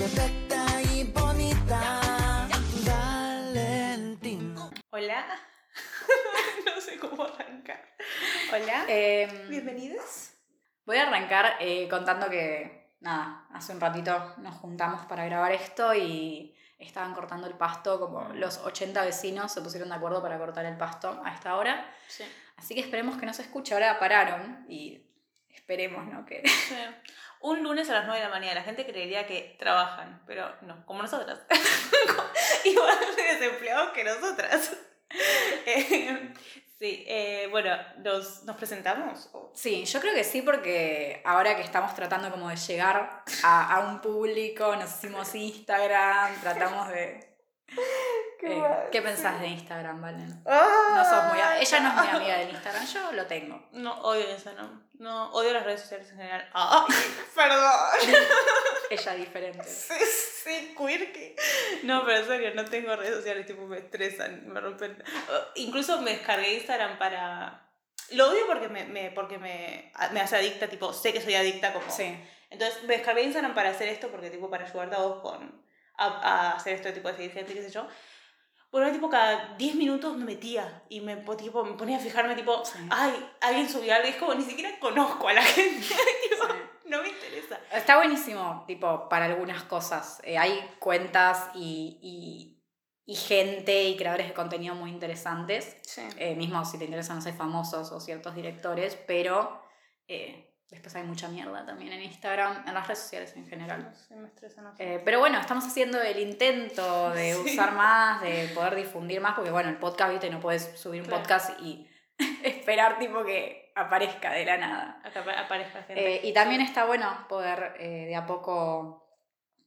perfecta y bonita. Valentina. Hola. no sé cómo arrancar. Hola. Em, Bienvenidos. voy a arrancar eh, contando que, nada, hace un ratito nos juntamos para grabar esto y estaban cortando el pasto, como los 80 vecinos se pusieron de acuerdo para cortar el pasto a esta hora. Sí. Así que esperemos que no se escuche. Ahora pararon y esperemos, ¿no? Que... sí. Un lunes a las 9 de la mañana. La gente creería que trabajan, pero no, como nosotras. Igual de desempleados que nosotras. Eh, sí, eh, bueno, ¿nos, nos presentamos? Sí, yo creo que sí, porque ahora que estamos tratando como de llegar a, a un público, nos hicimos Instagram, tratamos de... Qué Eh, ¿Qué pensás de Instagram, Valen? No No sos muy... a- Ella no es muy amiga del Instagram, yo lo tengo. No, odio eso, no. No, odio las redes sociales en general. ¡Ay! Perdón. Ella diferente. Sí, sí, quirky. No, pero en serio, no tengo redes sociales, tipo, me estresan, me rompen. Incluso me descargué Instagram para. Lo odio porque me, me- porque me, me hace adicta, tipo, sé que soy adicta como. Sí. Entonces me descargué Instagram para hacer esto, porque tipo, para ayudarte a vos con. a, a hacer esto, tipo, de seguir gente, qué sé yo. Bueno, tipo, cada 10 minutos me metía y me, po- tipo, me ponía a fijarme, tipo, Sí. ay, alguien subió algo y es como, ni siquiera conozco a la gente. Tipo, Sí. No me interesa. Está buenísimo, tipo, para algunas cosas. Eh, hay cuentas y, y, y gente y creadores de contenido muy interesantes. Sí. Eh, mismo si te interesan, no sé, famosos o ciertos directores, pero eh, después hay mucha mierda también en Instagram, en las redes sociales en general. Sí, me. Eh, pero bueno, estamos haciendo el intento de Sí. usar más, de poder difundir más, porque bueno, el podcast, viste, no puedes subir un Claro. podcast y esperar tipo que aparezca de la nada. Aparezca gente. Eh, y también está bueno poder eh, de a poco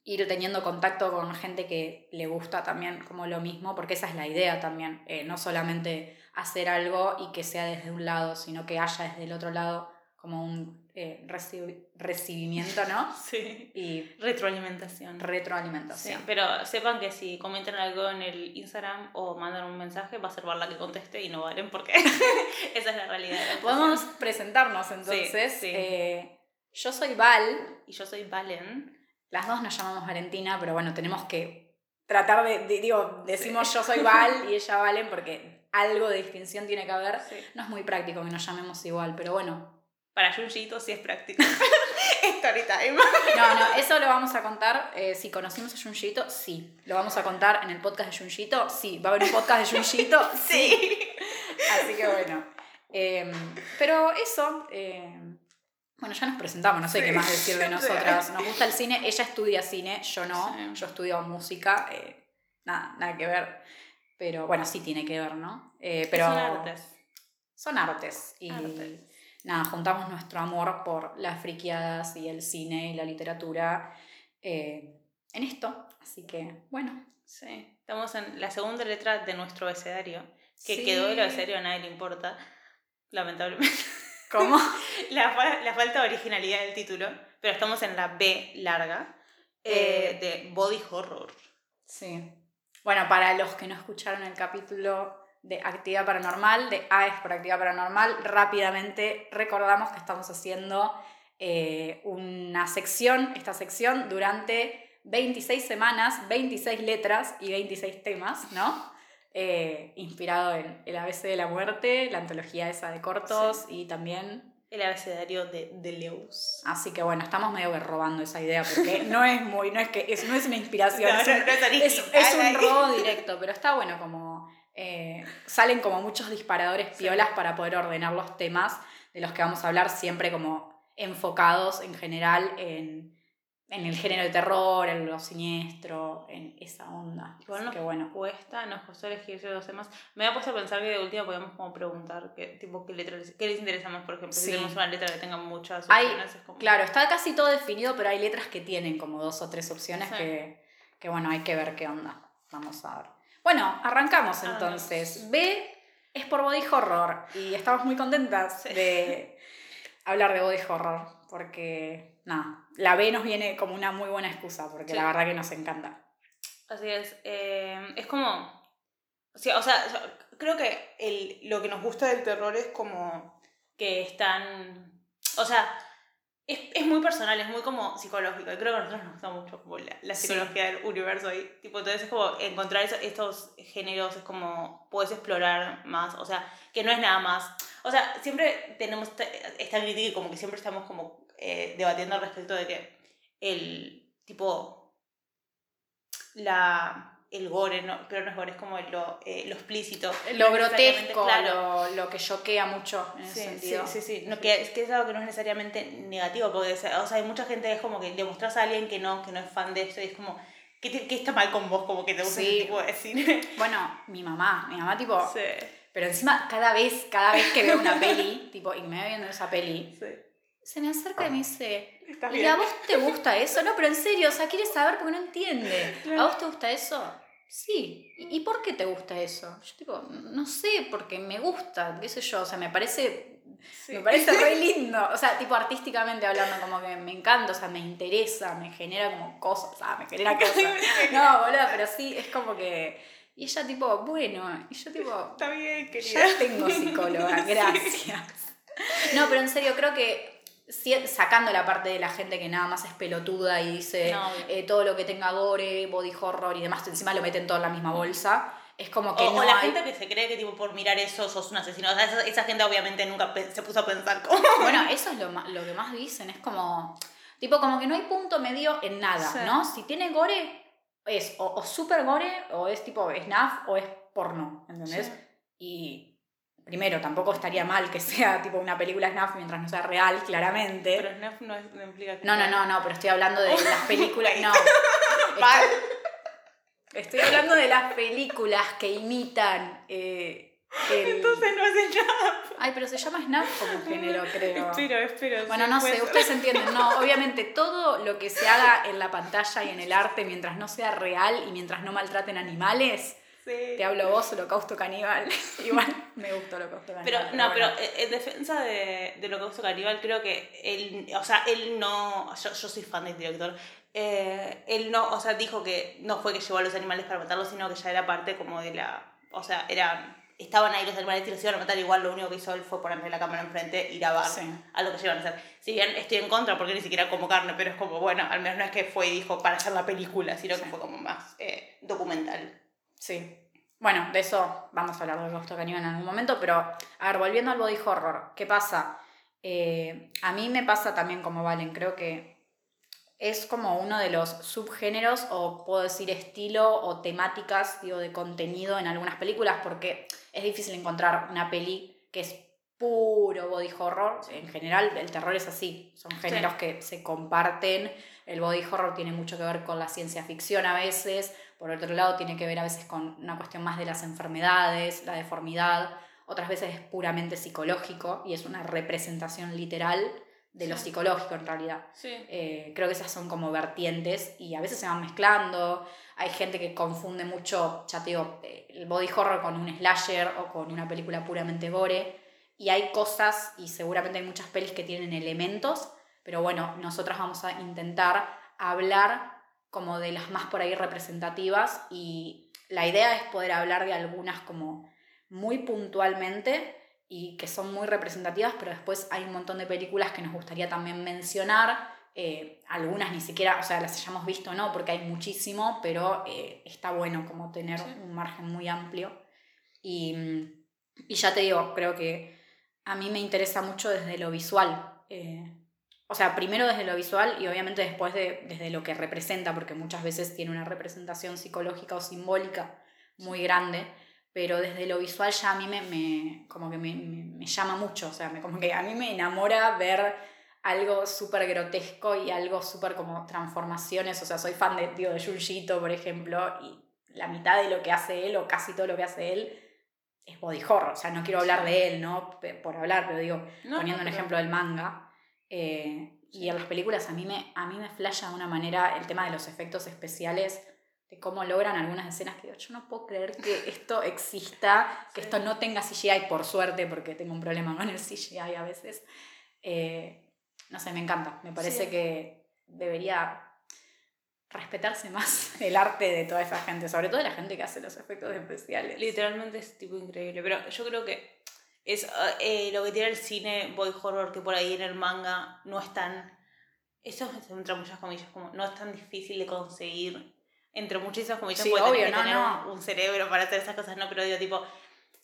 ir teniendo contacto con gente que le gusta también como lo mismo, porque esa es la idea también, eh, no solamente hacer algo y que sea desde un lado, sino que haya desde el otro lado como un eh, reci- recibimiento, ¿no? Sí. Y Retroalimentación. Sí, retroalimentación. pero sepan que si comentan algo en el Instagram o mandan un mensaje, va a ser Barla que conteste y no valen porque esa es la realidad. de la Podemos presentarnos entonces. sí. Eh, yo soy Val, Y yo soy Valen. las dos nos llamamos Valentina, pero bueno, tenemos que tratar de, de- digo, decimos yo soy Val y ella Valen porque algo de distinción tiene que haber. Sí. No es muy práctico que nos llamemos igual, pero bueno. Para Junjito sí es práctico. Story time. No, no, eso lo vamos a contar. eh, si conocimos a Junjito, sí. Lo vamos a contar en el podcast de Junjito, sí. Va a haber un podcast de Junjito, sí. Así que bueno. Eh, pero eso, eh, bueno, ya nos presentamos, no sé Sí, qué más decir de nosotras. Nos gusta el cine, ella estudia cine, yo no, Sí. yo estudio música, eh, nada, nada que ver. Pero bueno, sí tiene que ver, ¿no? Eh, pero Son artes. son artes. Y Artes. Nada, juntamos nuestro amor por las friquiadas y el cine y la literatura eh, en esto. Así que, bueno. Sí. Estamos en la segunda letra de nuestro abecedario. Que Sí. quedó el abecedario, a nadie le importa. Lamentablemente. ¿Cómo? La, la falta de originalidad del título, pero estamos en la B larga eh, de Body Horror. Sí. Bueno, para los que no escucharon el capítulo de actividad paranormal, de A es por actividad paranormal, rápidamente recordamos que estamos haciendo eh, una sección, esta sección, durante 26 semanas, 26 letras y 26 temas, ¿no? Eh, inspirado en el ABC de la muerte, la antología esa de cortos y también El abecedario de Deleuze. Así que bueno, estamos medio que robando esa idea porque no es muy, no es que es, no es una inspiración, No, es, un, no, no es es- original es un ahí. robo directo, pero está bueno como eh, salen como muchos disparadores Sí. piolas para poder ordenar los temas de los que vamos a hablar, siempre como enfocados en general en, en el género de terror, en lo siniestro, en esa onda. Igual Así nos que bueno. cuesta, nos costó elegir los temas. Me había puesto a pensar que de última podíamos como preguntar qué, tipo, qué, letra les, qué les interesa más, por ejemplo. Sí. Si tenemos una letra que tenga muchas Hay- opciones, es como... Claro, está casi todo definido, pero hay letras que tienen como dos o tres opciones Sí. que, que, bueno, hay que ver qué onda. Vamos a ver. Bueno, arrancamos entonces. B es por body horror y estamos muy contentas Sí. de hablar de body horror porque, nada, la B nos viene como una muy buena excusa porque Sí. la verdad que nos encanta. Así es. eh, es como. O sea, o sea, creo que el, lo que nos gusta del terror es como que están. O sea, es, es muy personal, es muy como psicológico. Y creo que a nosotros nos gusta mucho como la, la Sí. psicología del universo ahí. Tipo, entonces es como encontrar estos géneros, es como puedes explorar más. O sea, que no es nada más. O sea, siempre tenemos esta, esta crítica y como que siempre estamos como eh, debatiendo al respecto de que el tipo. La. El gore, no, pero no es gore, es como lo, eh, lo explícito. Lo No grotesco, claro. lo, lo que choquea mucho en ese sentido. sí, sí, sí. No, que, es que es algo que no es necesariamente negativo, porque o sea, hay mucha gente que es como que le mostrás a alguien que no, que no es fan de esto y es como, ¿qué, te- qué está mal con vos? Como que te gusta Sí. ese tipo de cine. Bueno, mi mamá, mi mamá tipo... Sí, Pero encima, cada vez, cada vez que veo una peli, tipo, y me veo viendo esa peli, sí. se me acerca y me dice, ¿y a vos te gusta eso? No, pero en serio, o sea, quiere saber porque no entiende. ¿A vos te gusta eso? Sí. ¿Y por qué te gusta eso? Yo tipo, no sé, porque me gusta, qué sé yo, o sea, me parece Sí. Me parece re lindo. O sea, tipo artísticamente hablando, como que me encanta, o sea, me interesa, me genera como cosas, o sea, me genera cosas. No, boludo, pero sí, es como que. Y ella, tipo, bueno, y yo, tipo, Está bien, querida. ya tengo psicóloga, gracias. No, pero en serio, creo que sacando la parte de la gente que nada más es pelotuda y dice No, eh, todo lo que tenga gore, body horror y demás, encima lo meten todo en la misma bolsa, es como que O, no o la hay... gente que se cree que tipo por mirar eso sos un asesino. O sea, esa, esa gente obviamente nunca se puso a pensar como... Bueno, eso es lo, lo que más dicen, es como, tipo, como que no hay punto medio en nada, Sí. ¿no? Si tiene gore, es o, o super gore, o es tipo snuff, o es porno, ¿entendés? Sí. Y primero, tampoco estaría mal que sea tipo una película snuff mientras no sea real, claramente. Pero Snuff no, es- no implica que... no, no, no, no, pero estoy hablando de las películas, no. Mal. Estoy, estoy hablando de las películas que imitan... eh, el- Entonces no hace nada. Ay, pero se llama snuff como género, creo. Espero, espero. Bueno, sí, no sé, ustedes entienden. No, obviamente todo lo que se haga en la pantalla y en el arte mientras no sea real y mientras no maltraten animales, Sí. te hablo vos, Holocausto Caníbal. Igual me gusta Holocausto Pero Caníbal. no, pero bueno. eh, en defensa de, de Holocausto Caníbal, creo que él, o sea, él no, yo, yo soy fan del director, eh, él no, o sea, dijo que no fue que llevó a los animales para matarlos, sino que ya era parte como de la, o sea, era, estaban ahí los animales y los iban a matar, igual lo único que hizo él fue ponerle la cámara enfrente y grabar Sí. a lo que se iban a hacer. Si bien estoy en contra porque ni siquiera como carne, pero es como, bueno, al menos no es que fue y dijo para hacer la película, sino que Sí. fue como más eh, documental. Sí. Bueno, de eso vamos a hablar de Holocausto Caníbal en algún momento, pero a ver, volviendo al body horror, ¿qué pasa? Eh, a mí me pasa también como Valen, creo que es como uno de los subgéneros o puedo decir estilo o temáticas digo, de contenido en algunas películas porque es difícil encontrar una peli que es puro body horror. En general el terror es así, son géneros que se comparten. El body horror tiene mucho que ver con la ciencia ficción a veces, por otro lado tiene que ver a veces con una cuestión más de las enfermedades, la deformidad, otras veces es puramente psicológico y es una representación literal de lo psicológico en realidad. Sí. Eh, creo que esas son como vertientes y a veces se van mezclando. Hay gente que confunde mucho, ya te digo, eh, el body horror con un slasher o con una película puramente gore. Y hay cosas, y seguramente hay muchas pelis que tienen elementos, pero bueno, nosotras vamos a intentar hablar como de las más por ahí representativas y la idea es poder hablar de algunas como muy puntualmente y que son muy representativas, pero después hay un montón de películas que nos gustaría también mencionar. eh, algunas ni siquiera, o sea, las hayamos visto o no, porque hay muchísimo, pero eh, está bueno como tener Sí. un margen muy amplio. Y, y ya te digo, creo que a mí me interesa mucho desde lo visual. eh, o sea, primero desde lo visual y obviamente después de, desde lo que representa, porque muchas veces tiene una representación psicológica o simbólica muy grande, pero desde lo visual ya a mí me, me- como que me, me- me llama mucho, o sea, me, como que a mí me enamora ver algo súper grotesco y algo súper como transformaciones, o sea, soy fan de, digo, de Junjito, por ejemplo, y la mitad de lo que hace él, o casi todo lo que hace él, es body horror, o sea, no quiero hablar de él, ¿no? Por hablar, pero digo, No, poniendo no, un pero- ejemplo del manga. Eh, Y en las películas a mí, me, a mí me flasha de una manera el tema de los efectos especiales, de cómo logran algunas escenas que yo no puedo creer que esto exista, que Sí. esto no tenga CGI, por suerte, porque tengo un problema con el CGI a veces. Eh, no sé, me encanta. Me parece Sí. que debería respetarse más el arte de toda esa gente, sobre todo de la gente que hace los efectos especiales. Literalmente es tipo increíble. Pero yo creo que es eh, lo que tiene el cine boy horror que por ahí en el manga no es tan eso es entre muchas comillas, como no es tan difícil de conseguir, entre muchísimas comillas, Sí, obvio, no, tener no. Un cerebro para hacer esas cosas, no, pero digo, tipo,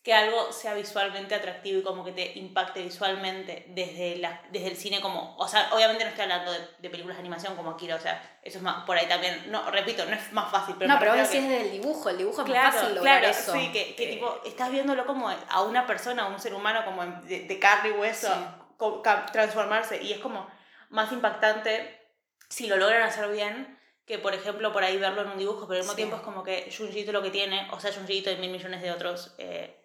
que algo sea visualmente atractivo y como que te impacte visualmente desde, la, desde el cine como, o sea, obviamente no estoy hablando de, de películas de animación como Akira, o sea, eso es más, por ahí también, no, repito, no es más fácil, pero no, pero vos decís que- del dibujo, el dibujo es Claro, más fácil lograr claro, eso. sí, que, que Eh, tipo, estás viéndolo como a una persona, a un ser humano como de, de carne y hueso, Sí. transformarse, y es como más impactante si lo logran hacer bien que, por ejemplo, por ahí verlo en un dibujo, pero al mismo Sí. tiempo es como que lo que tiene, o sea, Junji Ito y mil millones de otros eh,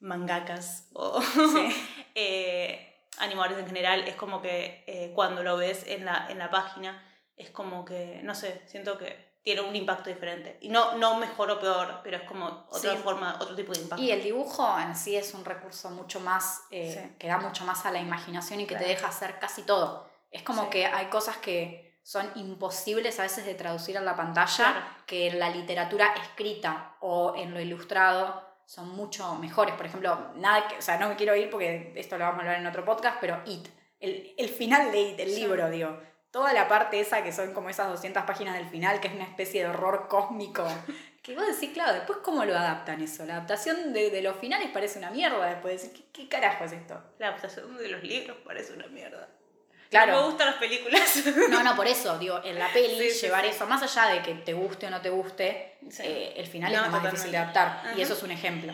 mangakas o Sí. eh, animadores en general, es como que eh, cuando lo ves en la, en la página, es como que, no sé, siento que tiene un impacto diferente. Y no, no mejor o peor, pero es como otra Sí. forma, otro tipo de impacto. Y el dibujo en sí es un recurso mucho más, eh, Sí. que da mucho más a la imaginación y que te Claro. deja hacer casi todo. Es como Sí. que hay cosas que son imposibles a veces de traducir a la pantalla, Claro. que en la literatura escrita o en lo ilustrado son mucho mejores. Por ejemplo, nada que, o sea, no me quiero ir porque esto lo vamos a hablar en otro podcast, pero It, el, el final de It, el Sí. libro, digo, toda la parte esa que son como esas 200 páginas del final, que es una especie de horror cósmico. Que vos decís, claro, después cómo lo adaptan eso. La adaptación de, de los finales parece una mierda. Después decís, ¿qué, qué carajo es esto? La adaptación de los libros parece una mierda. Claro. No me gustan las películas. No, no, por eso, digo, en la peli Sí, sí, llevar sí. eso, más allá de que te guste o no te guste, eh, el final No, es lo más difícil de adaptar. Y Ajá. eso es un ejemplo.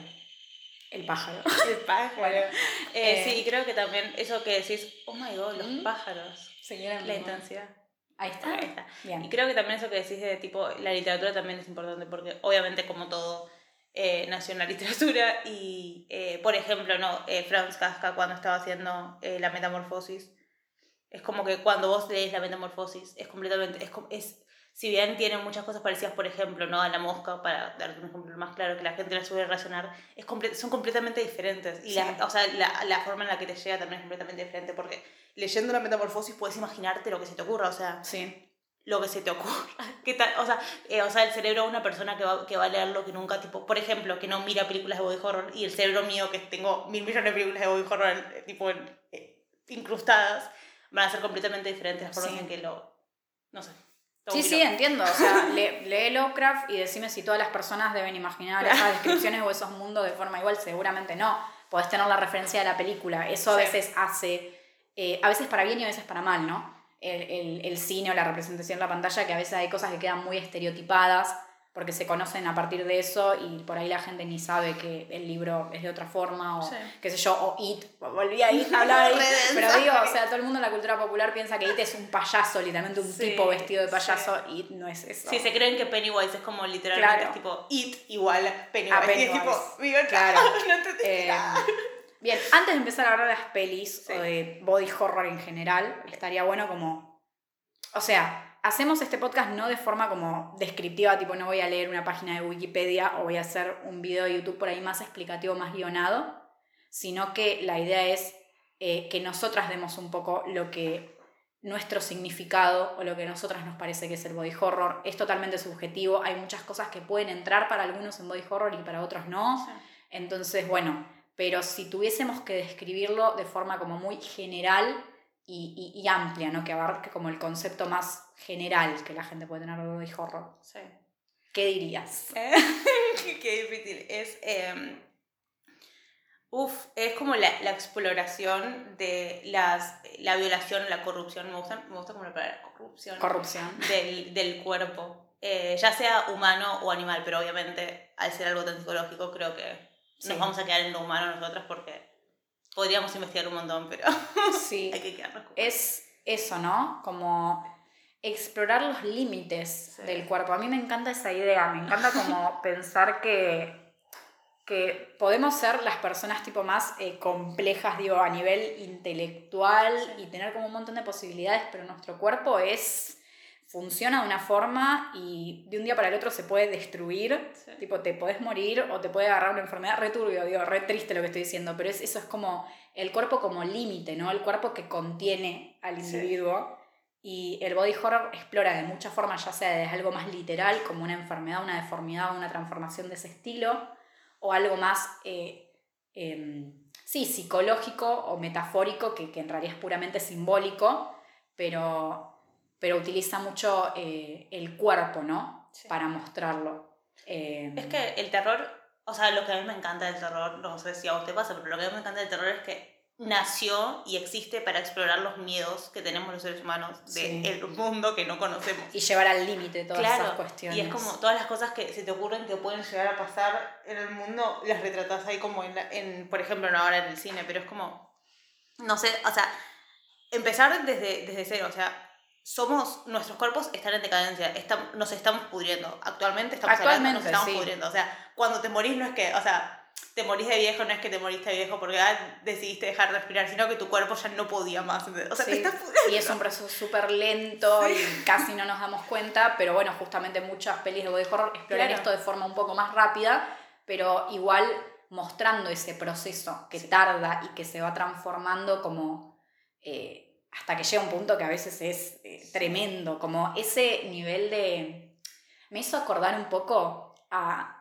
El pájaro. El pájaro. Bueno, Eh, eh, sí, y creo que también eso que decís, oh my god, los ¿Mm? pájaros. La intensidad. Ahí está. Ahí está. Bien. Y creo que también eso que decís de tipo, la literatura también es importante porque obviamente como todo eh, nació en la literatura y, eh, por ejemplo, no, eh, Franz Kafka cuando estaba haciendo eh, la metamorfosis, es como que cuando vos lees la metamorfosis es completamente, es, es si bien tiene muchas cosas parecidas, por ejemplo, ¿no? a la mosca, para darte un ejemplo más claro que la gente la suele relacionar, es comple- son completamente diferentes. Y la, o sea, la, la forma en la que te llega también es completamente diferente, porque leyendo la metamorfosis puedes imaginarte lo que se te ocurra, o sea, Sí. lo que se te ocurra. ¿Qué tal? O sea, eh, o sea, el cerebro de una persona que va, que va a leer lo que nunca, tipo, por ejemplo, que no mira películas de body horror y el cerebro mío, que tengo mil millones de películas de body horror, eh, tipo, eh, incrustadas, van a ser completamente diferentes las formas Sí. en que lo... No sé. Sí, sí, entiendo. O sea, lee, lee Lovecraft y decime si todas las personas deben imaginar esas descripciones o esos mundos de forma igual. Seguramente no. Podés tener la referencia de la película. Eso a Sí. veces hace, eh, a veces para bien y a veces para mal, ¿no? El, el- el cine o la representación en la pantalla, que a veces hay cosas que quedan muy estereotipadas porque se conocen a partir de eso y por ahí la gente ni sabe que el libro es de otra forma o Sí. qué sé yo, o It, volví a It, a hablar de It, pero digo, o sea, todo el mundo en la cultura popular piensa que It es un payaso, literalmente un Sí, tipo vestido de sí. payaso y no es eso. Sí, se creen que Pennywise es como literalmente Claro. es tipo it igual a Pennywise. A Y es tipo, Pennywise. digo, no, Claro. no entendí Eh, bien, antes de empezar a hablar de las pelis Sí. o de body horror en general, estaría bueno como. O sea, hacemos este podcast no de forma como descriptiva, tipo no voy a leer una página de Wikipedia o voy a hacer un video de YouTube por ahí más explicativo, más guionado, sino que la idea es eh, que nosotras demos un poco lo que nuestro significado o lo que a nosotras nos parece que es el body horror. Es totalmente subjetivo, hay muchas cosas que pueden entrar para algunos en body horror y para otros no. Entonces, bueno, pero si tuviésemos que describirlo de forma como muy general y, y- y amplia, ¿no? Que abarque como el concepto más general que la gente puede tener de horror. Sí. ¿Qué dirías? Eh, qué difícil. Es. eh, uf, es como la, la exploración de las, la violación, la corrupción. Me gusta, me gusta como la palabra corrupción. Corrupción. del, del cuerpo. Eh, ya sea humano o animal, pero obviamente al ser algo tan psicológico creo que Sí. nos vamos a quedar en lo humano nosotras porque podríamos investigar un montón, pero Sí. hay que quedarnos con es eso, ¿no? Como explorar los límites Sí. del cuerpo. A mí me encanta esa idea, me encanta como pensar que, que podemos ser las personas tipo más eh, complejas, digo, a nivel intelectual Sí. y tener como un montón de posibilidades, pero nuestro cuerpo es funciona de una forma y de un día para el otro se puede destruir Sí. Tipo, te podés morir o te puede agarrar una enfermedad re turbio, digo, re triste lo que estoy diciendo, pero es, eso es como el cuerpo como límite, ¿no? El cuerpo que contiene al individuo. Y el body horror explora de muchas formas, ya sea desde algo más literal, como una enfermedad, una deformidad, una transformación de ese estilo, o algo más, eh, em, sí, psicológico o metafórico, que, que en realidad es puramente simbólico, pero pero utiliza mucho eh, el cuerpo, ¿no? Sí. Para mostrarlo. Eh, Es que el terror, o sea, lo que a mí me encanta del terror, no sé si a te pasa, pero lo que a mí me encanta del terror es que nació y existe para explorar los miedos que tenemos los seres humanos Sí. del mundo que no conocemos. y llevar al límite todas claro, esas cuestiones. y es como todas las cosas que se te ocurren que pueden llegar a pasar en el mundo, las retratas ahí como en, la- en por ejemplo, no ahora en el cine, pero es como, no sé, o sea, empezar desde, desde cero, o sea, somos, nuestros cuerpos están en decadencia, estam- nos estamos pudriendo, actualmente estamos hablando, nos Actualmente, estamos sí. pudriendo, o sea, cuando te morís no es que, o sea, te morís de viejo, no es que te moriste de viejo porque ah, decidiste dejar de respirar, sino que tu cuerpo ya no podía más, o sea, te Sí, estás pudriendo. y es un proceso súper lento y casi no nos damos cuenta, pero bueno, justamente muchas pelis de body horror exploran Claro. esto de forma un poco más rápida, pero igual mostrando ese proceso que Sí. tarda y que se va transformando como eh, hasta que llega un punto que a veces es eh, tremendo, como ese nivel de... Me hizo acordar un poco a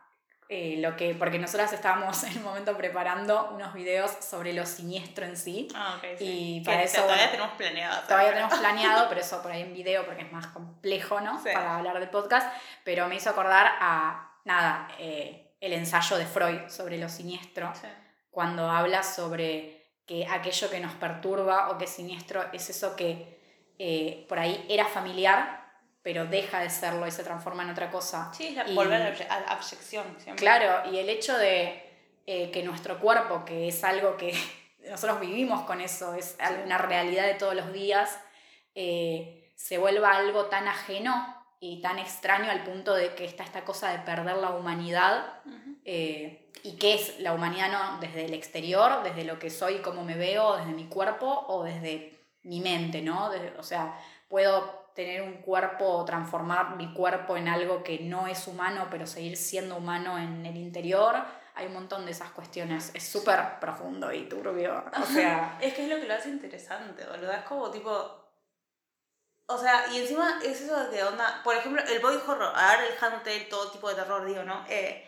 eh, lo que, porque nosotras estábamos en un momento preparando unos videos sobre lo siniestro en sí. Ah, ok, sí. Y Que para eso, todavía bueno, tenemos planeado. Todavía tenemos planeado, pero eso por ahí en video porque es más complejo, ¿no? Sí. Para hablar del podcast. Pero me hizo acordar a, nada, eh, el ensayo de Freud sobre lo siniestro, Sí. cuando habla sobre que aquello que nos perturba o que es siniestro es eso que eh, por ahí era familiar, pero deja de serlo y se transforma en otra cosa. Sí, es volver a la abyección siempre. Claro, y el hecho de eh, que nuestro cuerpo, que es algo que nosotros vivimos con eso, es una realidad de todos los días, eh, se vuelva algo tan ajeno y tan extraño al punto de que está esta cosa de perder la humanidad. Eh, ¿Y qué es la humanidad no? desde el exterior, desde lo que soy, cómo me veo, desde mi cuerpo o desde mi mente, ¿no? De- o sea, puedo tener un cuerpo transformar mi cuerpo en algo que no es humano, pero seguir siendo humano en el interior. Hay un montón de esas cuestiones. Es súper profundo y turbio. O sea, Es que es lo que lo hace interesante, boludo. Es como tipo. O sea, y encima es eso de que onda. Por ejemplo, el body horror. Ahora el Hunter, todo tipo de terror, digo, ¿no? Eh,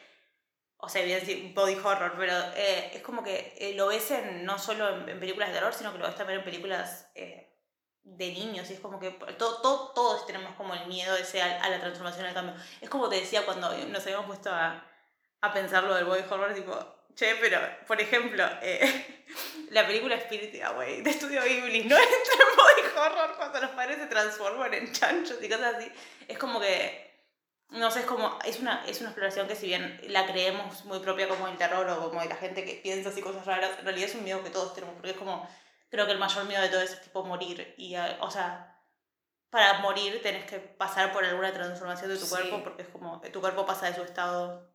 o sea, bien body horror, pero eh, es como que eh, lo ves en, no solo en, en películas de terror, sino que lo ves también en películas de niños. Y es como que todo, todo, todos tenemos como el miedo ese a, a la transformación, al cambio. Es como te decía cuando nos habíamos puesto a, a pensar lo del body horror, tipo, che, pero, por ejemplo, eh, la película Spirit Away de Estudio Ghibli no entra en body horror cuando los padres se transforman en chanchos y cosas así. Es como que, no sé, es como, es una, es una exploración que si bien la creemos muy propia como el terror o como de la gente que piensa así cosas raras, en realidad es un miedo que todos tenemos, porque es como, creo que el mayor miedo de todo es tipo morir y, eh, o sea... Para morir tenés que pasar por alguna transformación de tu Sí. cuerpo porque es como tu cuerpo pasa de su estado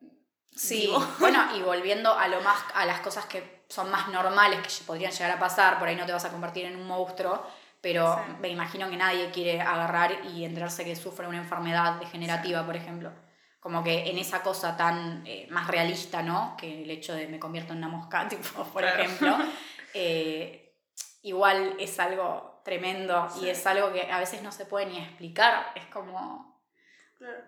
Sí, vivo. bueno, y volviendo a lo más a las cosas que son más normales que podrían llegar a pasar, por ahí no te vas a convertir en un monstruo, pero Sí. me imagino que nadie quiere agarrar y enterarse que sufre una enfermedad degenerativa, por ejemplo. Como que en esa cosa tan eh, más realista, ¿no? Que el hecho de me convierto en una mosca, tipo, por Claro. ejemplo. eh, igual es algo tremendo y es algo que a veces no se puede ni explicar. Es como Claro.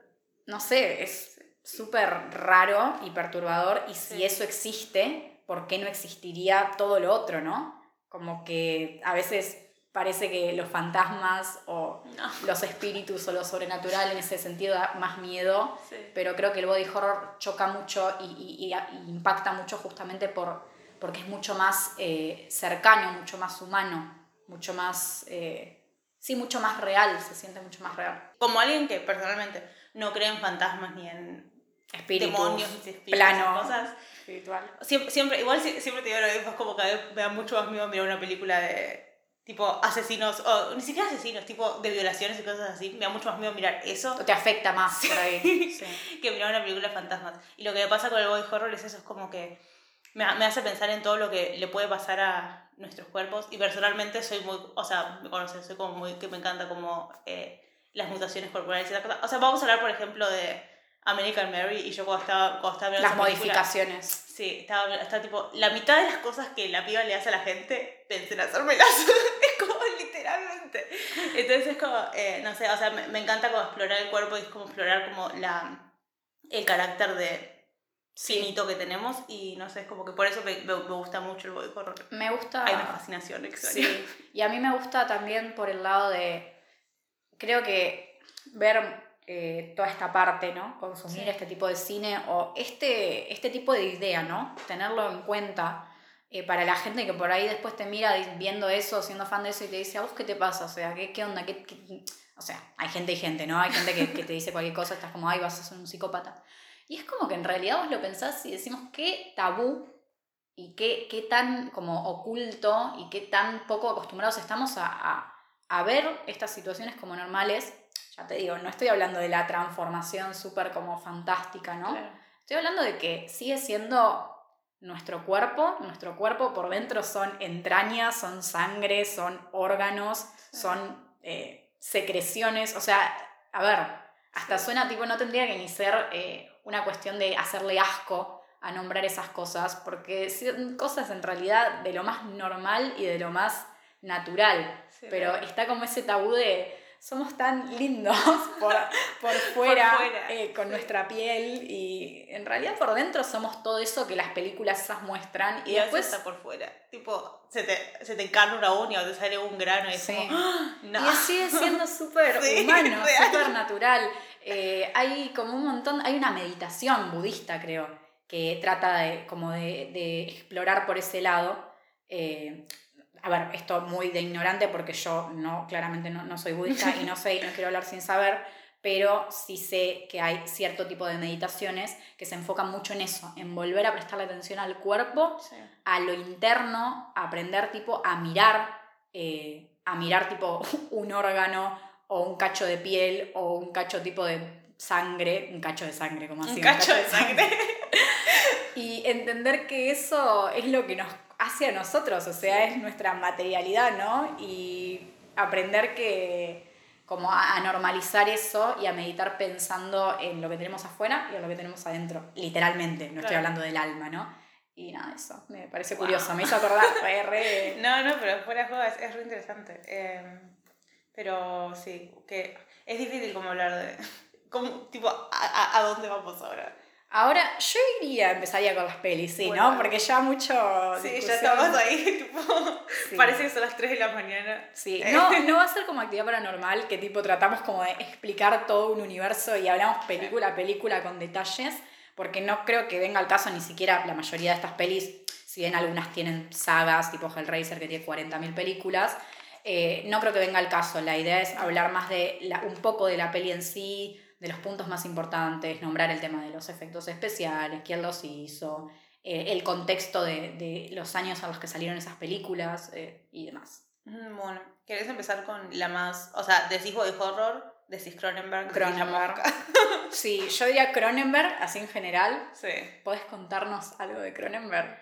no sé, es súper raro y perturbador. Y si Sí. eso existe, ¿por qué no existiría todo lo otro, no? Como que a veces parece que los fantasmas o No. los espíritus o lo sobrenatural en ese sentido da más miedo, Sí. pero creo que el body horror choca mucho y- y impacta mucho justamente por, porque es mucho más eh, cercano, mucho más humano, mucho más, eh, sí, mucho más real, se siente mucho más real. Como alguien que personalmente no cree en fantasmas ni en Espíritus, demonios, ni espíritus, plano. cosas. espiritual. Siempre, siempre, igual si- siempre te digo lo mismo, es como que me da mucho más miedo mirar una película de tipo asesinos, o ni siquiera asesinos, tipo de violaciones y cosas así. Me da mucho más miedo mirar eso O te afecta más por ahí. Sí. que mirar una película de fantasmas. Y lo que me pasa con el body horror es eso, es como que me, me hace pensar en todo lo que le puede pasar a nuestros cuerpos. Y personalmente soy muy, o sea, me conoces, soy como muy, que me encanta como eh, las mutaciones corporales y esas cosas. O sea, vamos a hablar, por ejemplo, de American Mary y yo cuando estaba, cuando estaba Las película- modificaciones. Sí, estaba, estaba tipo, la mitad de las cosas que la piba le hace a la gente, pensé en hacérmelas. es como literalmente. Entonces es como, eh, no sé, o sea, me, me encanta como explorar el cuerpo y es como explorar como la, el carácter de finito que tenemos y no sé, es como que por eso me, me, me gusta mucho el body horror. Me gusta. Hay una fascinación extraña. Sí. Y a mí me gusta también por el lado de creo que ver eh, toda esta parte, ¿no? Consumir Sí. este tipo de cine o este, este tipo de idea, ¿no? Tenerlo en cuenta eh, para la gente que por ahí después te mira viendo eso, siendo fan de eso y te dice, ¿a vos qué te pasa? O sea, ¿qué, qué onda? ¿Qué, qué-?" O sea, hay gente y gente, ¿no? Hay gente que, que te dice cualquier cosa, estás como, ay, vas a ser un psicópata. Y es como que en realidad vos lo pensás y decimos, qué tabú y qué, qué tan como oculto y qué tan poco acostumbrados estamos a, a- a ver estas situaciones como normales. Ya te digo, no estoy hablando de la transformación súper como fantástica, ¿no? Claro. Estoy hablando de que sigue siendo nuestro cuerpo, nuestro cuerpo por dentro son entrañas, son sangre, son órganos, son eh, secreciones, o sea, a ver, hasta suena tipo, no tendría que ni ser eh, una cuestión de hacerle asco a nombrar esas cosas, porque son cosas en realidad de lo más normal y de lo más natural, Sí, pero claro. está como ese tabú de somos tan lindos por, por fuera, fuera. eh, con nuestra piel y en realidad por dentro somos todo eso que las películas esas muestran y, Y, después está por fuera. Tipo, se te, se te encarna una uña o te sale un grano y es Sí. como, ¡Ah! no. y sigue siendo súper humano, súper natural. Eh, hay como un montón, hay una meditación budista creo que trata de, como de, de explorar por ese lado. Eh, a ver, esto muy de ignorante porque yo no, claramente no, no soy budista y no sé y no quiero hablar sin saber, pero sí sé que hay cierto tipo de meditaciones que se enfocan mucho en eso, en volver a prestarle atención al cuerpo, Sí. a lo interno, a aprender tipo a mirar, eh, a mirar tipo un órgano o un cacho de piel o un cacho tipo de sangre, un cacho de sangre, como así. Un cacho de sangre. Y entender que eso es lo que nos hace a nosotros, o sea, es nuestra materialidad, ¿no? Y aprender que como a, a normalizar eso y a meditar pensando en lo que tenemos afuera y en lo que tenemos adentro, literalmente, no estoy hablando del alma, ¿no? Y nada, eso me parece Wow. curioso, me hizo acordar, re, re- No, no, pero fuera de juego es, es re interesante. Eh, pero sí, que es difícil como hablar de... Como, tipo, a, a, a dónde vamos ahora? Ahora, yo iría, empezaría con las pelis, sí, Bueno. ¿no? Porque ya mucho... Sí, ya estamos ahí, tipo... Sí. Parece que son las 3 de la mañana. Sí, Eh. no, no va a ser como actividad paranormal, que tipo tratamos como de explicar todo un universo y hablamos película a película con detalles, porque no creo que venga al caso ni siquiera la mayoría de estas pelis, si bien algunas tienen sagas, tipo Hellraiser que tiene 40.000 películas, eh, no creo que venga al caso. La idea es hablar más de la- un poco de la peli en sí, de los puntos más importantes, nombrar el tema de los efectos especiales, quién los hizo, eh, el contexto de, de los años a los que salieron esas películas eh, y demás. Mm, Bueno, ¿querés empezar con la más... O sea, decís body horror, decís Cronenberg, Cronenberg. Sí, yo diría Cronenberg, así en general. Sí. ¿Podés contarnos algo de Cronenberg?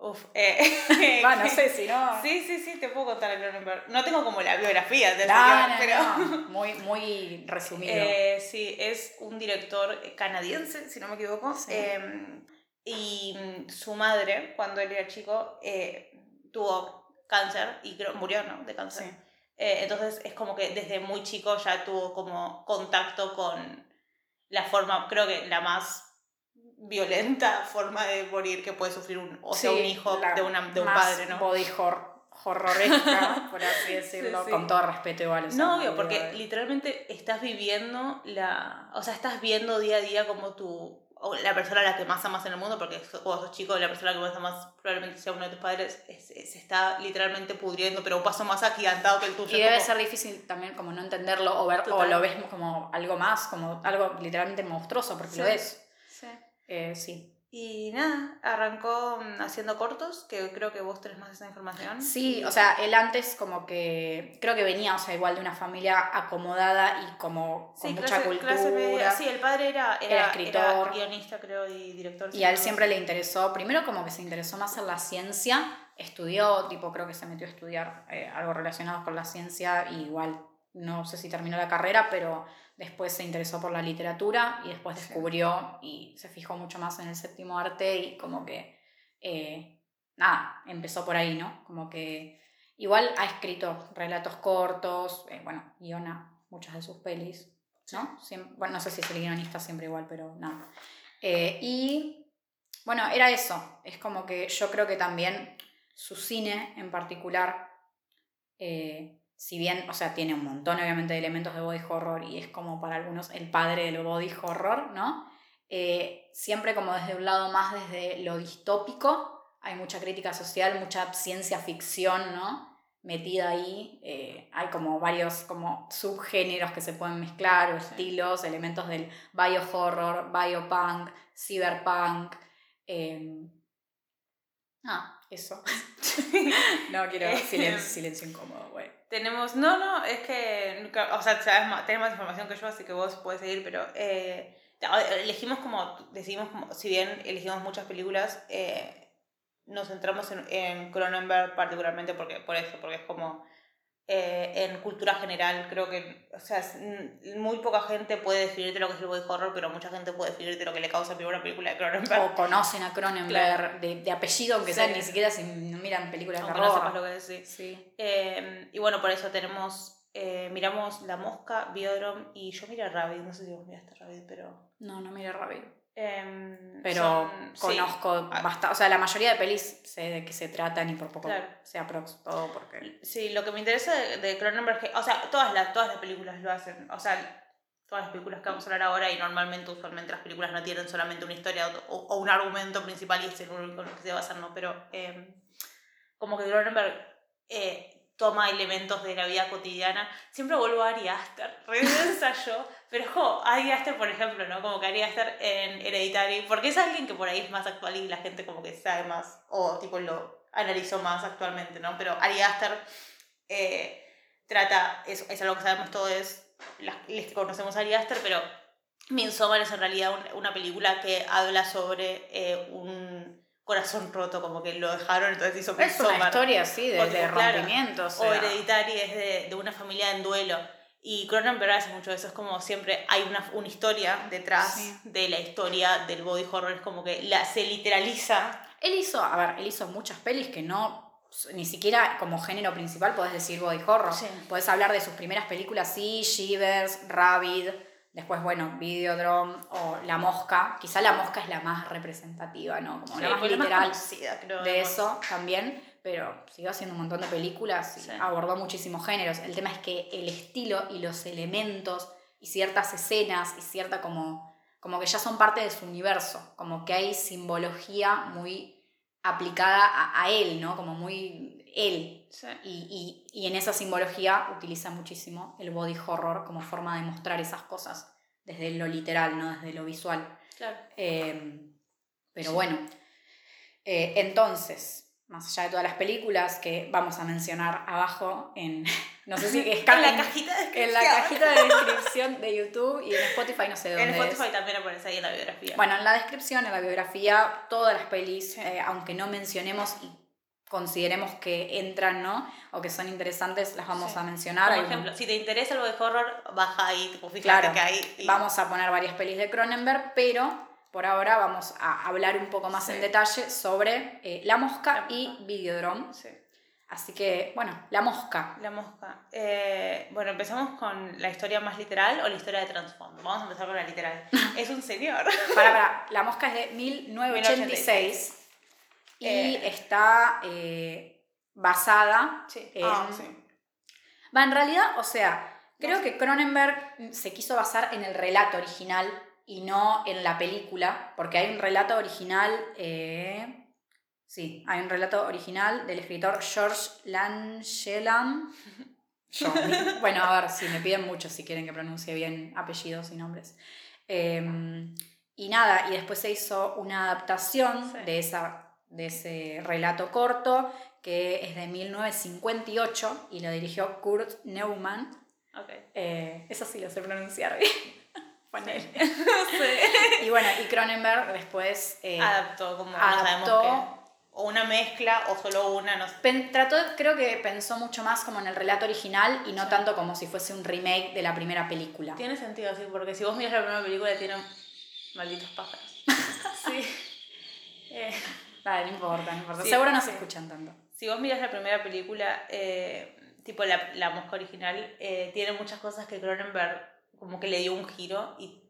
Uf, eh... No sé si no. Sí, sí, sí, te puedo contar a Cronenberg. No tengo como la biografía del No, señor, no, pero... no. Muy, muy resumido. Eh, sí, es un director canadiense, si no me equivoco. Sí. Eh, y su madre, cuando él era chico, eh, tuvo cáncer y murió, ¿no? De cáncer. Sí. Eh, entonces es como que desde muy chico ya tuvo como contacto con la forma, creo que la más violenta forma de morir que puede sufrir un, o sea, Sí, un hijo la de, una, de un padre, ¿no? Body hor horroresca, por así decirlo, sí. con todo respeto igual. o sea, No, obvio, porque literalmente estás viviendo la. O sea, estás viendo día a día como tu. O la persona a la que más amas en el mundo, porque cuando sos chico, la persona que más amas probablemente sea uno de tus padres, es- es- se está literalmente pudriendo, pero un paso más agigantado que el tuyo. Y debe como- ser difícil también como no entenderlo o ver o lo ves como algo más, como algo literalmente monstruoso, porque lo es. Sí. Eh, sí. Y nada, arrancó mm, haciendo cortos, que creo que vos tenés más esa información. Sí, o sea, él antes como que creo que venía, o sea, igual de una familia acomodada y como con Sí, mucha clase, cultura. clase media. Sí, el padre era, era, Era escritor. guionista, creo, y director. Y a él siempre le interesó, primero como que se interesó más en la ciencia, estudió, tipo creo que se metió a estudiar eh, algo relacionado con la ciencia, y igual no sé si terminó la carrera, pero después se interesó por la literatura y después descubrió y se fijó mucho más en el séptimo arte y como que, eh, nada, empezó por ahí, ¿no? Como que igual ha escrito relatos cortos, eh, bueno, guiona muchas de sus pelis, ¿no? Bueno, no sé si es el guionista siempre igual, pero nada. Eh, y bueno, era eso. Es como que yo creo que también su cine en particular si bien, o sea, tiene un montón obviamente de elementos de body horror y es como para algunos el padre del body horror, ¿no? Eh, siempre como desde un lado más desde lo distópico, hay mucha crítica social, mucha ciencia ficción, ¿no? Metida ahí, eh, hay como varios como subgéneros que se pueden mezclar o estilos, elementos del biohorror, biopunk, cyberpunk. em, ah, eso. no, quiero silencio, silencio incómodo, güey. Tenemos, no, no, es que, o sea, sabes más, tenés más información que yo, así que vos puedes seguir, pero eh, elegimos como, decidimos como, si bien elegimos muchas películas, eh, nos centramos en, en Cronenberg particularmente porque, por eso, porque es como, eh, en cultura general, creo que, o sea, mm, muy poca gente puede definirte lo que es el body horror, pero mucha gente puede definirte lo que le causa primero una película de Cronenberg. O conocen a Cronenberg Claro. de, de apellido, aunque Sí. sea ni siquiera si miran películas de aunque no lo que decís. Sí. Eh, y bueno, por eso tenemos, eh, miramos La Mosca, Biodrome y yo miré Rabbit, no sé si vos miraste Rabbit, pero... No, no mire Rabbit. Em, Pero son- sí, conozco Ah. bastante. O sea, la mayoría de pelis sé de qué se tratan y por poco Claro. sea prox todo porque. Sí, lo que me interesa de, Cronenberg, o sea, todas las, todas las películas lo hacen, o sea, todas las películas que vamos a hablar ahora y normalmente, usualmente las películas no tienen solamente una historia o, o un argumento principal y es el único en el que se basan, ¿no? Pero em, como que Cronenberg eh, toma elementos de la vida cotidiana. Siempre vuelvo a Ari Aster, redensa yo, pero jo, Ari Aster, por ejemplo, ¿no? Como que Ari Aster en Hereditary, porque es alguien que por ahí es más actual y la gente como que sabe más, o tipo lo analizó más actualmente, ¿no? Pero Ari Aster eh, trata, es, es algo que sabemos todos, las, los que conocemos a Ari Aster, pero Midsommar es en realidad un- una película que habla sobre eh, un corazón roto, como que lo dejaron, entonces hizo Es una historia, sí, de, O de tipo, claro, O sea, Hereditary es de, de una familia en duelo. Y Cronenberg hace mucho eso, es como siempre hay una, una historia detrás Sí. de la historia del body horror, es como que la, se literaliza. Él hizo, a ver, él hizo muchas pelis que no, ni siquiera como género principal podés decir body horror. Sí. Podés hablar de sus primeras películas, sí, Shivers, Rabid, después, bueno, Videodrome o La Mosca. Quizá La Mosca es la más representativa, ¿no? Como la más fue la más literal conocida, creo, de eso también, pero siguió haciendo un montón de películas y Sí. abordó muchísimos géneros. El tema es que el estilo y los elementos y ciertas escenas y cierta como, como que ya son parte de su universo, como que hay simbología muy aplicada a, a él, ¿no? Como muy él. Sí. Y, y- y en esa simbología utiliza muchísimo el body horror como forma de mostrar esas cosas, desde lo literal, no desde lo visual. Claro. Eh, pero Sí. bueno, eh, entonces, más allá de todas las películas que vamos a mencionar abajo en, no sé si es En la cajita de en la cajita de descripción de YouTube y en Spotify, no sé En dónde es. Spotify también aparece ahí en la biografía. Bueno, en la descripción, en la biografía, todas las pelis, Sí. eh, aunque no mencionemos y consideremos que entran, ¿no? O que son interesantes, las vamos Sí. a mencionar. Por ejemplo, si te interesa el body horror, baja ahí, tipo, fíjate Claro, que hay. y- Vamos a poner varias pelis de Cronenberg, pero por ahora vamos a hablar un poco más Sí. en detalle sobre eh, La Mosca La Mosca. y Videodrome. Sí. Así que, bueno, La Mosca. La mosca. Eh, bueno, empezamos con la historia más literal o la historia de trasfondo. Vamos a empezar con la literal. es un señor. Para, para, La Mosca es de 1986 y Eh. está eh, basada Sí. en... Ah, sí. Va, en realidad, o sea, creo No sé. que Cronenberg se quiso basar en el relato original y no en la película, porque hay un relato original, eh, sí, hay un relato original del escritor George mi- bueno, a ver, si me piden mucho si quieren que pronuncie bien apellidos y nombres. Eh, y nada, y después se hizo una adaptación Sí. de, esa, de ese relato corto que es de 1958 y lo dirigió Kurt Neumann. Eh, eso sí lo sé pronunciar bien. Ponele. Sí. Y bueno, y Cronenberg después eh, Adaptó, como no adaptó- sabemos que. O una mezcla o solo una, no sé. pen- trató, creo que pensó mucho más como en el relato original y no Sí. tanto como si fuese un remake de la primera película. Tiene sentido, sí, porque si vos miras la primera película, tiene malditos pájaros. sí. Eh, Vale, no importa, no importa. Seguro no se escuchan tanto. si vos miras la primera película, eh, tipo la, la mosca original, eh, tiene muchas cosas que Cronenberg como que le dio un giro y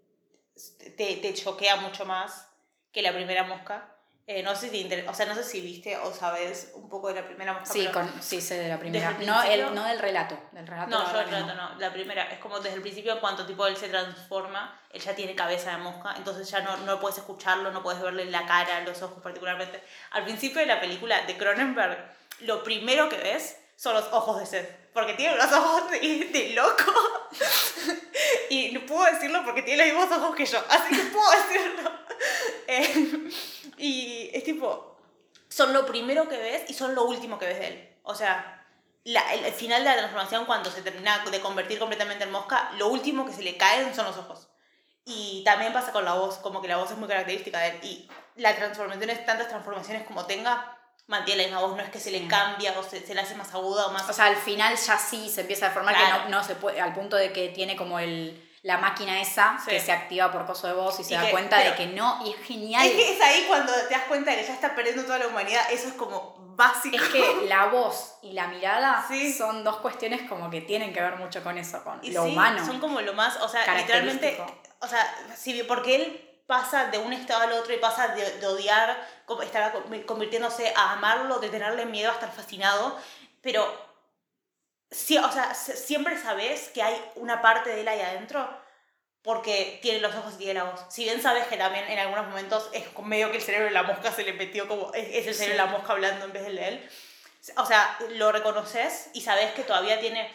te, te choquea mucho más que la primera mosca. Eh, no sé si te inter- o sea, no sé si viste o sabes un poco de la primera mosca. Sí, con, sí, sé de la primera. El No, el, no del relato. Del relato No, yo el relato no. La primera es como desde el principio, en cuanto tipo él se transforma, él ya tiene cabeza de mosca, entonces ya no, no puedes escucharlo, no puedes verle la cara, los ojos particularmente. Al principio de la película de Cronenberg, lo primero que ves son los ojos de Seth, porque tiene los ojos de, de loco. y no puedo decirlo porque tiene los mismos ojos que yo, así que puedo decirlo. Eh, y es tipo, son lo primero que ves y son lo último que ves de él. O sea, la- el, el final de la transformación, cuando se termina de convertir completamente en mosca, lo último que se le caen son los ojos. Y también pasa con la voz, como que la voz es muy característica de él. Y la transformación es tantas transformaciones como tenga, mantiene la misma voz, no es que se le cambia o se, se le hace más aguda o más... O sea, al final ya sí se empieza a formar Claro. que no, no se puede, al punto de que tiene como el, la máquina esa Sí. que se activa por coso de voz y se da cuenta de que no, y es genial. es que es ahí cuando te das cuenta de que ya está perdiendo toda la humanidad, eso es como básico. Es que la voz y la mirada Sí. son dos cuestiones como que tienen que ver mucho con eso, con Y lo sí, humano. Son como lo más, o sea, literalmente, o sea, sí, porque él pasa de un estado al otro y pasa de, de odiar, como estar conv- convirtiéndose a amarlo, de tenerle miedo a estar fascinado, pero sí, o sea, siempre sabes que hay una parte de él ahí adentro porque tiene los ojos y tiene la voz. Si bien sabes que también en algunos momentos es medio que el cerebro de la mosca se le metió como, es, es el cerebro de la mosca hablando en vez del de él. O sea, lo reconoces y sabes que todavía tiene...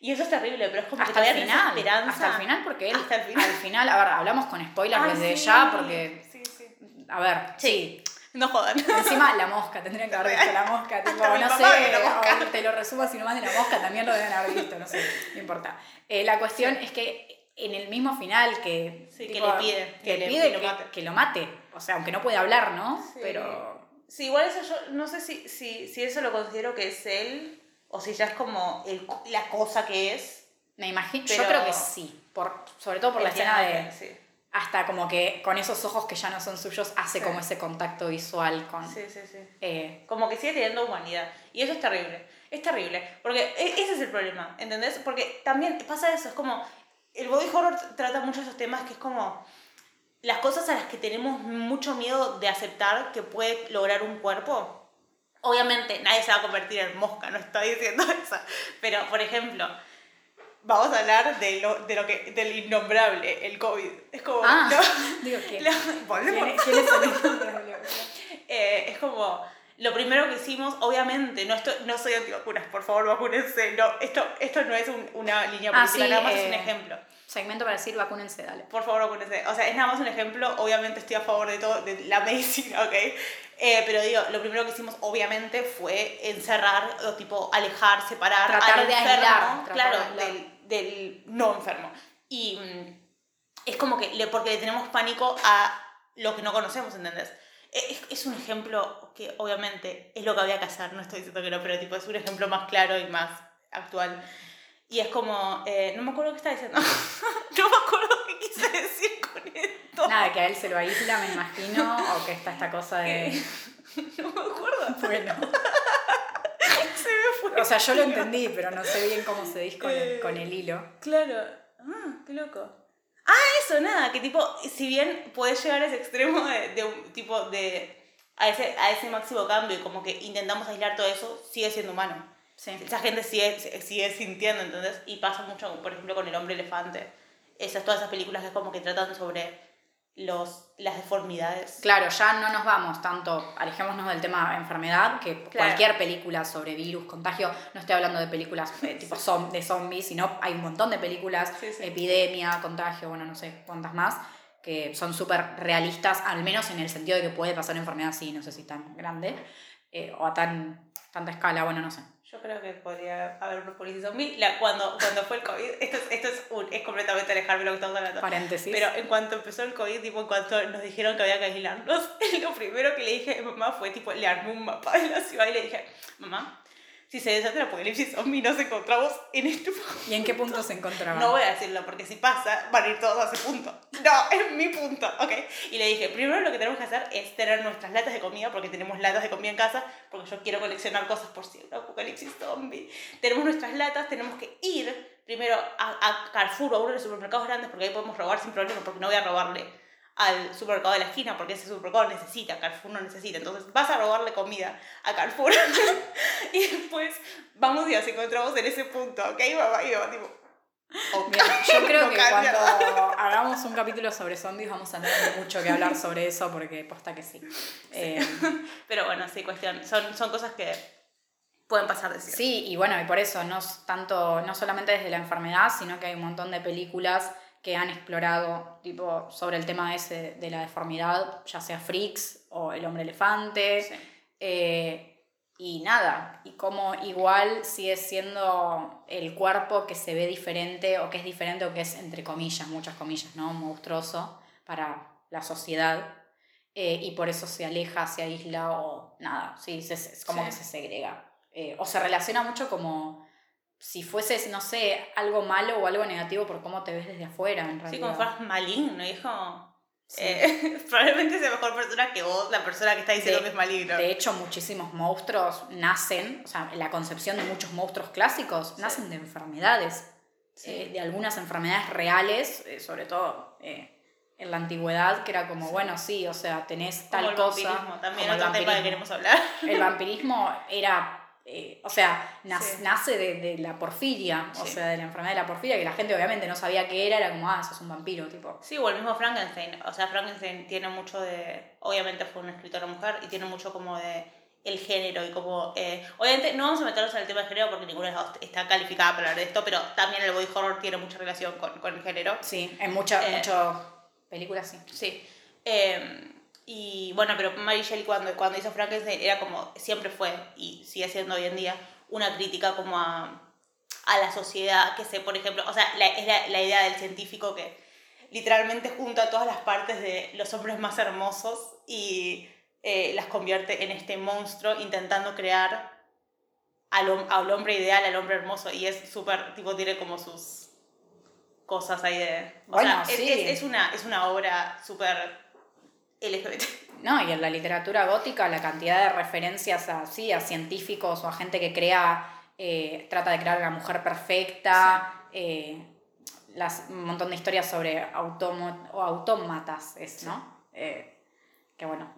Y eso es terrible, pero es como que hasta el todavía tienes final. esperanza. Hasta el final, porque él, Hasta el final. al final, a ver, hablamos con spoilers Ah, desde sí. ya, porque, Sí, sí. a ver, sí. No jodan. Encima la mosca, tendrían que haber visto la mosca, tipo, no sé, mosca. te lo resumo así nomás de la mosca, también lo deben haber visto, no sé, no importa. Eh, la cuestión es que en el mismo final que, Sí, que le pide, que, que le- pide que lo que, lo mate, o sea, aunque no puede hablar, ¿no? Sí. Pero Sí, igual eso yo no sé si, si, si eso lo considero que es él o si ya es como el, la cosa que es. me imagino, yo creo que sí, por, sobre todo por la escena de, Sí, hasta como que con esos ojos que ya no son suyos, hace Sí. como ese contacto visual con... sí, sí. sí. eh, Como que sigue teniendo humanidad. Y eso es terrible. Es terrible. Porque e- ese es el problema, ¿entendés? Porque también pasa eso, es como... El body horror trata mucho esos temas que es como... Las cosas a las que tenemos mucho miedo de aceptar que puede lograr un cuerpo. Obviamente nadie se va a convertir en mosca, no estoy diciendo eso. Pero, por ejemplo, vamos a hablar de lo, de lo que, del innombrable, el COVID. Es como... ah, no, digo la- volvemos. ¿Quién, quién es el? Eh, es como lo primero que hicimos, obviamente, no, esto, no soy antivacunas, por favor, vacúnense. No, esto, esto no es un- una línea Ah, política, sí, nada más es eh, un ejemplo. Segmento para decir vacúnense, dale. Por favor, vacúnense. O sea, es nada más un ejemplo. Obviamente estoy a favor de todo, de la medicina, ¿ok? Eh, pero digo, lo primero que hicimos, obviamente, fue encerrar, o tipo, alejar, separar Tratar al de enfermo, aislar, tratar claro, de aislar. del, del no enfermo. Y mm, es como que, le, porque le tenemos pánico a lo que no conocemos, ¿entendés? Es, es un ejemplo que obviamente es lo que había que hacer, no estoy diciendo que no, pero tipo es un ejemplo más claro y más actual. Y es como, eh, no me acuerdo qué estaba diciendo. no me acuerdo qué quise decir con esto. Nada, que a él se lo aísla, me imagino, o que está esta cosa de... No me acuerdo. Bueno, Se me fue. o sea, yo lo entendí, pero no sé bien cómo se dice con Eh. con el hilo. Claro. Ah, qué loco. Ah, eso, nada, que tipo, si bien puedes llegar a ese extremo de, de un tipo de. A ese, a ese máximo cambio y como que intentamos aislar todo eso, sigue siendo humano. Sí. Esa gente sigue, sigue sintiendo, ¿entendés? Y pasa mucho, por ejemplo, con el hombre elefante. Esas, todas esas películas que como que tratan sobre los, las deformidades. Claro, ya no nos vamos tanto, alejémonos del tema enfermedad, que cualquier película sobre virus, contagio, no estoy hablando de películas eh, tipo zom- de zombies, sino hay un montón de películas, Sí, sí. epidemia, contagio, bueno, no sé cuántas más, que son súper realistas, al menos en el sentido de que puede pasar una enfermedad así, no sé si tan grande, eh, o a tan, tanta escala, bueno, no sé. Yo creo que podría haber una policía zombie. La, cuando, cuando fue el COVID, esto es, esto es, un- es completamente alejarme de lo que estamos hablando. Paréntesis. Pero en cuanto empezó el COVID, tipo, en cuanto nos dijeron que había que aislarnos, lo primero que le dije a mi mamá fue, tipo, le armé un mapa de la ciudad y le dije, mamá, si se desata el apocalipsis zombie, nos encontramos en este punto. ¿Y en qué punto se encontraban? No voy a decirlo, porque si pasa, van a ir todos a ese punto. No, es mi punto, ¿ok? Y le dije, primero lo que tenemos que hacer es tener nuestras latas de comida, porque tenemos latas de comida en casa, porque yo quiero coleccionar cosas por si un apocalipsis zombie. Tenemos nuestras latas, tenemos que ir primero a, a Carrefour o a uno de los supermercados grandes, porque ahí podemos robar sin problema, porque no voy a robarle al supermercado de la esquina porque ese supermercado necesita, Carrefour no necesita. Entonces vas a robarle comida a Carrefour y después vamos y nos encontramos en ese punto, ¿ok, mamá? Y yo, tipo, ok. Bien, yo creo No que cambia cuando hagamos un capítulo sobre zombies vamos a tener mucho que hablar sobre eso porque posta que sí. Eh, Pero bueno, sí, cuestión. Son, son cosas que pueden pasar de. Sí, y bueno, y por eso, no tanto, no solamente desde la enfermedad, sino que hay un montón de películas que han explorado tipo sobre el tema ese de la deformidad, ya sea Freaks o El hombre elefante. Sí. eh, y nada, y como igual sigue siendo el cuerpo que se ve diferente o que es diferente o que es entre comillas, muchas comillas, ¿no? Monstruoso para la sociedad. eh, y por eso se aleja, se aísla o nada, sí, es como Sí. que se segrega. Eh, o se relaciona mucho como si fueses, no sé, algo malo o algo negativo por cómo te ves desde afuera, en realidad. Sí, como fueras maligno, hijo. Sí. Eh, probablemente sea mejor persona que vos, la persona que está diciendo De- que es maligno. De hecho, muchísimos monstruos nacen, o sea, la concepción de muchos monstruos clásicos nacen de enfermedades, Sí. eh, de algunas enfermedades reales, eh, sobre todo eh, en la antigüedad, que era como, Sí. bueno, sí, o sea, tenés Como tal el cosa. vampirismo, también como el otro tema que queremos hablar. El vampirismo era, eh, o sea, Sí. nace de, de la porfiria, o sea, de la enfermedad de la porfiria, que la gente obviamente no sabía qué era, era como, ah, sos un vampiro, tipo. Sí, o el mismo Frankenstein. O sea, Frankenstein tiene mucho de. Obviamente fue una escritora mujer y tiene mucho como de el género y como. eh, obviamente no vamos a meternos en el tema del género porque ninguna de las dos está calificada para hablar de esto, pero también el body horror tiene mucha relación con, con el género. Sí, en muchas Eh. muchas películas sí. Sí. Y bueno, pero Mary Shelley cuando, cuando hizo Frankenstein era como, siempre fue, y sigue siendo hoy en día, una crítica como a, a la sociedad, que se, por ejemplo, o sea, la, es la, la idea del científico que literalmente junta todas las partes de los hombres más hermosos y eh, las convierte en este monstruo intentando crear al, al hombre ideal, al hombre hermoso, y es súper, tipo, tiene como sus cosas ahí de... O Bueno, sea, es- sí. es, es una, es una obra súper LGBT. No, y en la literatura gótica la cantidad de referencias a, sí, a científicos o a gente que crea, eh, trata de crear a la mujer perfecta, eh, las, un montón de historias sobre autómatas, es, ¿no? Eh, que bueno,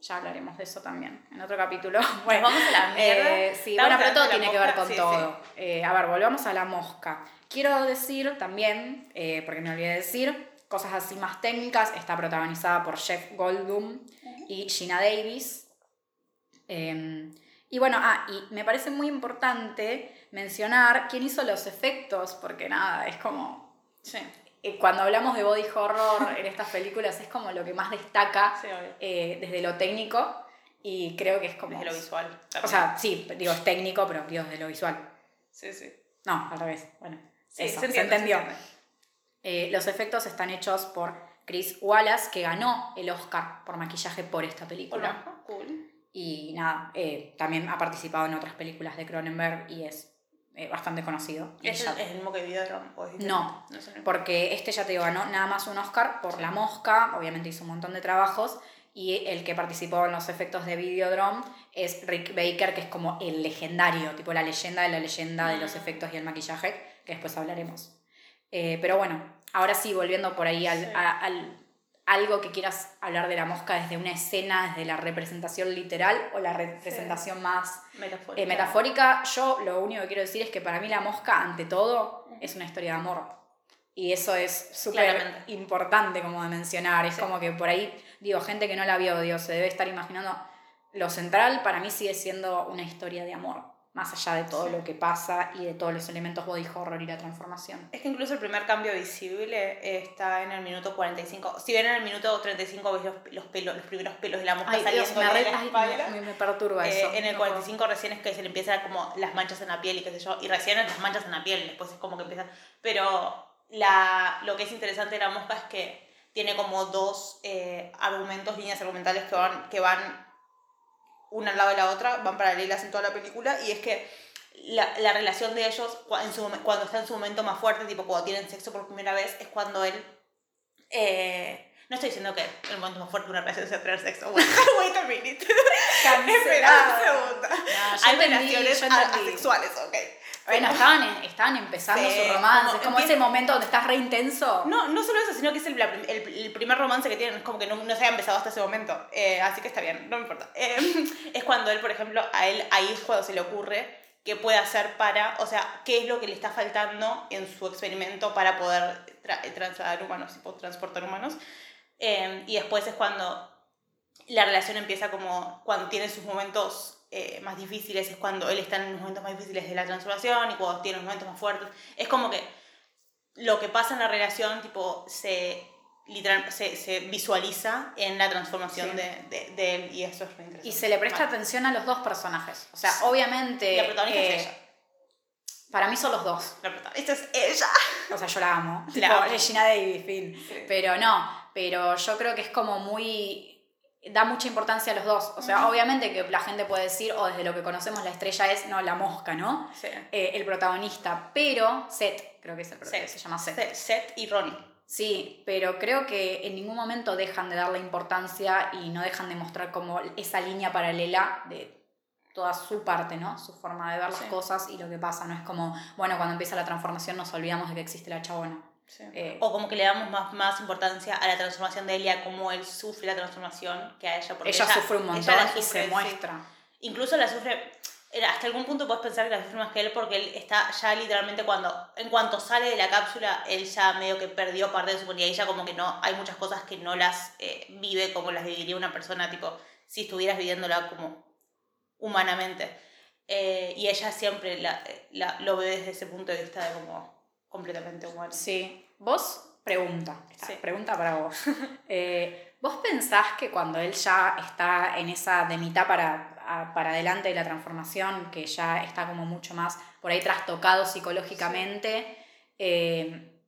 ya hablaremos de eso también en otro capítulo. Bueno, vamos a la mierda. sí, Estamos bueno, pero todo tiene que ver con sí, todo. A ver, volvamos a la mosca. Quiero decir también, porque me olvidé de decir, cosas así más técnicas. Está protagonizada por Jeff Goldblum y Gina Davis. Eh, y bueno, ah, y me parece muy importante mencionar quién hizo los efectos, porque nada, es como. Sí, eh, cuando hablamos de body horror en estas películas, es como lo que más destaca sí, eh, desde lo técnico. Y creo que es como. Desde lo visual. O sea, sí, digo, es técnico, pero digo, desde lo visual. sí, sí. No, al revés. Bueno, Sí, eso, se entiende, se entendió. Eh, los efectos están hechos por Chris Wallace, que ganó el Oscar por maquillaje por esta película. Hola, cool. Y nada, eh, también ha participado en otras películas de Cronenberg y es eh, bastante conocido. ¿Es, ya- el- es el mismo que Videodrome? No, no mismo. porque este ya te digo, ganó nada más un Oscar por La Mosca, obviamente hizo un montón de trabajos, y el que participó en los efectos de Videodrome es Rick Baker, que es como el legendario, tipo la leyenda de la leyenda de los Mm. efectos y el maquillaje, que después hablaremos. Eh, pero bueno, ahora sí, volviendo por ahí al, Sí. a- al- algo que quieras hablar de la mosca desde una escena, desde la representación literal o la representación más Metafórica. eh, metafórica, yo lo único que quiero decir es que para mí la mosca, ante todo, es una historia de amor. Y eso es súper importante como de mencionar. Es Sí. como que por ahí, digo, gente que no la vio, digo, se debe estar imaginando. Lo central para mí sigue siendo una historia de amor, más allá de todo Sí. lo que pasa y de todos los elementos body horror y la transformación. Es que incluso el primer cambio visible está en el minuto 45. Si bien en el minuto 35 ves los, los pelos, los primeros pelos de la mosca Ay, Dios, saliendo me, de la ay, espalda, me, me perturba eh, eso. en el no puedo. 45 recién es que se le empiezan como las manchas en la piel y qué sé yo. Y recién las manchas en la piel, después es como que empieza. Pero la, lo que es interesante de la mosca es que tiene como dos eh, argumentos, líneas argumentales que van, que van una al lado de la otra, van paralelas en toda la película, y es que la, la relación de ellos en su, cuando está en su momento más fuerte, tipo cuando tienen sexo por primera vez, es cuando él... eh, no estoy diciendo que el momento más fuerte de una relación sea tener sexo. Wait, wait a minute. Espera un segundo. No, Hay relaciones asexuales, ok. Bueno, estaban, en- estaban empezando Sí, su romance. como es como empieza- ese momento donde estás re intenso. No, no solo eso, sino que es el, el- el primer romance que tienen, es como que no, no se ha empezado hasta ese momento. Eh, así que está bien, no me importa. Eh, es cuando él, por ejemplo, a él ahí es cuando se le ocurre qué puede hacer para, o sea, qué es lo que le está faltando en su experimento para poder tra- eh, trasladar humanos, tipo transportar humanos. Eh, y después es cuando la relación empieza como, cuando tiene sus momentos eh, más difíciles, es cuando él está en los momentos más difíciles de la transformación y cuando tiene los momentos más fuertes. Es como que lo que pasa en la relación, tipo, se, literal, se, se visualiza en la transformación Sí. de, de, de él y eso es interesante. Y se le presta Vale. atención a los dos personajes. O sea, obviamente. La protagonista eh, es ella. Para mí son los dos. La protagonista es ella. O sea, yo la amo. La Tipo, amo. Regina Davis, fin. Sí. Pero no, pero yo creo que es como muy. Da mucha importancia a los dos. O sea, obviamente que la gente puede decir, o desde lo que conocemos, la estrella es, no, la mosca, ¿no? Sí. Eh, el protagonista. Pero, Seth, creo que es el protagonista, Seth. se llama Seth. Seth, Seth y Ronnie. Sí, pero creo que en ningún momento dejan de darle importancia y no dejan de mostrar como esa línea paralela de toda su parte, ¿no? Su forma de ver las Sí. cosas y lo que pasa. No es como, bueno, cuando empieza la transformación nos olvidamos de que existe la chabona. Eh, O como que le damos más, más importancia a la transformación de él y a cómo él sufre la transformación que a ella. Porque ella, sufre un montón ella la y sufre, se sí. muestra. Incluso la sufre, eh, hasta algún punto puedes pensar que la sufre más que él porque él está ya literalmente cuando, en cuanto sale de la cápsula, él ya medio que perdió parte de su humanidad y ya como que no, hay muchas cosas que no las eh, vive como las viviría una persona, tipo, si estuvieras viviéndola como humanamente. Eh, y ella siempre la, la- lo ve desde ese punto de vista de como completamente humano. Sí. Vos, pregunta. esta Sí. Pregunta para vos. Eh, ¿Vos pensás que cuando él ya está en esa de mitad para, a- para adelante de la transformación, que ya está como mucho más por ahí trastocado psicológicamente, eh,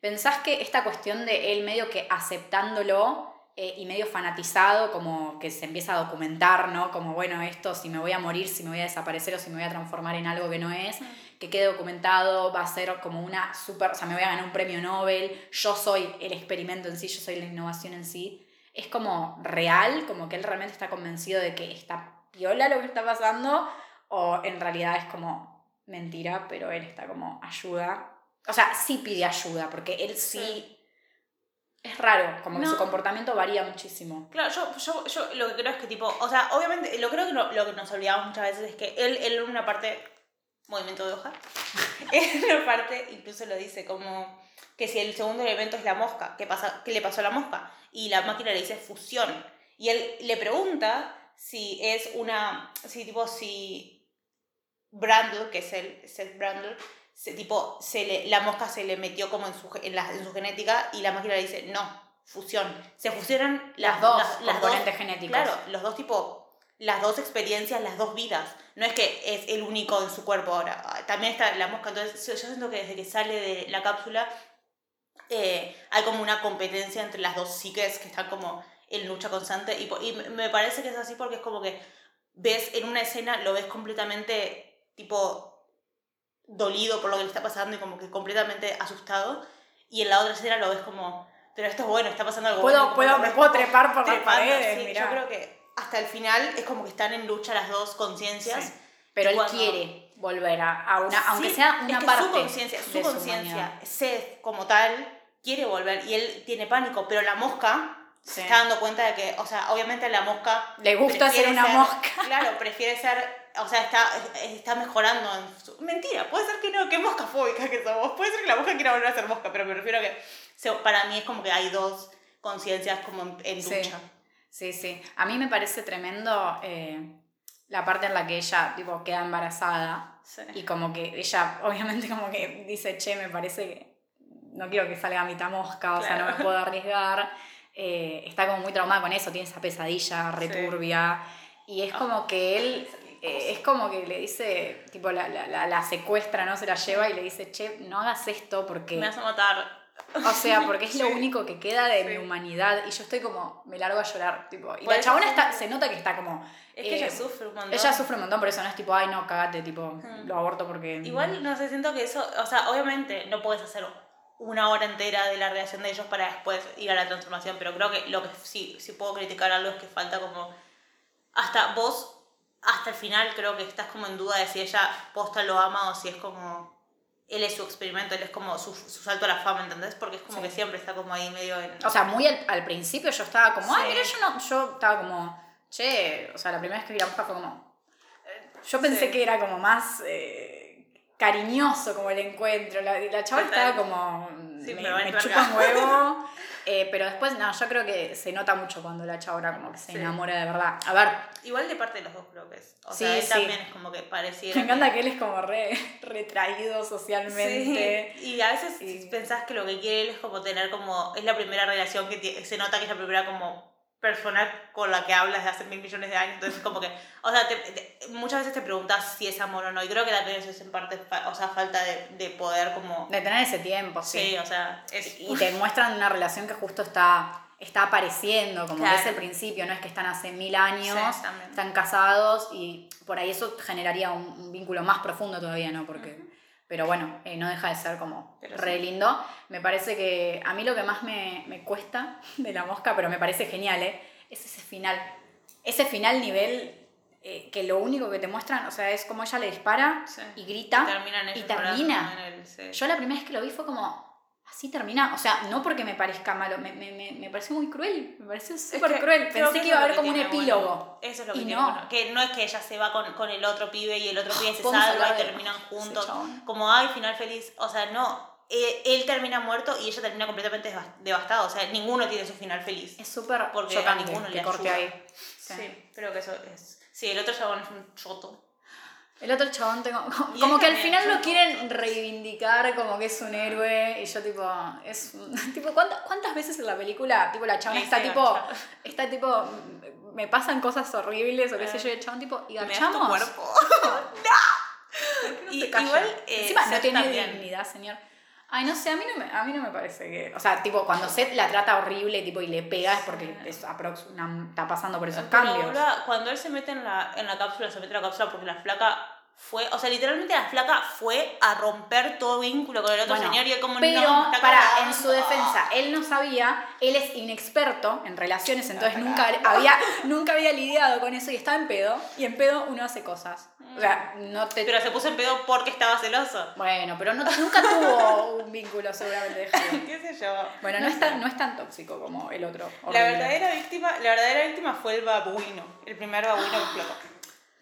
¿pensás que esta cuestión de él medio que aceptándolo eh, y medio fanatizado, como que se empieza a documentar, ¿no? Como, bueno, esto, si me voy a morir, si me voy a desaparecer o si me voy a transformar en algo que no es, que quede documentado, va a ser como una super, o sea, me voy a ganar un premio Nobel, yo soy el experimento en sí, yo soy la innovación en sí. Es como real, como que él realmente está convencido de que está piola lo que está pasando, o en realidad es como mentira, pero él está como ayuda. O sea, sí pide ayuda, porque él sí... Es raro, como que No. su comportamiento varía muchísimo. Claro, yo, yo, yo lo que creo es que tipo, o sea, obviamente, lo creo que no- lo que nos olvidamos muchas veces es que él, él en una parte, movimiento de hoja, en parte incluso lo dice como que si el segundo elemento es la mosca, ¿qué, pasa, ¿qué le pasó a la mosca? Y la máquina le dice fusión. Y él le pregunta si es una, si tipo, si Brandl, que es el Seth Brandl, se, tipo, se le, la mosca se le metió como en su, en, la, en su genética y la máquina le dice, no, fusión. Se fusionan Las dos las componentes dos, genéticos. Claro, los dos tipo, las dos experiencias, las dos vidas. No es que es el único en su cuerpo ahora. Ah, También está la mosca. Entonces, yo siento que desde que sale de la cápsula eh, hay como una competencia entre las dos psiques que están como en lucha constante. Y, me- parece que es así porque es como que ves en una escena, lo ves completamente tipo dolido por lo que le está pasando y como que completamente asustado. Y en la otra escena lo ves como, pero esto es bueno, está pasando algo Puedo, bueno. puedo, me puedo trepar por las paredes, sí. Yo creo que hasta el final es como que están en lucha las dos conciencias. Sí. Pero él cuando- quiere volver a, una, aunque Sí, sea una es que parte su conciencia, su conciencia. Seth como tal, quiere volver y él tiene pánico, pero la mosca se está dando cuenta de que, o sea, obviamente la mosca... Le gusta ser una mosca. Claro, prefiere ser, o sea, está, está mejorando en su... Mentira, puede ser que no, qué mosca fóbica que somos, puede ser que la mosca quiera volver a ser mosca, pero me refiero a que para mí es como que hay dos conciencias como en, en lucha. Sí, sí. A mí me parece tremendo eh, la parte en la que ella tipo, queda embarazada Sí. y como que ella obviamente como que dice, che, me parece que no quiero que salga mitad mosca, o sea, no me puedo arriesgar. Eh, está como muy traumada con eso, tiene esa pesadilla returbia y es como que él... eh, es como que le dice, tipo, la, la, la, la secuestra, ¿no? Se la lleva y le dice, che, no hagas esto porque... Me vas a matar. O sea, porque es lo Sí. único que queda de mi humanidad. Y yo estoy como, me largo a llorar. Tipo, y Por la chabona está, se nota que está como. Es que eh, ella sufre un montón. Ella sufre un montón, por eso no es tipo, ay, no, cagate, tipo, Mm. lo aborto porque. Igual, no sé, siento que eso, o sea, obviamente no puedes hacer una hora entera de la relación de ellos para después ir a la transformación, pero creo que lo que sí, sí puedo criticar algo es que falta como, hasta vos, hasta el final creo que estás como en duda de si ella posta lo ama o si es como él es su experimento, él es como su, su salto a la fama, ¿entendés? Porque es como Sí. que siempre está como ahí medio en... O sea, muy al, al principio yo estaba como, ay, mira, yo no, yo estaba como, che, o sea, la primera vez que vi la mosca fue como, eh, yo pensé Sí. que era como más eh, cariñoso como el encuentro, la, la chava estaba como, Sí, me, me chupa un huevo, eh, pero después, no, yo creo que se nota mucho cuando la chava como que se Sí. enamora de verdad. A ver, Igual de parte de los dos creo que es. O Sí, sea, él también es como que pareciera... me encanta que él es como re, retraído socialmente. Sí, y a veces pensás que lo que quiere él es como tener como, es la primera relación que se nota que es la primera como persona con la que hablas de hace mil millones de años, entonces como que, o sea, te- te- muchas veces te preguntas si es amor o no, y creo que también eso es en parte, o sea, falta de, de poder como, De tener ese tiempo, sí, sí. o sea, es, Y te muestran una relación que justo está, está apareciendo, como Claro. que es el principio, no es que están hace mil años, Sí, están casados y por ahí eso generaría un, un vínculo más profundo todavía, ¿no? Porque, pero bueno, eh, no deja de ser como Pero re sí. lindo. Me parece que a mí lo que más me, me cuesta de la mosca, pero me parece genial, ¿eh? Es ese final. Ese final nivel eh, que lo único que te muestran, o sea, es como ella le dispara Sí. y grita. terminan y ellos termina. el- sí. Yo la primera vez que lo vi fue como, así termina. O sea, no porque me parezca malo, me, me, me, me pareció muy cruel. Me pareció Es súper que cruel. Pensé que eso iba a es haber como un bueno. epílogo. Eso es lo que Y tiene no. bueno. Que no es que ella se va con, con el otro pibe y el otro pibe se salva y terminan juntos. Como, ay, final feliz. O sea, no. Eh, Él termina muerto y ella termina completamente devas- devastada. O sea, ninguno tiene su final feliz. Es súper Porque a ninguno que le ayuda. ahí. Sí. Sí. creo que eso es. Sí, el otro chabón es un choto. El otro chabón tengo, como que al final lo quieren reivindicar como que es un héroe y yo tipo, es un- tipo ¿cuántas, cuántas veces en la película tipo la chabona está tipo, está tipo me pasan cosas horribles o qué sé yo y el chabón tipo y tu garchamos. cuerpo. no Y igual, eh, Encima no tiene también. dignidad, señor. Ay, no sé, a mí no me, a mí no me parece que. O sea, tipo, cuando Seth la trata horrible tipo, y le pega es porque es aprox- una- está pasando por esos Pero, cambios. boluda, cuando él se mete en la, en la cápsula, se mete en la cápsula porque la flaca fue, o sea, literalmente la flaca fue a romper todo vínculo con el otro Bueno, señor y él como pero, no, está para, cagado". en su defensa, él no sabía, él es inexperto en relaciones, entonces nunca había, nunca había lidiado con eso y estaba en pedo. Y en pedo uno hace cosas. O sea, no te. Pero se puso en pedo porque estaba celoso. bueno, pero no, nunca tuvo un vínculo seguramente de. ¿Qué sé yo? Bueno, no es, tan, no es tan tóxico como el otro. La horrible. verdadera víctima, la verdadera víctima fue el babuino, el primer babuino que explotó.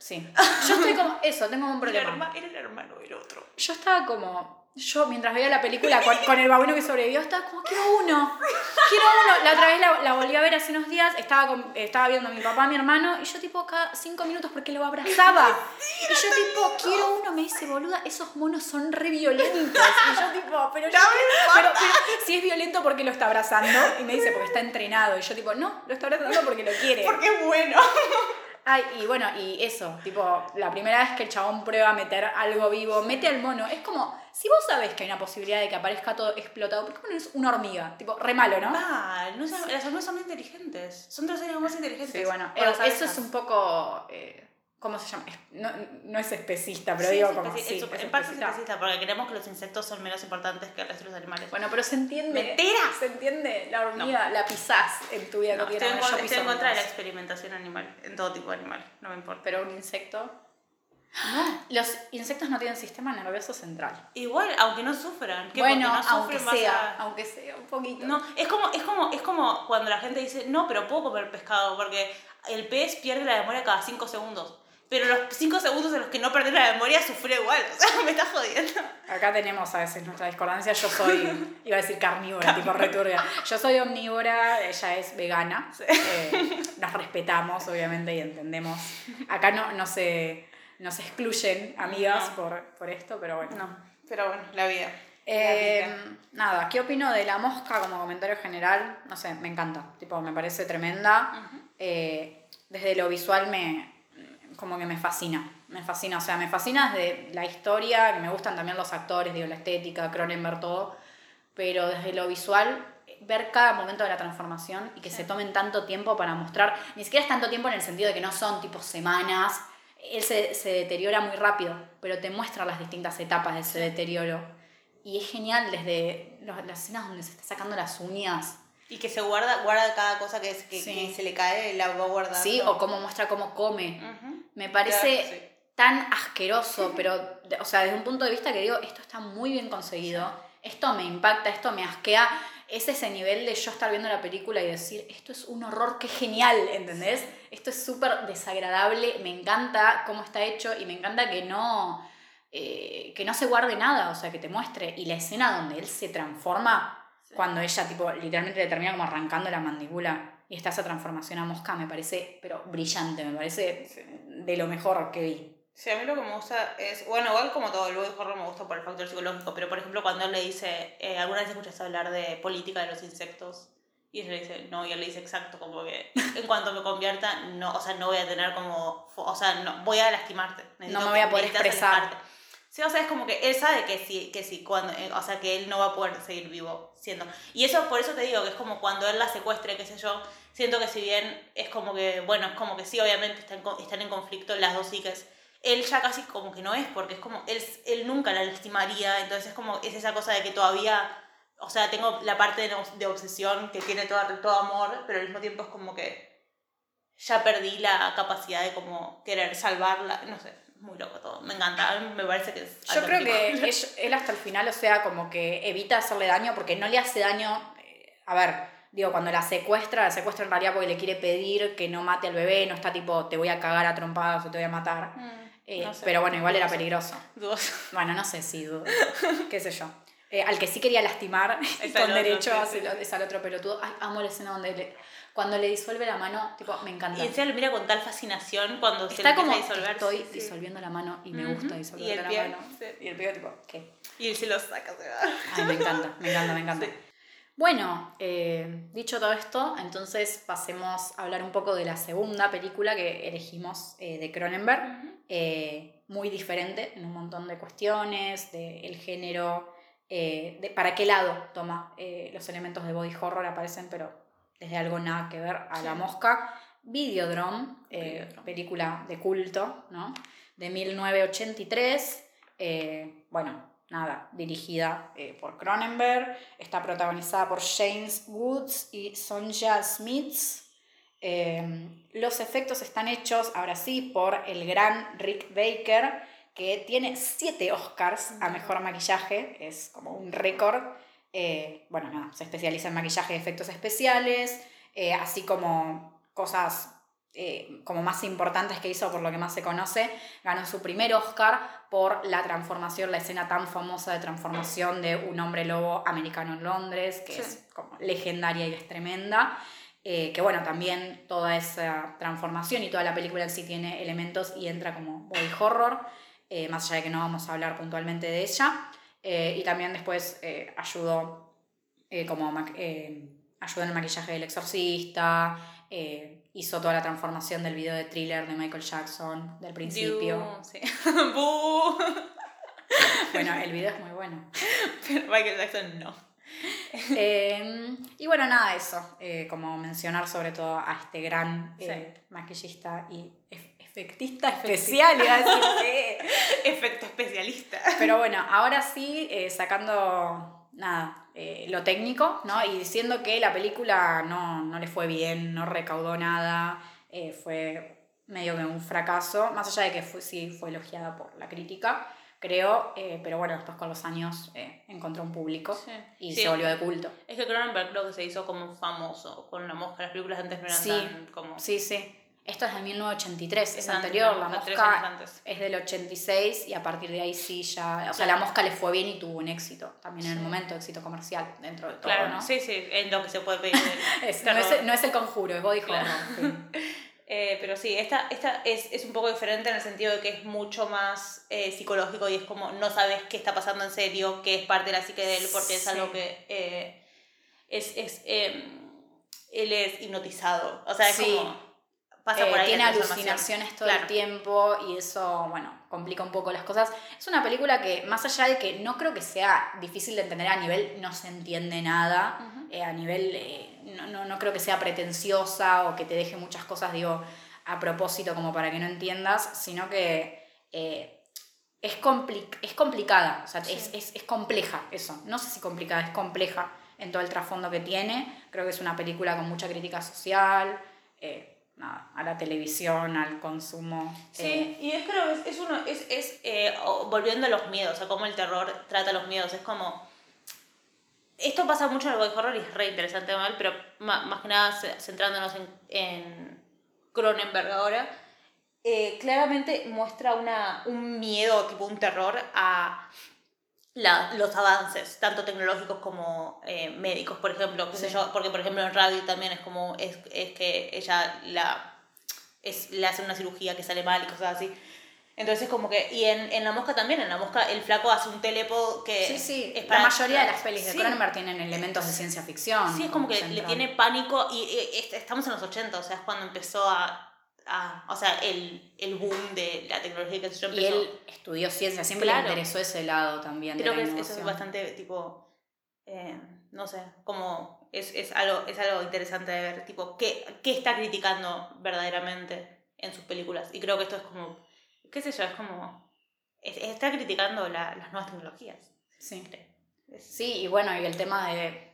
Sí. Yo estoy como. Eso, tengo un problema. herma- Era el hermano del otro. Yo estaba como. Yo, mientras veía la película con, con el babuino que sobrevivió, estaba como, quiero uno. Quiero uno. La otra vez la, la volví a ver hace unos días. Estaba, con- estaba viendo a mi papá, a mi hermano, y yo, tipo, cada cinco minutos porque lo abrazaba. Y yo, tipo, quiero uno. Me dice, boluda, esos monos son re violentos. Y yo, tipo, pero, yo, pero, pero si es violento, ¿por qué lo está abrazando? Y me dice, porque está entrenado. Y yo, tipo, no, lo está abrazando porque lo quiere. Porque es bueno. Ay, y bueno, y eso, tipo, la primera vez que el chabón prueba a meter algo vivo, mete al mono. Es como, si vos sabés que hay una posibilidad de que aparezca todo explotado, ¿por qué pones una hormiga? Tipo, re malo, ¿no? Ah, no son- las hormigas son muy inteligentes. Son los seres más inteligentes. Sí, bueno, eso es un poco. eh, ¿Cómo se llama? No, no es especista, pero Sí, digo es como. sí, es- en parte es especista. porque creemos que los insectos son menos importantes que el resto de los animales. Bueno, pero se entiende. ¡Mentira! Se entiende. La hormiga la pisás en tu vida No, estoy, cotidiana. en, contra, piso estoy en contra de la experimentación animal, en todo tipo de animal, no me importa. Pero un insecto. Los insectos no tienen sistema nervioso central. Igual, aunque no sufran, que Bueno, no aunque sufren sea, a- aunque sea un poquito. No, es como, es, como, es como cuando la gente dice, no, pero puedo comer pescado, porque el pez pierde la memoria cada 5 segundos. Pero los 5 segundos en los que no perdés la memoria sufre igual. O sea, me estás jodiendo. Acá tenemos a veces nuestra discordancia. Yo soy, iba a decir carnívora, tipo returbia. Yo soy omnívora, ella es vegana. Eh, nos respetamos, obviamente, y entendemos. Acá no, no, se, no se excluyen amigas No. por, por esto, pero bueno. No, pero bueno, la vida. Eh, La vida. nada, ¿qué opino de la mosca como comentario general? No sé, me encanta. Tipo, me parece tremenda. Eh, desde lo visual me como que me fascina. Me fascina. O sea, me fascina desde la historia, que me gustan también los actores, digo, la estética, Cronenberg, todo. Pero desde lo visual, ver cada momento de la transformación y que se tomen tanto tiempo para mostrar. Ni siquiera es tanto tiempo en el sentido de que no son tipo semanas. Él se, se deteriora muy rápido, pero te muestra las distintas etapas de ese deterioro. Y es genial desde los- las escenas donde se está sacando las uñas. Y que se guarda, guarda cada cosa que, es, que, Sí. que se le cae, la va guardando. Sí, o cómo muestra cómo come. Ujú. Me parece sí. tan asqueroso, pero, o sea, desde un punto de vista que digo, esto está muy bien conseguido, esto me impacta, esto me asquea, es ese nivel de yo estar viendo la película y decir, esto es un horror, qué genial, ¿entendés? Esto es súper desagradable, me encanta cómo está hecho y me encanta que no, eh, que no se guarde nada, o sea, que te muestre. Y la escena donde él se transforma, Sí. cuando ella, tipo, literalmente le termina como arrancando la mandíbula está esa transformación a mosca, me parece, pero brillante, me parece Sí. de lo mejor que vi. Sí, a mí lo que me gusta es, bueno, igual como todo, el horror me gusta por el factor psicológico, pero por ejemplo cuando él le dice, eh, ¿alguna vez escuchaste hablar de política de los insectos? Y ella le dice, no, y él le dice exacto, como que en cuanto me convierta, no, o sea, no voy a tener como, o sea, no, voy a lastimarte. Necesito No me voy a poder expresar. alejarte. Sí, o sea, es como que él sabe que sí, que sí, cuando, eh, o sea, que él no va a poder seguir vivo siendo. Y eso, por eso te digo, que es como cuando él la secuestre, qué sé yo, siento que si bien es como que, bueno, es como que sí, obviamente están, están en conflicto las dos psiques, él ya casi como que no es, porque es como, él, él nunca la lastimaría, entonces es como, es esa cosa de que todavía, o sea, tengo la parte de, de obsesión que tiene todo, todo amor, pero al mismo tiempo es como que ya perdí la capacidad de como querer salvarla, no sé, muy loco todo, me encanta, me parece que es... Yo creo que él, él hasta el final, o sea, como que evita hacerle daño porque no le hace daño. eh, A ver, digo, cuando la secuestra, la secuestra en realidad porque le quiere pedir que no mate al bebé, no está tipo, te voy a cagar a trompadas o te voy a matar. Mm, Eh, no sé, pero bueno, igual era peligroso. dudoso. Bueno, no sé si dudo. qué sé yo. Eh, al que sí quería lastimar con otro, derecho sí, a sí. es al otro pelotudo. Ay, amo la escena donde le- cuando le disuelve la mano, tipo, me encanta. Y encima lo mira con tal fascinación cuando se Está le como, a disolver. estoy sí, sí. disolviendo la mano y me gusta disolver la pie, mano. sí. Y el pie, tipo, ¿qué? Y él se lo saca, se va. Ay, me encanta, me encanta, me encanta. Bueno, eh, dicho todo esto, entonces pasemos a hablar un poco de la segunda película que elegimos eh, de Cronenberg. Eh, muy diferente en un montón de cuestiones, del género, eh, de para qué lado toma los elementos de body horror aparecen, pero desde algo nada que ver a la mosca. Videodrome, eh, Videodrome. película de culto, ¿no? De 1983. eh, bueno, nada, dirigida eh, por Cronenberg. Está protagonizada por James Woods y Sonja Smith. Eh, los efectos están hechos, ahora sí, por el gran Rick Baker, que tiene siete Oscars a mejor maquillaje, es como un récord. Eh, bueno, nada, se especializa en maquillaje y efectos especiales, eh, así como cosas eh, como más importantes que hizo por lo que más se conoce. Ganó su primer Oscar por la transformación, la escena tan famosa de transformación de un hombre lobo americano en Londres, que Sí. es como legendaria y es tremenda. Eh, que bueno, también toda esa transformación y toda la película en sí tiene elementos y entra como body horror, eh, más allá de que no vamos a hablar puntualmente de ella. Eh, y también después eh, ayudó eh, como eh, ayudó en el maquillaje del exorcista, hizo toda la transformación del video de thriller de Michael Jackson del principio. Sí. Bueno, el video es muy bueno. Pero Michael Jackson no. Eh, y bueno, nada, eso. eh, como mencionar sobre todo a este gran eh, maquillista y efectista especial, iba a decir que- Efecto especialista. Pero bueno, ahora sí, eh, sacando nada, eh, lo técnico, ¿no? Y diciendo que la película no, no le fue bien, no recaudó nada, eh, fue medio que un fracaso, más allá de que fue, sí fue elogiada por la crítica, creo, eh, pero bueno, después con los años eh, encontró un público Sí. y Sí. se volvió de culto. Es que Cronenberg creo que se hizo como famoso con la mosca. Las películas antes no eran Sí. tan como... Sí, sí. Esto es de 1983, es, Es anterior, antes, la mosca es del 86 y a partir de ahí sí ya, o sea, la mosca le fue bien y tuvo un éxito, también en el momento éxito comercial dentro de todo, Claro, ¿no? sí, sí, es lo que se puede pedir. Es- no, es, no es el conjuro, es body horror. Claro. sí. Eh, pero sí, esta, esta es, es un poco diferente en el sentido de que es mucho más eh, psicológico y es como no sabes qué está pasando en serio, qué es parte de la psique de él, porque es algo que eh, es, es eh, él es hipnotizado. O sea, es como pasa Eh, por ahí. tiene alucinaciones todo Claro. el tiempo y eso, bueno, complica un poco las cosas. Es una película que, más allá de que no creo que sea difícil de entender a nivel, no se entiende nada, eh, a nivel, eh, no, no, no creo que sea pretenciosa o que te deje muchas cosas, digo, a propósito como para que no entiendas, sino que es, compli- es complicada, o sea, Sí. es, es, es compleja eso. No sé si complicada, es compleja en todo el trasfondo que tiene. Creo que es una película con mucha crítica social. eh, nada, a la televisión, al consumo. Sí, eh, y es creo es, es uno, es, es eh, volviendo a los miedos, a cómo el terror trata los miedos, es como... Esto pasa mucho en el body horror y es re interesante, mal, pero ma- más, que nada ce- centrándonos en, en Cronenberg ahora, eh, claramente muestra una, un miedo, tipo un terror a la- los avances, tanto tecnológicos como eh, médicos, por ejemplo, qué sé Sí. yo, porque por ejemplo en Radio también es como, es, es que ella la, es, le hace una cirugía que sale mal y cosas así. Entonces como que, y en, en La Mosca también, en La Mosca el flaco hace un telepo que... Sí, sí, es la para- mayoría de las pelis de Sí. Cronenberg tienen elementos de ciencia ficción. Sí, es como que le central. tiene pánico y, y est- estamos en los 80, o sea, es cuando empezó a... a- o sea, el, el boom de la tecnología que yo Y empezó. él estudió ciencia, siempre Claro. le interesó ese lado también. Creo de que eso es bastante tipo, eh, no sé, como es, es, algo, es algo interesante de ver, tipo, ¿qué, qué está criticando verdaderamente en sus películas. Y creo que esto es como, qué sé yo, es como, es- está criticando la- las nuevas tecnologías. Sí. Sí, y bueno, y el tema de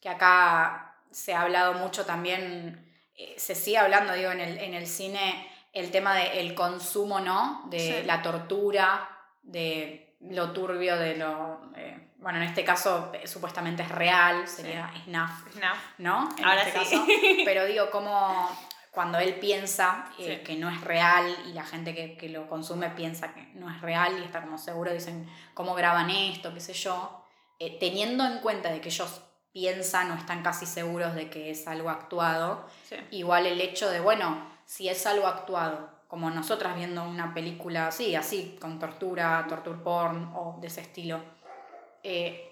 que acá se ha hablado mucho también, se sigue hablando, digo, en el, en el cine, el tema del consumo, ¿no? De Sí. la tortura, de lo turbio, de lo... eh, bueno, en este caso eh, supuestamente es real, sería snuff, No. ¿no? En Ahora este sí. caso. Pero digo, como cuando él piensa eh, Sí. que no es real y la gente que, que lo consume piensa que no es real y está como seguro, dicen, ¿cómo graban esto? ¿Qué sé yo? Eh, teniendo en cuenta de que ellos piensan o están casi seguros de que es algo actuado, Sí. igual el hecho de, bueno, si es algo actuado, como nosotras viendo una película así, así, con tortura, torture porn o de ese estilo, eh,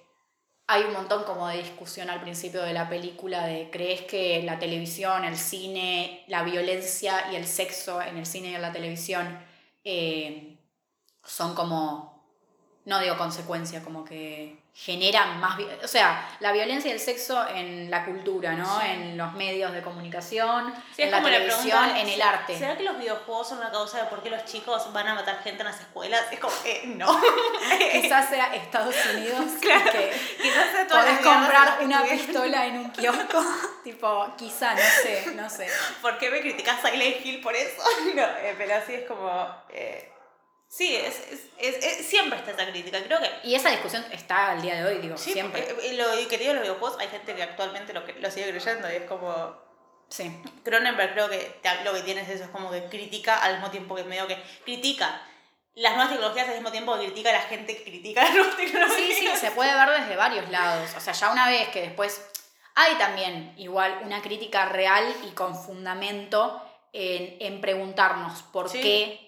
hay un montón como de discusión al principio de la película de crees que la televisión, el cine, la violencia y el sexo en el cine y en la televisión eh, son como, no digo consecuencia, como que generan más, o sea, la violencia y el sexo en la cultura, ¿no? Sí. En los medios de comunicación, Sí, en es la como la televisión, en el arte. ¿Será que los videojuegos son la causa de por qué los chicos van a matar gente en las escuelas? Es como, eh, no. Quizás sea Estados Unidos Claro. que Quizás sea podés comprar una tuvieron. pistola en un kiosco, tipo, quizá, no sé, no sé. ¿Por qué me criticas Silent Hill por eso? No, eh, pero así es como... eh, sí, es, es, es- siempre está esa crítica. Creo que... Y esa discusión está al día de hoy, digo, Sí, siempre. eh, eh, lo que digo los videojuegos, hay gente que actualmente lo, lo sigue creyendo y es como... Sí. Cronenberg creo que lo que tiene es eso, es como que critica al mismo tiempo que medio que critica las nuevas tecnologías al mismo tiempo que critica a la gente que critica las nuevas tecnologías. Sí, sí, se puede ver desde varios lados. O sea, ya una vez que después hay también igual una crítica real y con fundamento en, en preguntarnos por Sí. qué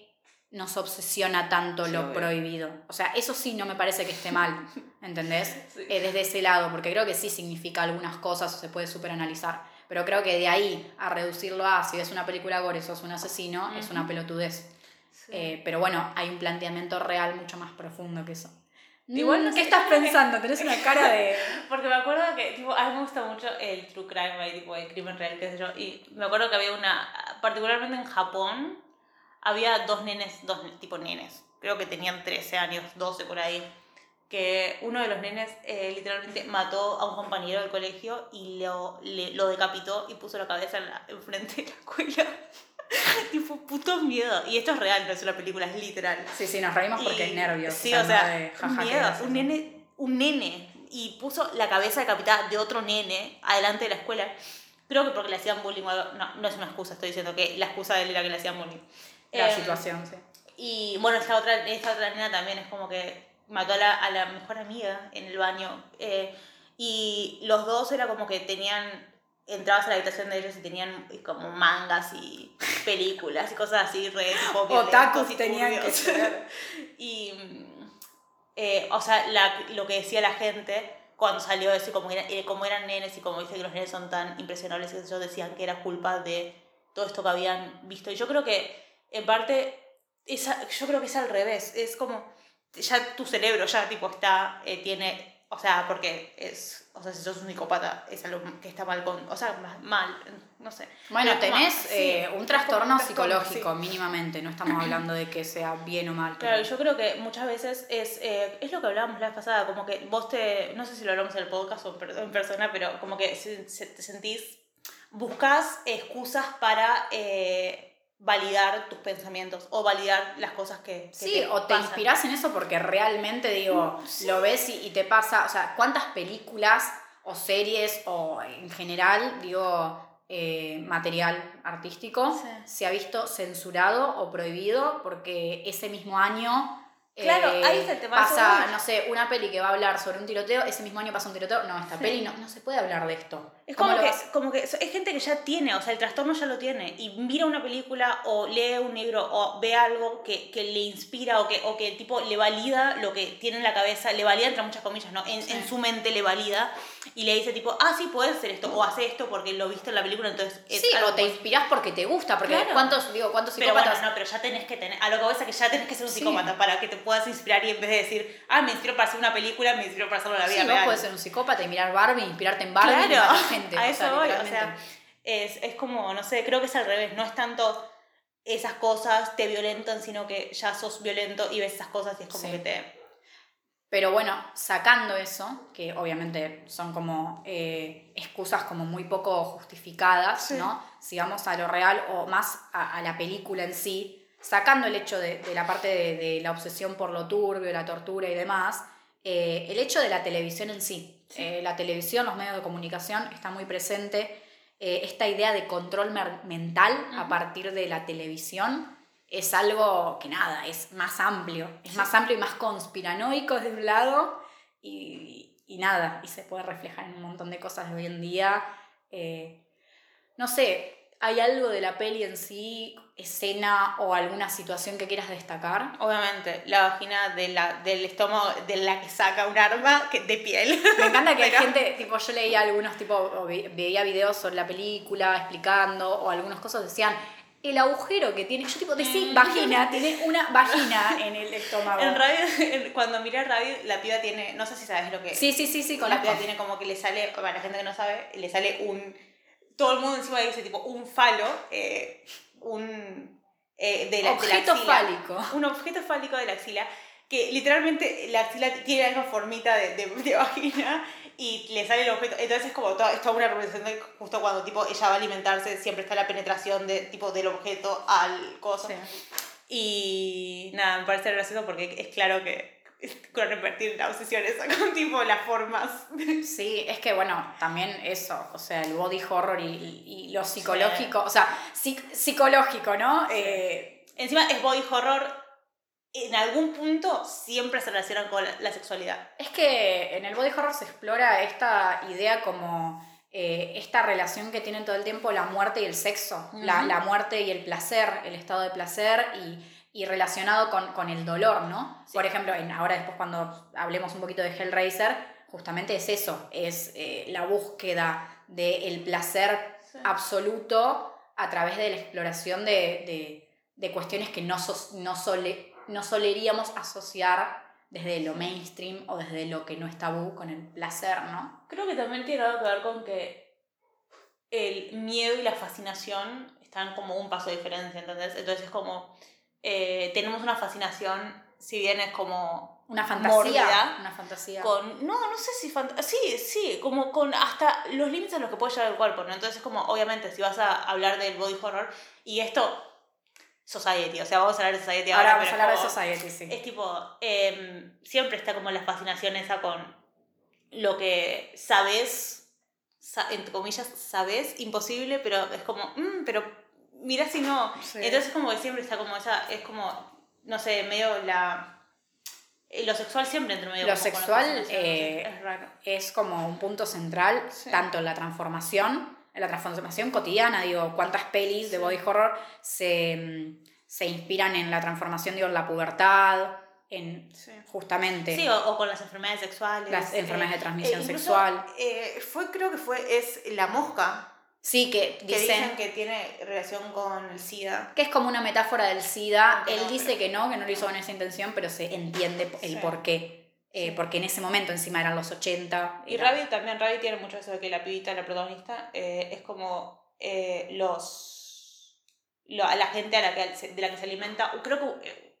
nos obsesiona tanto Sí, lo obvio. prohibido. O sea, eso sí no me parece que esté mal, ¿entendés? Sí. Eh, desde ese lado, porque creo que sí significa algunas cosas o se puede superanalizar. Pero creo que de ahí a reducirlo a si ves una película gore sos un asesino, es una pelotudez. Sí. Eh, pero bueno, hay un planteamiento real mucho más profundo que eso. Igual no Mm, sé, ¿Qué estás pensando? Tenés una cara de... Porque me acuerdo que, tipo, a mí me gusta mucho el true crime, tipo, el crimen real, qué sé yo. Y me acuerdo que había una, particularmente en Japón, había dos nenes, dos tipo nenes, creo que tenían 13 años, 12 por ahí, que uno de los nenes eh, literalmente mató a un compañero del colegio y lo, le- lo decapitó y puso la cabeza en enfrente de la escuela. tipo, puto miedo. Y esto es real, no es una película, es literal. Sí, sí, nos reímos porque Y- es nervios. Sí, o sea, de jaja, qué miedo. Un nene, un nene. Y puso la cabeza decapitada de otro nene adelante de la escuela. Creo que porque le hacían bullying o algo. No, no es una excusa, estoy diciendo que la excusa de él era que le hacían bullying. La Eh, situación, sí. Y bueno, esta otra, esta otra nena también es como que mató a la, a la mejor amiga en el baño. eh, y los dos era como que tenían. Entrabas a la habitación de ellos y tenían como mangas y películas y cosas así, re tipo Otakus y tenían que ser. Y, eh, o sea, la- lo que decía la gente cuando salió eso, como, era- eh, como eran nenes y como dice que los nenes son tan impresionables, ellos decían que era culpa de todo esto que habían visto. Y yo creo que, en parte, esa, yo creo que es al revés. Es como, ya tu cerebro ya tipo está, eh, tiene, o sea, porque es, o sea, si sos un psicópata, es algo que está mal con, o sea, ma- mal, no sé. Bueno, Pero tenés sí, eh, es un trastorno un trastorno, psicológico, mínimamente. No estamos hablando de que sea bien o mal. Claro, yo creo que muchas veces es, eh, es lo que hablábamos la vez pasada, como que vos te, no sé si lo hablamos en el podcast o en per- en persona, pero como que se- se- te sentís buscas excusas para eh, validar tus pensamientos o validar las cosas que, que Sí, o te pasan. inspirás en eso porque realmente, digo, lo ves y, y te pasa, o sea, ¿cuántas películas o series o en general, digo, eh, material artístico Sí. se ha visto censurado o prohibido porque ese mismo año... Claro, eh, ahí está el tema, Pasa, no sé, una peli que va a hablar sobre un tiroteo, ese mismo año pasa un tiroteo. No, esta Sí. peli no, no se puede hablar de esto. Es ¿Cómo como que, como que es gente que ya tiene, o sea, el trastorno ya lo tiene. Y mira una película o lee un libro o ve algo que, que le inspira o que, o que tipo le valida lo que tiene en la cabeza, le valida entre muchas comillas, ¿no? En, Sí. en su mente le valida y le dice tipo, ah, sí, puedes hacer esto o hace esto porque lo viste en la película, entonces es Sí, algo o te que- inspirás porque te gusta, porque Claro. ¿cuántos, digo, cuántos Pero bueno, psicópatas no, pero ya tenés que tener, a lo que voy a que ya tenés que ser un Sí. psicópata para que te puedas inspirar y en vez de decir, ah, me inspiro para hacer una película, me inspiro para hacerlo en la vida Sí, vos real. podés ser un psicópata y mirar Barbie, inspirarte en Barbie Claro, a eso voy, o sea, es, es como, no sé, creo que es al revés, no es tanto esas cosas te violentan, sino que ya sos violento y ves esas cosas y es como Sí. que te... Pero bueno, sacando eso, que obviamente son como eh, excusas como muy poco justificadas, Sí. ¿no? Si vamos a lo real o más a, a la película en sí, sacando el hecho de, de la parte de, de la obsesión por lo turbio, la tortura y demás, eh, el hecho de la televisión en sí. Eh, la televisión, los medios de comunicación, está muy presente. eh, esta idea de control mental a partir de la televisión es algo que nada, es más amplio. Es más amplio y más conspiranoico de un lado y, y nada, y se puede reflejar en un montón de cosas de hoy en día. Eh, no sé, ¿hay algo de la peli en sí, escena o alguna situación que quieras destacar? Obviamente, la vagina de la, del estómago de la que saca un arma que, de piel. Me encanta que hay Pero- gente, tipo, yo leía algunos, tipo, o ve- veía videos sobre la película explicando, o algunas cosas decían, el agujero que tiene, yo tipo, decí Mm. vagina, tiene una vagina en el estómago. En radio, cuando miré radio, la piba tiene, no sé si sabes lo que Sí, sí, sí, sí, la conozco. piba tiene como que le sale, para la gente que no sabe, le sale un, todo el mundo encima dice tipo un falo, eh, un, eh, de, la, de la Objeto axila. fálico. un objeto fálico de la axila, que literalmente la axila tiene la misma formita de, de, de vagina y le sale el objeto. Entonces es como toda, es toda una representación de justo cuando tipo ella va a alimentarse, siempre está la penetración de, tipo, del objeto al coso. Sí. Y nada, me parece gracioso porque es claro que con repetir la obsesión esa con tipo las formas. Sí, es que bueno, también eso, o sea, el body horror y, y- lo psicológico, o sea, psic- psicológico, ¿no? Eh, Encima es body horror, en algún punto siempre se relaciona con la, la sexualidad. Es que en el body horror se explora esta idea como eh, esta relación que tienen todo el tiempo la muerte y el sexo, la, la muerte y el placer, el estado de placer y, y relacionado con, con el dolor, ¿no? Sí. Por ejemplo, en, ahora después cuando hablemos un poquito de Hellraiser, justamente es eso, es eh, la búsqueda del placer Sí. absoluto a través de la exploración de, de- de cuestiones que no, sos- no, sole- no soleríamos asociar desde lo mainstream o desde lo que no es tabú con el placer, ¿no? Creo que también tiene algo que ver con que el miedo y la fascinación están como un paso de diferencia, ¿entendés? Entonces es como, eh, tenemos una fascinación, si bien es como Una fantasía. Mórbida. Una fantasía. con, no, no sé si, fant- sí, sí, como con hasta los límites a los que puede llegar el cuerpo, ¿no? Entonces es como, obviamente, si vas a hablar del body horror, y esto, Society, o sea, vamos a hablar de Society ahora, Ahora vamos a hablar es de como- Society, sí. es tipo, em, siempre está como la fascinación esa con lo que sabes, sa- entre comillas, sabes, imposible, pero es como, "Mm, pero mira si no. Sí. Entonces como que siempre está como esa, es como, no sé, medio la... eh, Lo sexual siempre entre medio Lo sexual, eh, es raro. es como un punto central, Sí. tanto en la transformación, en la transformación cotidiana, digo, cuántas pelis de body horror se, mm, se inspiran en la transformación, digo, en la pubertad, en Sí. justamente Sí, o, o con las enfermedades sexuales. las enfermedades de transmisión incluso, sexual. eh, fue, creo que fue, es la mosca, Sí, que que dicen dicen que tiene relación con el SIDA. que es como una metáfora del SIDA. Aunque Él no, dice que no, que no lo hizo con esa intención, pero se entiende el Sí. por qué. Eh. Porque en ese momento encima eran los 80. Y era- Rabbit también, Rabbit tiene mucho eso de que la pibita, la protagonista, eh, es como eh, los... lo- la gente a la que, de la que se alimenta, creo que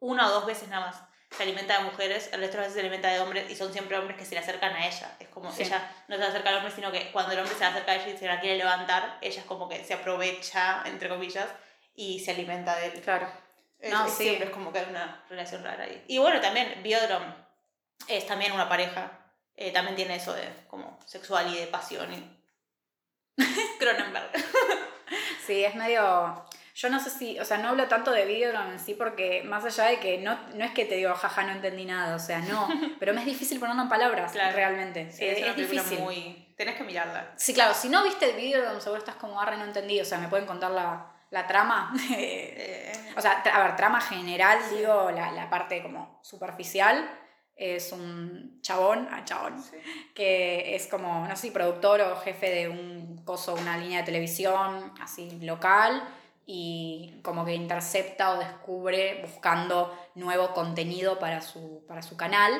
una o dos veces nada más. Se alimenta de mujeres, el resto de veces se alimenta de hombres y son siempre hombres que se le acercan a ella. Es como Sí. ella no se acerca al hombre, sino que cuando el hombre se le acerca a ella y se la quiere levantar, ella es como que se aprovecha, entre comillas, y se alimenta de él. Claro. Es- No, es sí. Siempre es como que hay una relación rara ahí. Y bueno, también Biodrom es también una pareja. eh, también tiene eso de como sexual y de pasión. Y... Cronenberg. Sí, es medio. Yo no sé si, o sea, no hablo tanto de Videodrome en sí porque más allá de que no, no es que te digo, jaja, no entendí nada, o sea, no, pero me es difícil ponerlo en palabras Claro. realmente. Sí, Eh, es, difícil. muy... Tenés que mirarla. Sí, claro, si no viste Videodrome seguro estás como arre, no entendí, o sea, me pueden contar la, la trama. Eh, o sea, a ver, trama general, digo, la, la parte como superficial. Es un chabón, ah, chabón, sí. que es como, no sé productor o jefe de un coso, una línea de televisión así local y como que intercepta o descubre buscando nuevo contenido para su, para su canal,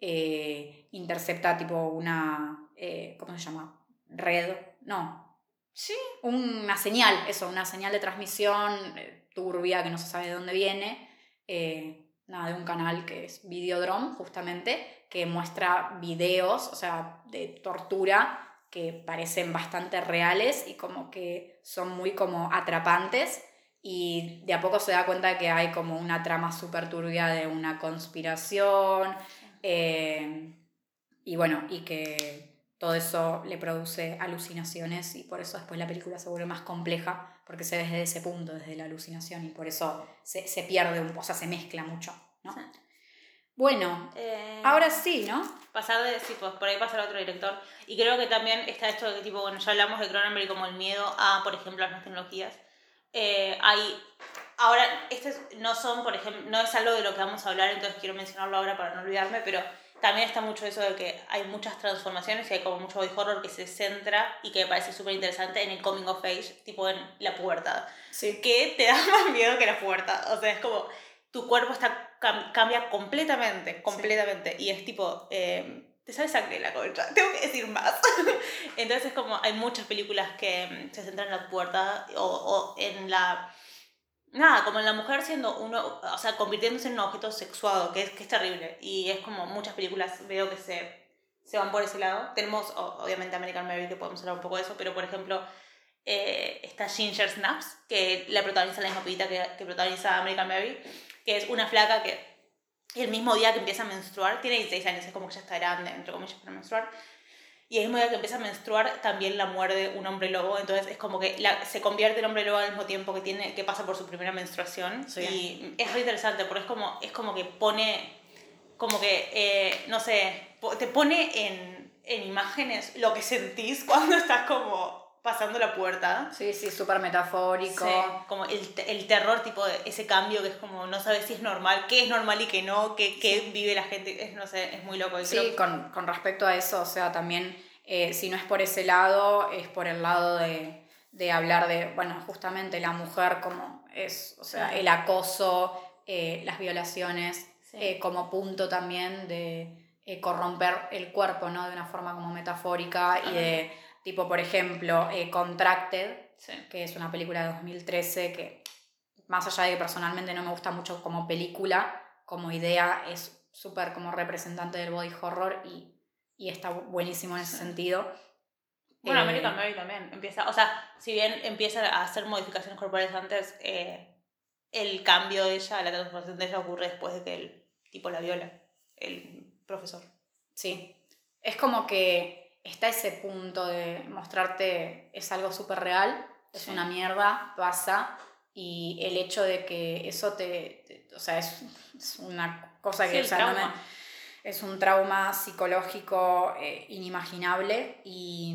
eh, intercepta tipo una, eh, ¿cómo se llama? Red, no, Sí. una señal, eso, una señal de transmisión eh, turbia que no se sabe de dónde viene, eh, nada, de un canal que es Videodrome, justamente, que muestra videos, o sea, de tortura que parecen bastante reales y como que son muy como atrapantes y de a poco se da cuenta que hay como una trama súper turbia de una conspiración eh, y bueno, y que todo eso le produce alucinaciones y por eso después la película se vuelve más compleja porque se ve desde ese punto, desde la alucinación y por eso se, se pierde, un, o sea, se mezcla mucho, ¿no? Bueno, Eh, ahora sí, ¿no? pasar de, sí, pues por ahí pasar a otro director. Y creo que también está esto de que, tipo, bueno, ya hablamos de Cronenberg como el miedo a, por ejemplo, las nuevas tecnologías. Eh, hay, ahora, este no son, por ejemplo, no es algo de lo que vamos a hablar, entonces quiero mencionarlo ahora para no olvidarme, pero también está mucho eso de que hay muchas transformaciones y hay como mucho body horror que se centra y que me parece súper interesante en el coming of age, tipo en la pubertad Sí. que te da más miedo que la puerta. O sea, es como tu cuerpo está cam- cambia completamente, completamente. Y es tipo, eh, te sale sangre de la concha, tengo que decir más. Entonces es como, hay muchas películas que mm, se centran en la puerta o, o en la... Nada, como en la mujer siendo uno, o sea, convirtiéndose en un objeto sexuado, que es, que es terrible. Y es como muchas películas veo que se, se van por ese lado. Tenemos, obviamente, American Mary, que podemos hablar un poco de eso, pero por ejemplo, eh, está Ginger Snaps, que la protagoniza la misma pibita que, que protagoniza American Mary, que es una flaca que el mismo día que empieza a menstruar, tiene 16 años, es como que ya está grande, entre comillas, para menstruar, y el mismo día que empieza a menstruar también la muerde un hombre lobo, entonces es como que la- se convierte en hombre lobo al mismo tiempo que, tiene, que pasa por su primera menstruación, Sí. y es re interesante, porque es como, es como que pone, como que, eh, no sé, te pone en, en imágenes lo que sentís cuando estás como pasando la puerta. Sí, sí, súper metafórico. Sí, como el, el terror, tipo de ese cambio que es como no sabes si es normal, qué es normal y qué no, qué, qué vive la gente, es, no sé, es muy loco. y Sí, creo- con, con respecto a eso, o sea, también, eh, si no es por ese lado, es por el lado de, de hablar de, bueno, justamente la mujer como es, o sea, Sí. el acoso, eh, las violaciones, eh, como punto también de corromper el cuerpo, ¿no? De una forma como metafórica y de, tipo, por ejemplo, eh, Contracted, Sí. que es una película de 2013 que, más allá de que personalmente no me gusta mucho como película, como idea es súper como representante del body horror y, y está buenísimo en ese Sí. sentido. Bueno, Eh, American Mary también empieza, o sea, si bien empieza a hacer modificaciones corporales antes, eh, el cambio de ella, la transformación de ella ocurre después de que el tipo la viola, el profesor. Sí, es como que está ese punto de mostrarte es algo súper real, es Sí. una mierda, pasa, y el hecho de que eso te, te- o sea, es, es una cosa que, el o sea, no me- trauma. es un trauma psicológico eh, inimaginable y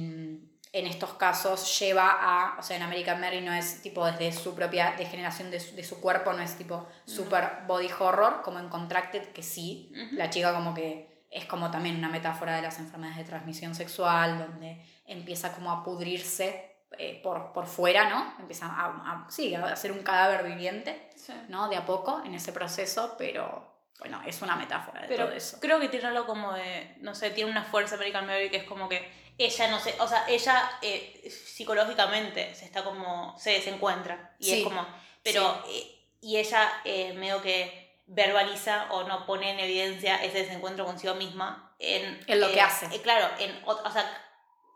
en estos casos lleva a, o sea, en American Mary no es tipo desde su propia degeneración de su, de su cuerpo, no es tipo super body horror, como en Contracted, que sí, la chica como que es como también una metáfora de las enfermedades de transmisión sexual, donde empieza como a pudrirse eh, por, por fuera, ¿no? Empieza a, a- sí, a ser un cadáver viviente, Sí. ¿no? De a poco en ese proceso, pero bueno, es una metáfora de Pero todo eso. creo que tiene algo como de, no sé, tiene una fuerza American Mary que es como que ella, no sé, o sea, ella eh, psicológicamente se está como, se desencuentra. Y Sí, es como, pero, eh, y ella eh, medio que verbaliza o no pone en evidencia ese desencuentro consigo misma en, En lo que eh, hace. eh, claro, en, o sea,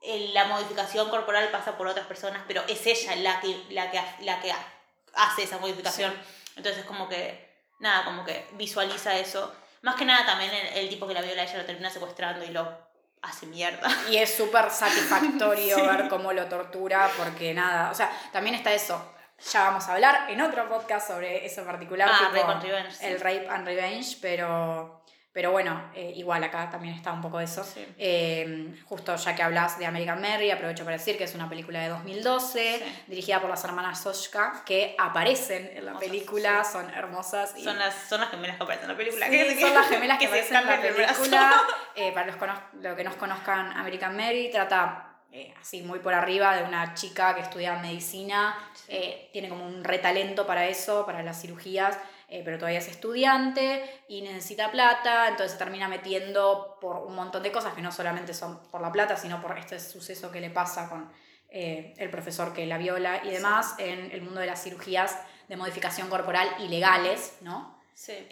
en la modificación corporal pasa por otras personas, pero es ella la que, la que, la que ha- hace esa modificación. Entonces como que, nada, como que visualiza eso. Más que nada también el, el tipo que la viola, ella lo termina secuestrando y lo hace mierda. Y es súper satisfactorio Sí. ver cómo lo tortura, porque nada, o sea, también está eso. Ya vamos a hablar en otro podcast sobre eso en particular, Ah, tipo Rape and Revenge, sí. el rape and revenge, pero, pero bueno, eh, igual acá también está un poco eso. Sí. Eh, justo ya que hablas de American Mary, aprovecho para decir que es una película de 2012, Sí. dirigida por las hermanas Soshka, que aparecen en la película, son hermosas. Y Son las, son las gemelas que aparecen en la película. Que- son las gemelas que, se aparecen en la película. Eh, para los, cono- lo que nos conozcan, American Mary trata eh, así muy por arriba de una chica que estudia medicina, eh, tiene como un retalento para eso, para las cirugías, eh, pero todavía es estudiante y necesita plata, entonces se termina metiendo por un montón de cosas que no solamente son por la plata, sino por este suceso que le pasa con el profesor que la viola y demás en el mundo de las cirugías de modificación corporal ilegales, ¿no? Sí.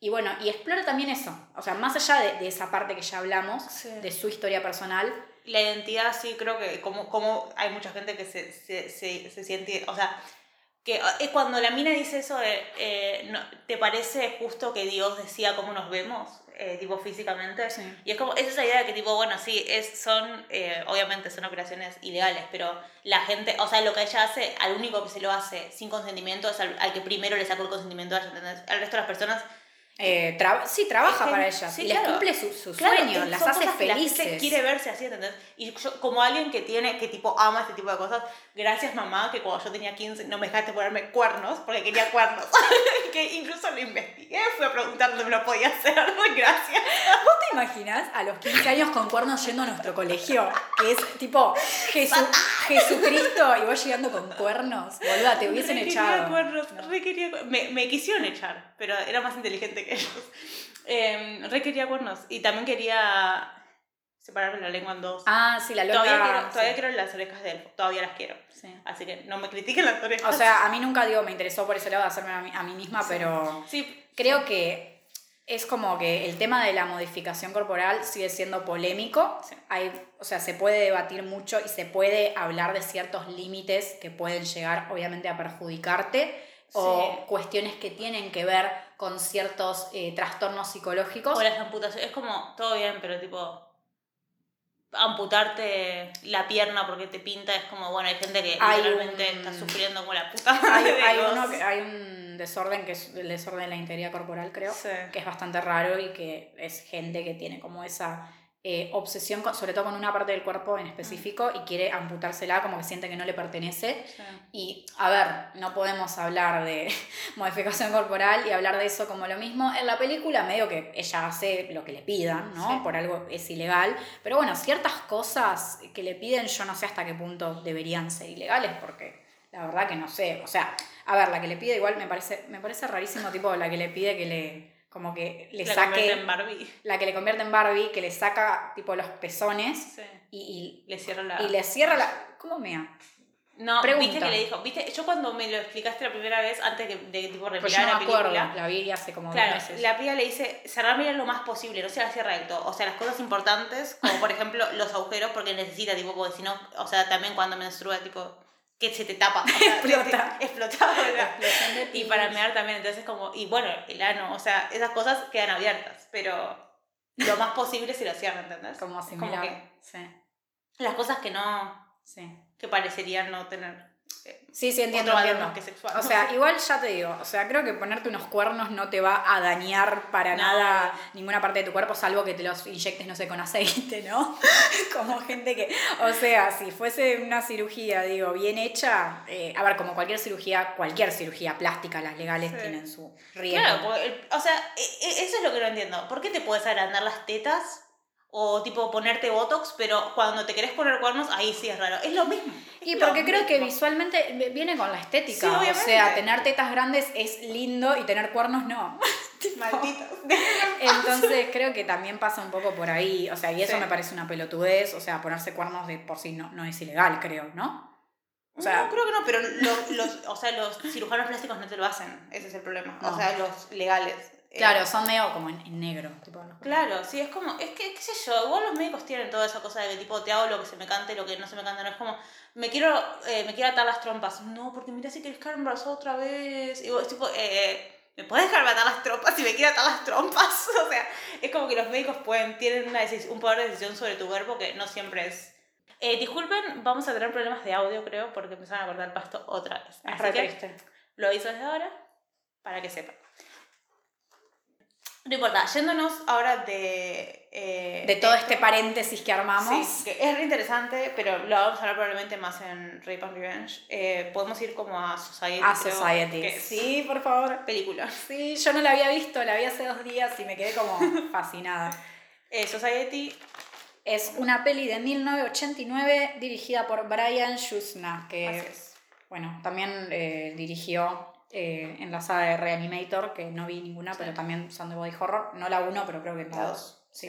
Y bueno, y explora también eso. O sea, más allá de, de esa parte que ya hablamos, Sí. de su historia personal, La identidad, sí, creo que como, como hay mucha gente que se, se, se, se siente, o sea, que eh, cuando la mina dice eso, de, eh, no, ¿te parece justo que Dios decía cómo nos vemos, eh, tipo físicamente? Sí. Y es como, es esa idea de que tipo, bueno, sí, es, son, eh, obviamente son operaciones ilegales, pero la gente, o sea, lo que ella hace, al único que se lo hace sin consentimiento es al, al que primero le sacó el consentimiento ¿entendés? Al resto de las personas eh, tra- sí, trabaja Es para ellas sí, y les claro. cumple su, su Claro, sueño, es- las hace felices. quiere verse así, ¿entendés? Y yo, como alguien que tiene, que tipo ama este tipo de cosas, gracias mamá, que cuando yo tenía 15 no me dejaste ponerme cuernos, porque quería cuernos. que incluso lo investigué, fui a preguntar dónde me lo podía hacer, gracias. ¿Vos te imaginas a los 15 años con cuernos yendo a nuestro colegio? Que es tipo Jesu- Jesucristo y vos llegando con cuernos. Boluda, te hubiesen Re quería echado. cuernos, No. re quería cu- me, me quisieron echar, pero era más inteligente que ellos. Eh, re quería cuernos. Y también quería separarme la lengua en dos. Ah, sí, la loca. todavía quiero, todavía sí. quiero las orejas de elfo, todavía las quiero. Sí. Así que no me critiquen las orejas. O sea, a mí nunca digo, me interesó por ese lado de hacerme a mí, a mí misma, pero sí, creo que es como que el tema de la modificación corporal sigue siendo polémico. Hay, o sea, se puede debatir mucho y se puede hablar de ciertos límites que pueden llegar, obviamente, a perjudicarte o Sí. cuestiones que tienen que ver con ciertos eh, trastornos psicológicos. O las amputaciones. Es como, todo bien, pero tipo. Amputarte la pierna porque te pinta es como, bueno, hay gente que Hay realmente un- está sufriendo como la puta Hay, hay uno que- hay un desorden que es el desorden de la integridad corporal, creo. Sí. que es bastante raro y que es gente que tiene como esa eh, obsesión, con- sobre todo con una parte del cuerpo en específico, y quiere amputársela como que siente que no le pertenece. Sí. Y, a ver, no podemos hablar de modificación corporal y hablar de eso como lo mismo. En la película, medio que ella hace lo que le pidan, ¿no? Sí. Por algo es ilegal. Pero bueno, ciertas cosas que le piden, yo no sé hasta qué punto deberían ser ilegales, porque la verdad que no sé. O sea, a ver, la que le pide igual me parece, me parece rarísimo, tipo, la que le pide que le. Como que le La saque. convierte en Barbie. La que le convierte en Barbie, que le saca, tipo, los pezones Sí. y, Le cierra la. y, y le cierra la. ¿Cómo mea? No, Pregunta. viste que le dijo, viste, yo cuando me lo explicaste la primera vez, antes de, de tipo Pues yo no la me acuerdo, película. la vi hace como Claro, dos meses. la piba le dice, cerrarme lo más posible, no se la cierra del todo. O sea, las cosas importantes, como por ejemplo los agujeros, porque necesita, tipo, porque si no, o sea, también cuando menstrua, tipo, que se te tapa. O sea, Explota. te- de Y para mear también, entonces como, y bueno, el ano, o sea, esas cosas quedan abiertas, pero lo más posible se lo cierra, ¿entendés? Como Como similar. que Sí, las cosas que no, sí. que parecerían no tener Sí, sí, entiendo, otro que sexual. O sea, igual ya te digo, o sea, creo que ponerte unos cuernos no te va a dañar para No. nada ninguna parte de tu cuerpo, salvo que te los inyectes, no sé, con aceite, ¿no? como gente que, o sea, si fuese una cirugía, digo, bien hecha, eh, a ver, como cualquier cirugía, cualquier cirugía plástica, las legales Sí. tienen su riesgo. Claro, porque o sea, e- e- eso es lo que no entiendo. ¿Por qué te puedes agrandar las tetas o tipo ponerte botox, pero cuando te querés poner cuernos, ahí sí es raro? Es lo mismo. Y Es porque creo que visualmente vi- viene con la estética. Sí, o obviamente. sea, tener tetas grandes es lindo y tener cuernos no. Malditos. Entonces creo que también pasa un poco por ahí. O sea, y eso Sí. me parece una pelotudez. O sea, ponerse cuernos de por sí no, no es ilegal, creo, ¿no? O sea, no, creo que no, pero lo- los, o sea, los cirujanos plásticos no te lo hacen. Ese es el problema. No. O sea, los legales. Eh, claro, son medio como en, en negro. Tipo, los- Claro, sí, es como, es que, qué sé yo, igual los médicos tienen toda esa cosa de que tipo, te hago lo que se me cante, lo que no se me canta, no es como, me quiero, eh, me quiero atar las trompas, no, porque mira si quieres quedar embarazada otra vez, y vos, tipo, eh, ¿me puedes dejarme atar las trompas si me quiero atar las trompas? O sea, es como que los médicos pueden, tienen una un poder de decisión sobre tu cuerpo que no siempre es... Eh, disculpen, vamos a tener problemas de audio, creo, porque empezaron a cortar el pasto otra vez. Es Así re que triste. lo hizo desde ahora, para que sepan. No importa, yéndonos ahora de... eh, De todo este paréntesis que armamos. Sí, que es re interesante, pero lo vamos a hablar probablemente más en Rape and Revenge. Eh, podemos ir como a Society. A creo, Society. que es Sí, por favor. Película. Sí, yo no la había visto, la vi hace dos días y me quedé como fascinada. Eh, Society, Es una peli de 1989 dirigida por Brian Schusna, que bueno, también eh, dirigió eh, en la saga de Reanimator, que no vi ninguna, Sí. pero también son de body horror. No la uno, pero creo que la La dos. Sí.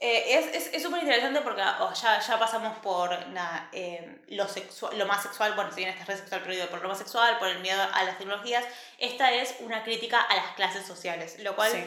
Eh, es es- es súper interesante porque oh, ya, ya pasamos por nada, eh, lo, sexual, lo más sexual, bueno, si bien este es re sexual prohibido, por lo más sexual, por el miedo a las tecnologías. Esta es una crítica a las clases sociales, lo cual Sí.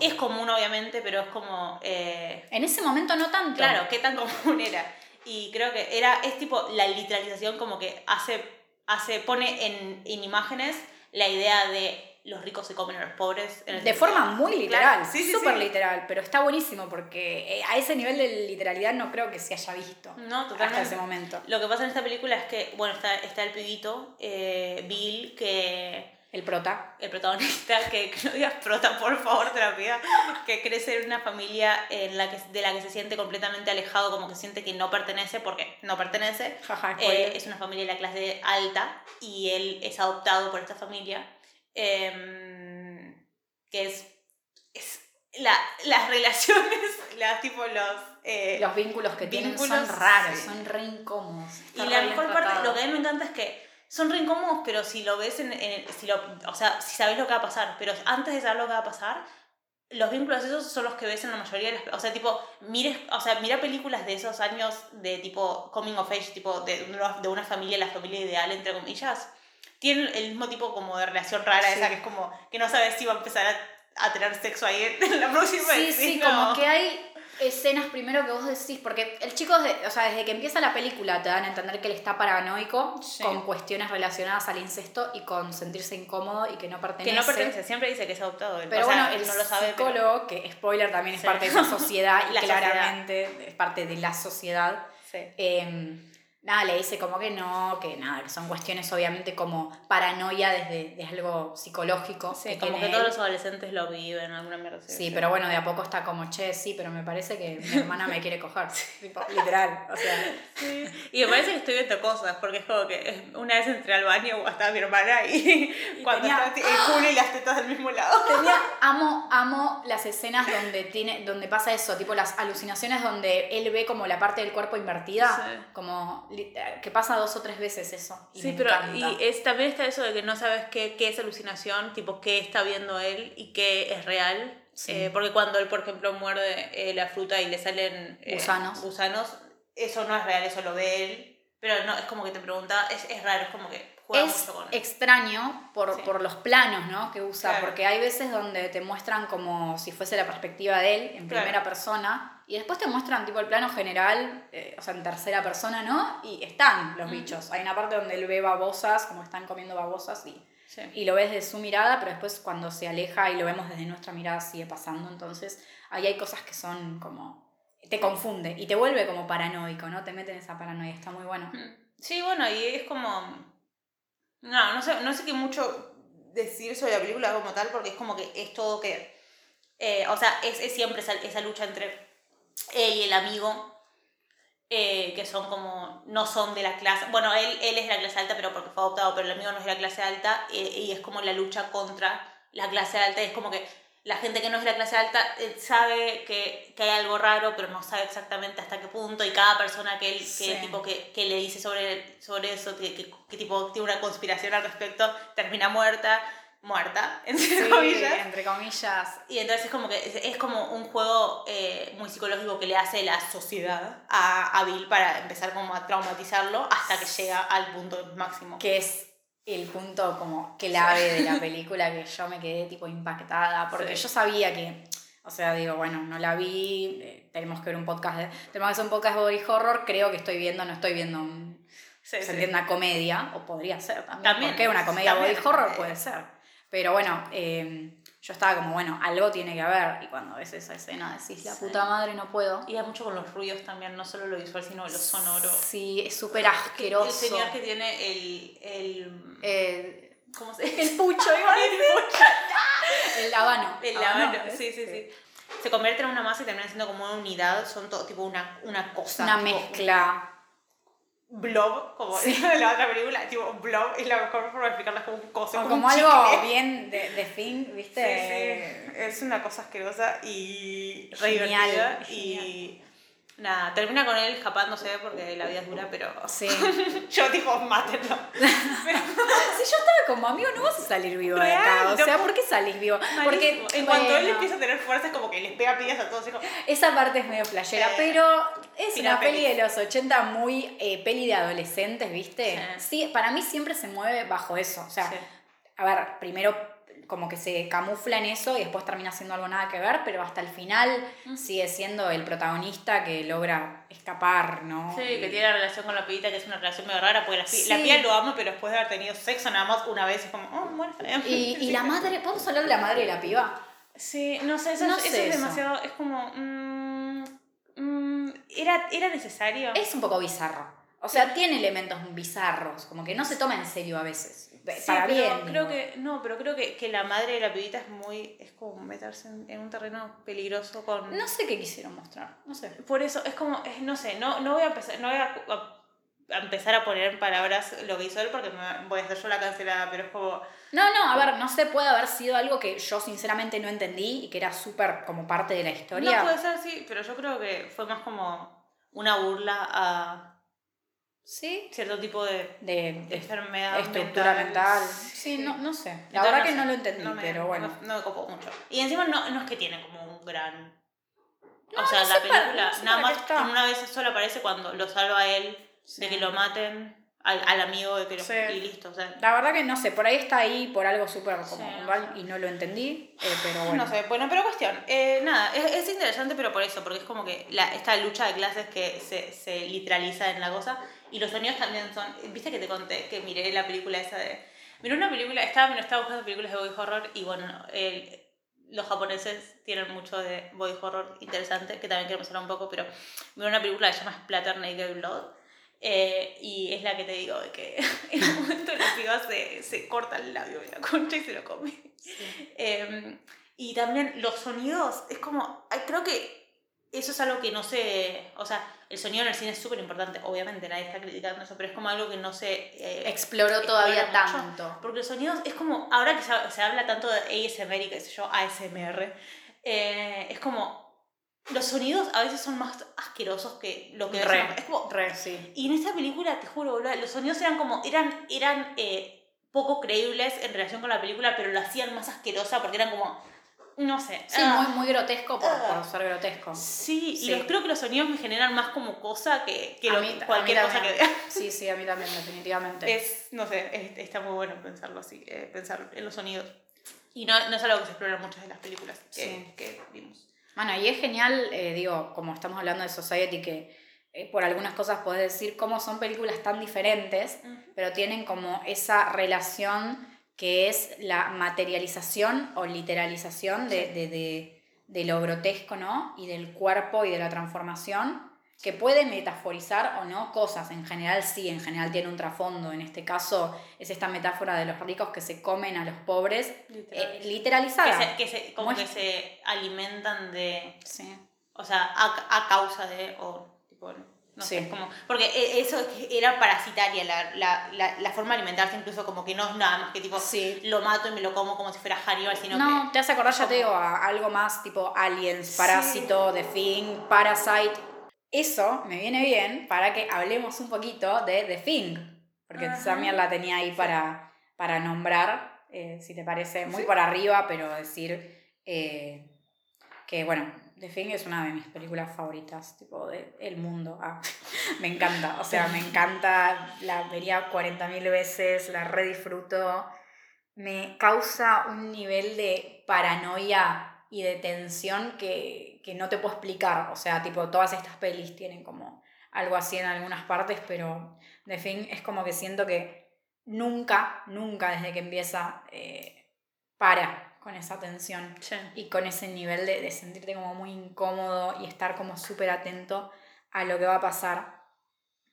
es común, obviamente, pero es como. eh, En ese momento no tanto. Claro, qué tan común era. Y creo que era, es tipo la literalización como que hace, hace pone en, en imágenes la idea de los ricos se comen a los pobres. en el De sentido- forma muy literal, Claro, sí, súper sí. literal, pero está buenísimo porque eh, a ese nivel de literalidad no creo que se haya visto No, hasta totalmente. ese momento. Lo que pasa en esta película es que, bueno, está, está el pibito, eh, Bill, que El prota. el protagonista, que, que no digas prota, por favor, te la pido, que crece en una familia en la que, de la que se siente completamente alejado, como que siente que no pertenece, porque no pertenece. Jaja, Eh, es una familia de la clase alta y él es adoptado por esta familia. em, que es, es la, las relaciones, las tipo los... eh, Los vínculos que tienen vínculos, son raros, sí. son re incómodos. y la mejor parte, tratado. lo que a mí me encanta es que son re incómodos, pero si lo ves en, en- si lo, o sea, si sabes lo que va a pasar, pero antes de saber lo que va a pasar, los vínculos esos son los que ves en la mayoría de las, o sea, tipo, mires, o sea, mira películas de esos años de tipo coming of age, tipo de, de una familia, la familia ideal entre comillas, tienen el mismo tipo como de relación rara Sí. esa que es como que no sabes si va a empezar a, a tener sexo ahí en la próxima Sí, sí, como que hay escenas primero que vos decís, porque el chico, de- o sea, desde que empieza la película te dan a entender que él está paranoico Sí. con cuestiones relacionadas al incesto y con sentirse incómodo y que no pertenece. que no pertenece, siempre dice que es adoptado él. Pero o sea, bueno, el no lo sabe, pero- psicólogo, que spoiler también es Sí. parte de esa sociedad y La sociedad. claramente es parte de la sociedad, Sí. eh, nada, le dice como que no, que nada, que son cuestiones obviamente como paranoia desde, desde algo psicológico. Sí, que como que él. todos los adolescentes lo viven, alguna mierda. Sí, pero bueno, de a poco está como, che, sí, pero me parece que mi hermana me quiere coger. Tipo, literal, o sea. Sí. Y me parece que estoy viendo cosas, porque es como que es- una vez entré al baño estaba mi hermana y, cuando tenía- estaba el culo y las tetas del mismo lado. Tenía, amo, amo las escenas donde tiene, donde pasa eso, tipo las alucinaciones donde él ve como la parte del cuerpo invertida, Sí. como que pasa dos o tres veces eso. y Sí, pero encanta. y es, también está eso de que no sabes qué, qué es alucinación, tipo qué está viendo él y qué es real. Sí. Eh, porque cuando él, por ejemplo, muerde eh, la fruta y le salen eh, Gusanos. gusanos, eso no es real, eso lo ve él. Pero no, es como que te pregunta, es, es raro, es como que es mucho con extraño por, Sí. por los planos ¿no? que usa, Claro. porque hay veces donde te muestran como si fuese la perspectiva de él en Claro. primera persona y después te muestran tipo el plano general, eh, o sea, en tercera persona, ¿no? Y están los bichos. Hay una parte donde él ve babosas, como están comiendo babosas y, Sí. y lo ves desde su mirada, pero después cuando se aleja y lo vemos desde nuestra mirada sigue pasando, entonces ahí hay cosas que son como... te confunde y te vuelve como paranoico, ¿no? Te mete en esa paranoia, está muy bueno. Sí, bueno, y es como. No, no sé, no sé qué mucho decir sobre la película como tal, porque es como que es todo que. eh, o sea, es, es siempre esa, lucha entre él y el amigo, eh, que son como. no son de la clase. Bueno, él, él es de la clase alta, pero porque fue adoptado, pero el amigo no es de la clase alta, eh, y es como la lucha contra la clase alta, y es como que. La gente que no es de la clase alta eh, sabe que, que hay algo raro, pero no sabe exactamente hasta qué punto. Y cada persona que él, que, Sí. tipo, que, que le dice sobre, sobre eso, que, tipo tiene una conspiración al respecto, termina muerta. muerta, entre Sí, comillas. entre comillas. Y entonces es como que es, es como un juego eh, muy psicológico que le hace la sociedad a, a Bill para empezar como a traumatizarlo hasta que llega al punto máximo. que es el punto como clave de la película que yo me quedé tipo impactada, porque Sí. yo sabía que, o sea, digo, bueno, no la vi, eh, tenemos que ver un podcast, de, tenemos que hacer un podcast de body horror, creo que estoy viendo, no estoy viendo un, Sí, se sí. entiende una comedia, o podría ser también, También, porque una comedia también body horror comedia. puede ser, pero bueno, eh, yo estaba como, bueno, algo tiene que haber, y cuando ves esa escena decís, la Sí. puta madre, no puedo. Y hay mucho con los ruidos también, no solo lo visual, sino lo sonoro. Sí, es súper Que asqueroso. El señor que tiene el. el Eh, ¿Cómo se dice? el pucho, iba a decir. El habano. El Habano, sí, sí, sí. Se convierte en una masa y termina siendo como una unidad, son todo tipo una, una cosa. Una tipo mezcla. Blob, como Sí. la otra película, tipo blob es la mejor forma de explicarla, es como un coso, O como, como un algo chicle. bien de, de fin, ¿viste? Sí, sí. Es una cosa asquerosa y re Genial, divertida. genial. Y nada, termina con él escapándose porque la vida es dura, pero Sí. yo tipo, mátenlo. Pero Si yo estaba como amigo, no vas a salir vivo de acá. O sea, ¿por qué salís vivo? Porque en cuanto él empieza a tener fuerza es como que les pega piñas a todos. como, Esa parte es medio flashera, Eh, pero es una peli de los 80 muy eh, peli de adolescentes, ¿viste? Sí. Sí, para mí siempre se mueve bajo eso. O sea, Sí. a ver, primero como que se camufla en eso y después termina siendo algo nada que ver, pero hasta el final sigue siendo el protagonista que logra escapar, ¿no? Sí, Y- que tiene la relación con la pibita, que es una relación medio rara, porque la, Sí. la lo ama, pero después de haber tenido sexo nada más una vez, es como, oh, bueno, está bien. Y, y la madre, ¿podemos hablar de la madre de la piba? Sí, no sé, eso, No eso sé es eso. demasiado, es como, mm, mm, ¿era, ¿era necesario? Es un poco bizarro. O sea, tiene elementos bizarros, como que no se toma en serio a veces. Sí, Para pero bien. Creo digo. que, no, pero creo que, que la madre de la pibita es muy, es como meterse en, en un terreno peligroso con... No sé qué quisieron mostrar, no sé. Por eso, es como, es- no sé, no, no voy a empezar, no voy a, a- empezar a poner en palabras lo que hizo él porque me voy a hacer yo la cancelada, pero es como... No, no, a ver, no sé, puede haber sido algo que yo sinceramente no entendí y que era súper como parte de la historia. No puede ser así, pero yo creo que fue más como una burla a Sí, cierto tipo de de, de enfermedad estructura mental. Sí, Sí. no, no sé. La Entonces, verdad que sé, no lo entendí, no me- pero bueno. No, no me copó mucho. Y encima no, no es que tiene como un gran... No, o sea, no la para- película no nada para qué más está. una vez solo aparece cuando lo salva a él Sí. de que lo maten al, al amigo de que lo, Sí. y listo. O sea, La verdad que no sé, por ahí está ahí por algo súper no puntual y no lo entendí, eh, pero bueno. No sé, bueno, pero cuestión. eh, nada, es, es interesante, pero por eso, porque es como que la, esta lucha de clases que se, se literaliza en la cosa. Y los sonidos también son. Viste que te conté que miré la película esa de. Miré una película, estaba, me estaba buscando películas de body horror y bueno, el- los japoneses tienen mucho de body horror interesante, que también quiero mencionar un poco, pero miré una película que se llama Splatter Naked Blood. eh, y es la que te digo de que en un momento la piba se, se corta el labio de la concha y se lo come. Eh, y también los sonidos, es como, creo que eso es algo que no se, o sea, el sonido en el cine es súper importante, obviamente nadie está criticando eso, pero es como algo que no se... eh, Exploró todavía mucho. tanto. porque los sonidos es como, ahora que se, se habla tanto de ASMR y qué sé yo, ASMR, eh, es como, los sonidos a veces son más asquerosos que lo que... Re, es como, re, sí. y en esta película, te juro, boludo, los sonidos eran como, eran, eran eh, poco creíbles en relación con la película, pero lo hacían más asquerosa porque eran como, no sé. Sí, ah, muy, muy grotesco por, Ah. por ser grotesco. Sí, y los- creo que los sonidos me generan más como cosa que, que lo- mí- cualquier cosa que vea. Sí, sí, a mí también, definitivamente. Es, no sé, es- está muy bueno pensarlo así, eh, pensar en los sonidos. Y no, no es algo que se explora en muchas de las películas que, Sí. que vimos. Bueno, y es genial, eh, digo, como estamos hablando de Society, que eh, por algunas cosas podés decir cómo son películas tan diferentes, pero tienen como esa relación que es la materialización o literalización de, de, de- de lo grotesco, ¿no? Y del cuerpo y de la transformación, que puede metaforizar o no cosas. En general sí, en general tiene un trasfondo. En este caso es esta metáfora de los ricos que se comen a los pobres, eh, Que literalizada. se, que se- como que se alimentan de, Sí. o sea, a, a causa de, o tipo, no sé, Sí. es como, porque e- eso era parasitaria, la, la, la, la forma de alimentarse incluso como que no es nada más que tipo, Sí. lo mato y me lo como como si fuera Hannibal, sino No, que... te hace acordar, ya te digo, a algo más tipo Aliens, Parásito, The Thing, Parasite. Eso me viene bien para que hablemos un poquito de The Thing, porque también la tenía ahí para, para nombrar. eh, si te parece, muy por arriba, pero decir eh, que, bueno, The Thing es una de mis películas favoritas, tipo, de el mundo. Ah, me encanta, o sea, me encanta, la vería 40.000 veces, la redisfruto. Me causa un nivel de paranoia y de tensión que, que no te puedo explicar. O sea, tipo, todas estas pelis tienen como algo así en algunas partes, pero The Thing es como que siento que nunca, nunca desde que empieza eh, para con esa tensión Sí. y con ese nivel de, de sentirte como muy incómodo y estar como súper atento a lo que va a pasar.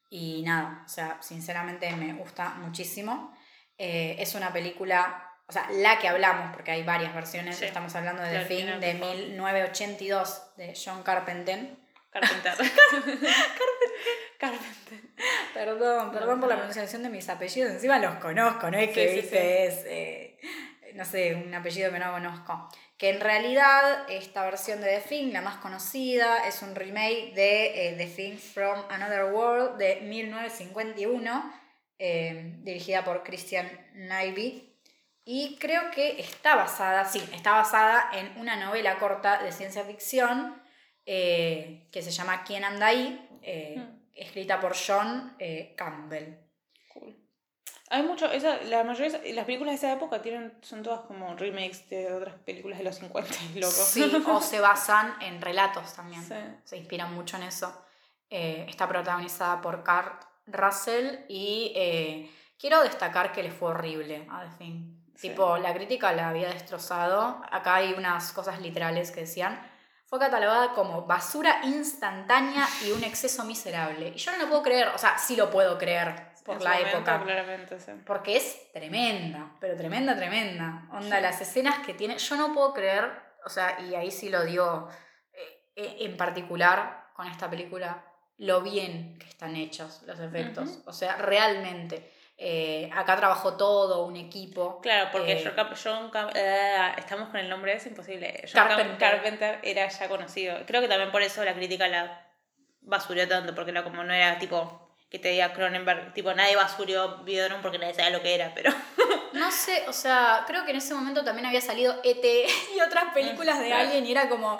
Y nada, o sea, sinceramente me gusta muchísimo. Eh, es una película, o sea, la que hablamos, porque hay varias versiones, Sí. estamos hablando de The Thing de por favor. 1982 de John Carpenter. Carpenter. Carpenter. Perdón, perdón por la pronunciación de mis apellidos, encima los conozco, no es que, Sí, sí, viste, sí. es, eh, no sé, un apellido que no conozco. Que en realidad esta versión de The Thing, la más conocida, es un remake de eh, The Thing from Another World de 1951, eh, dirigida por Christian Nyby. Y creo que está basada, sí, está basada en una novela corta de ciencia ficción eh, que se llama ¿Quién anda ahí? Eh, Mm. escrita por John Campbell. Hay mucho, esa, la mayoría, las películas de esa época tienen, son todas como remakes de otras películas de los 50, loco. Sí, o se basan en relatos también. Sí. Se inspiran mucho en eso. Eh, está protagonizada por Kurt Russell y eh, quiero destacar que le fue horrible a The Thing. Sí. Tipo, la crítica la había destrozado. Acá hay unas cosas literales que decían. Fue catalogada como basura instantánea y un exceso miserable. Y yo no lo puedo creer, o sea, sí lo puedo creer por En la momento, época. Claramente, sí. Porque es tremenda, pero tremenda, tremenda. Onda, las escenas que tiene, yo no puedo creer, o sea, y ahí sí lo digo eh, eh, en particular con esta película, lo bien que están hechos los efectos. O sea, realmente. eh, acá trabajó todo un equipo. Claro, porque Eh, John, John eh, estamos con el nombre, es imposible. John. Carpenter era ya conocido. Creo que también por eso la crítica la basurió tanto, porque era como no era tipo que te diga Cronenberg, tipo nadie basurió Videodrome porque nadie sabía lo que era, pero No sé, o sea, creo que en ese momento también había salido E.T. y otras películas de Claro. Alien y era como,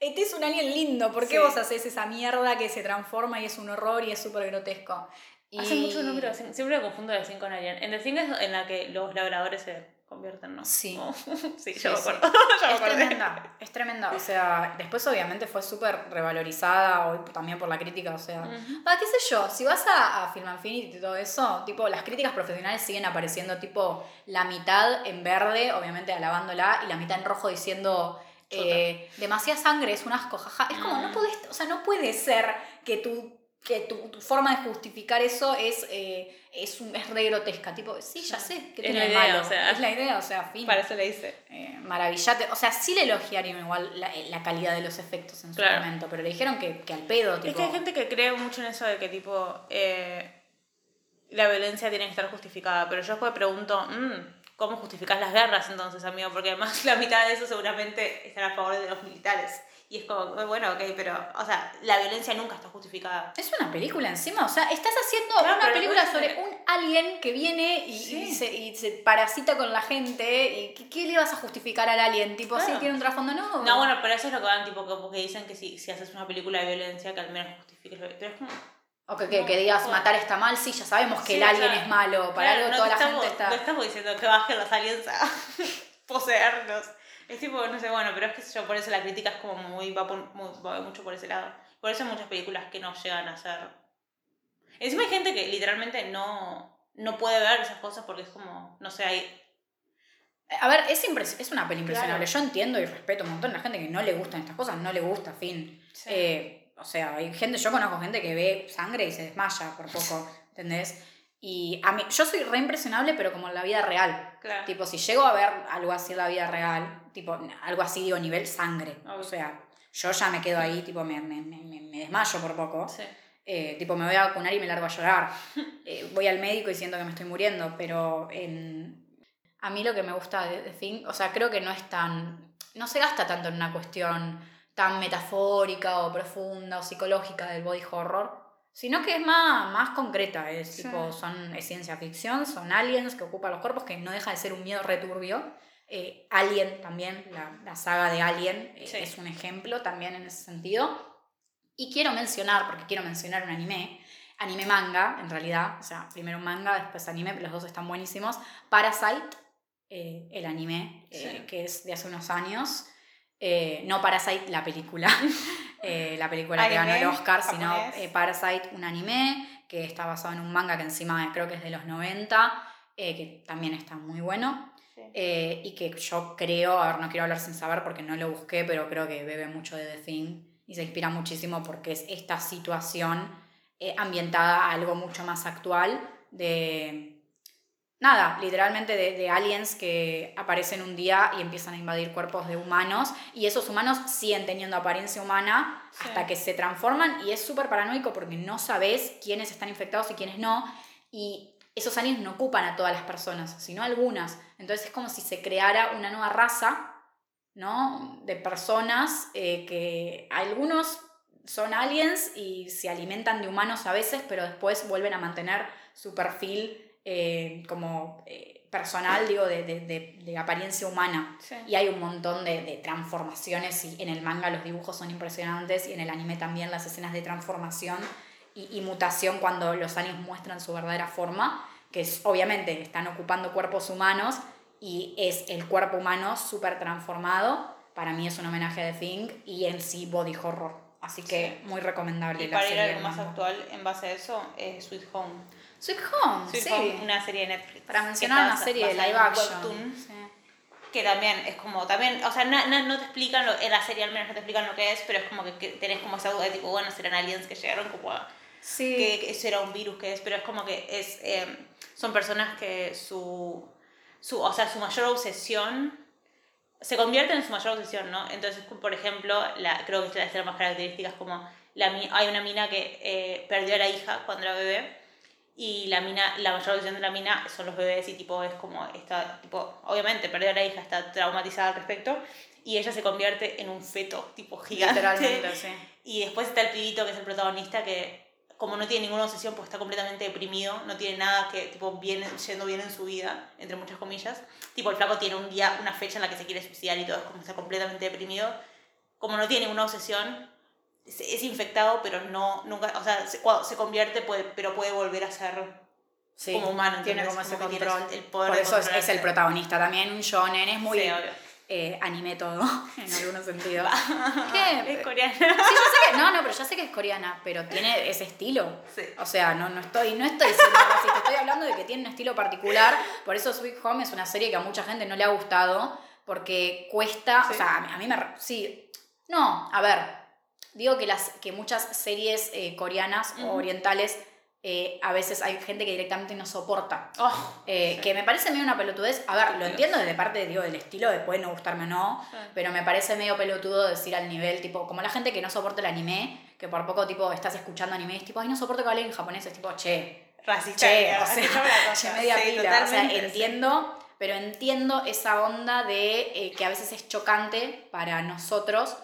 E.T. es un alien lindo, ¿por qué Sí. vos haces esa mierda que se transforma y es un horror y es súper grotesco? Y... hace mucho sie- siempre me confundo de Sin con Alien. En The Thing es en la que los labradores se convierten, ¿no? Sí. Oh, sí, Sí, yo me acuerdo. Es tremenda, es tremenda. O sea, después obviamente fue súper revalorizada hoy también por la crítica. O sea, ah, qué sé yo, si vas a, a Film Affinity y todo eso, tipo, las críticas profesionales siguen apareciendo, tipo, la mitad en verde, obviamente alabándola, y la mitad en rojo diciendo. Eh, demasiada sangre, es un asco, jaja. Es como, no Mm. podés, o sea, no puede ser que tu, que tu, tu forma de justificar eso es, eh, es, un, es re grotesca. Tipo, sí, ya sé, que Es tiene idea, malo. o sea. es la idea, o sea, fin. Para eso le hice. Eh, maravillate. O sea, sí le elogiaron igual la, la calidad de los efectos en su Claro. momento, pero le dijeron que, que al pedo, tipo. Es que hay gente que cree mucho en eso de que tipo eh, la violencia tiene que estar justificada, pero yo después pregunto, mm, ¿cómo justificas las guerras entonces, amigo? Porque además la mitad de eso seguramente están a favor de los militares. Y es como, bueno, ok, pero, o sea, la violencia nunca está justificada. Es una película encima, o sea, estás haciendo Claro, una película no sobre un alien que viene y, Sí. y se, y se parasita con la gente. ¿Y qué, le vas a justificar al alien? Tipo, sí, Claro. tiene un trasfondo, no. No, bueno, pero eso es lo que van, tipo, como que dicen que si, si haces una película de violencia, que al menos justifiques. lo- Pero es como, O que, que, No, que digas no. matar está mal, sí, ya sabemos que Sí, el alien sea, es malo. Para Claro, algo no toda la estamos, gente está. No estamos diciendo que bajen los aliens a poseernos. Es tipo, no sé, bueno, pero es que yo por eso la crítica es como muy, va, por- muy- va mucho por ese lado. Por eso hay muchas películas que no llegan a ser. Encima hay gente que literalmente no, no puede ver esas cosas porque es como, no sé, hay. A ver, es, impres- es una peli impresionable. Claro. Yo entiendo y respeto un montón a la gente que no le gustan estas cosas, no le gusta, fin. Sí. Eh, o sea, hay gente, yo conozco gente que ve sangre y se desmaya por poco, ¿entendés? Y a mí, yo soy re impresionable, pero como en la vida real. Claro. Tipo, si llego a ver algo así en la vida real, tipo, algo así, digo, nivel sangre. Obvio. O sea, yo ya me quedo ahí, tipo, me, me, me, me- desmayo por poco. Sí. Eh, tipo, me voy a vacunar y me largo a llorar. Eh, voy al médico y siento que me estoy muriendo, pero en- a mí lo que me gusta de, de Thing, o sea, creo que no es tan. No se gasta tanto en una cuestión tan metafórica o profunda o psicológica del body horror, sino que es más, más concreta, es Sí. tipo, son, es ciencia ficción, son aliens que ocupan los cuerpos, que no deja de ser un miedo returbio. Eh, Alien también, la, la saga de Alien eh, Sí. es un ejemplo también en ese sentido. Y quiero mencionar, porque quiero mencionar un anime, anime manga, en realidad, o sea, primero un manga, después anime, los dos están buenísimos. Parasite, eh, el anime, eh, Sí. que es de hace unos años. No Parasite, la película. La película que ganó el Oscar, sino japonés. Parasite, un anime que está basado en un manga que encima creo que es de los 90, eh, que también está muy bueno. Sí. Eh, y que yo creo, a ver, no quiero hablar sin saber porque no lo busqué, pero creo que bebe mucho de The Thing y se inspira muchísimo porque es esta situación eh, ambientada a algo mucho más actual de... Nada, literalmente de, de aliens que aparecen un día y empiezan a invadir cuerpos de humanos y esos humanos siguen teniendo apariencia humana Sí. hasta que se transforman y es súper paranoico porque no sabes quiénes están infectados y quiénes no y esos aliens no ocupan a todas las personas, sino a algunas. Entonces es como si se creara una nueva raza, ¿no? De personas eh, que algunos son aliens y se alimentan de humanos a veces, pero después vuelven a mantener su perfil eh, como eh, personal, digo, de, de- de- de apariencia humana. Sí. Y hay un montón de, de transformaciones y en el manga los dibujos son impresionantes y en el anime también las escenas de transformación y, y mutación cuando los aliens muestran su verdadera forma, que es, obviamente están ocupando cuerpos humanos y es el cuerpo humano súper transformado. Para mí es un homenaje The Thing y en sí body horror. Así que muy recomendable Y la para ir a algo más actual en base a eso, es Sweet Home. Sweet Home, Sweet sí. Home, una serie de Netflix. Para mencionar una serie de live action. webtoon, Sí. que también es como, también, o sea, no, no, no te explican, lo, en la serie al menos no te explican lo que es, pero es como que, que tenés como esa duda de tipo, bueno, serán aliens que llegaron como a, Sí. que, eso era un virus que es, pero es como que es, eh, son personas que su, su, o sea, su mayor obsesión se convierte en su mayor obsesión, ¿no? Entonces, por ejemplo, la, creo que es la escena más característica es como la, hay una mina que eh, perdió a la hija cuando era bebé y la mina, la mayor obsesión de la mina son los bebés y tipo es como está, tipo, obviamente perdió a la hija, está traumatizada al respecto y ella se convierte en un feto tipo gigante. Literalmente, sí. Y después está el pibito que es el protagonista que como no tiene ninguna obsesión pues está completamente deprimido, no tiene nada que tipo viene yendo bien en su vida, entre muchas comillas. Tipo el flaco tiene un día, una fecha en la que se quiere suicidar y todo, es como está completamente deprimido. Como no tiene ninguna obsesión, es, es infectado, pero no nunca, o sea, se, cuando se convierte puede, pero puede volver a ser Sí, como humano, tiene como ese Como control. el poder Por eso es, es el protagonista también, un shonen, es muy Sí, obvio. Eh, anime todo, en algún sentido. ¿Qué? Es coreana. Sí, yo sé que, no, no, pero ya sé que es coreana, pero tiene ese estilo. Sí. O sea, no, no estoy, no estoy racista, estoy hablando de que tiene un estilo particular. Por eso Sweet Home es una serie que a mucha gente no le ha gustado, porque cuesta, o sea, a mí, me... Sí, no, a ver, digo que, las, que muchas series eh, coreanas o orientales, eh, a veces hay gente que directamente no soporta. Oh, Eh, Sí. Que me parece medio una pelotudez. A ver, lo entiendo desde parte digo, del estilo, de puede no gustarme o no, Sí. pero me parece medio pelotudo decir al nivel, tipo, como la gente que no soporta el anime, que por poco, tipo, estás escuchando anime es tipo, ay, no soporto que hablen en japonés, es tipo, che, racista. che, o sea, che, media Sí, pila. O sea, entiendo, pero entiendo esa onda de eh, que a veces es chocante para nosotros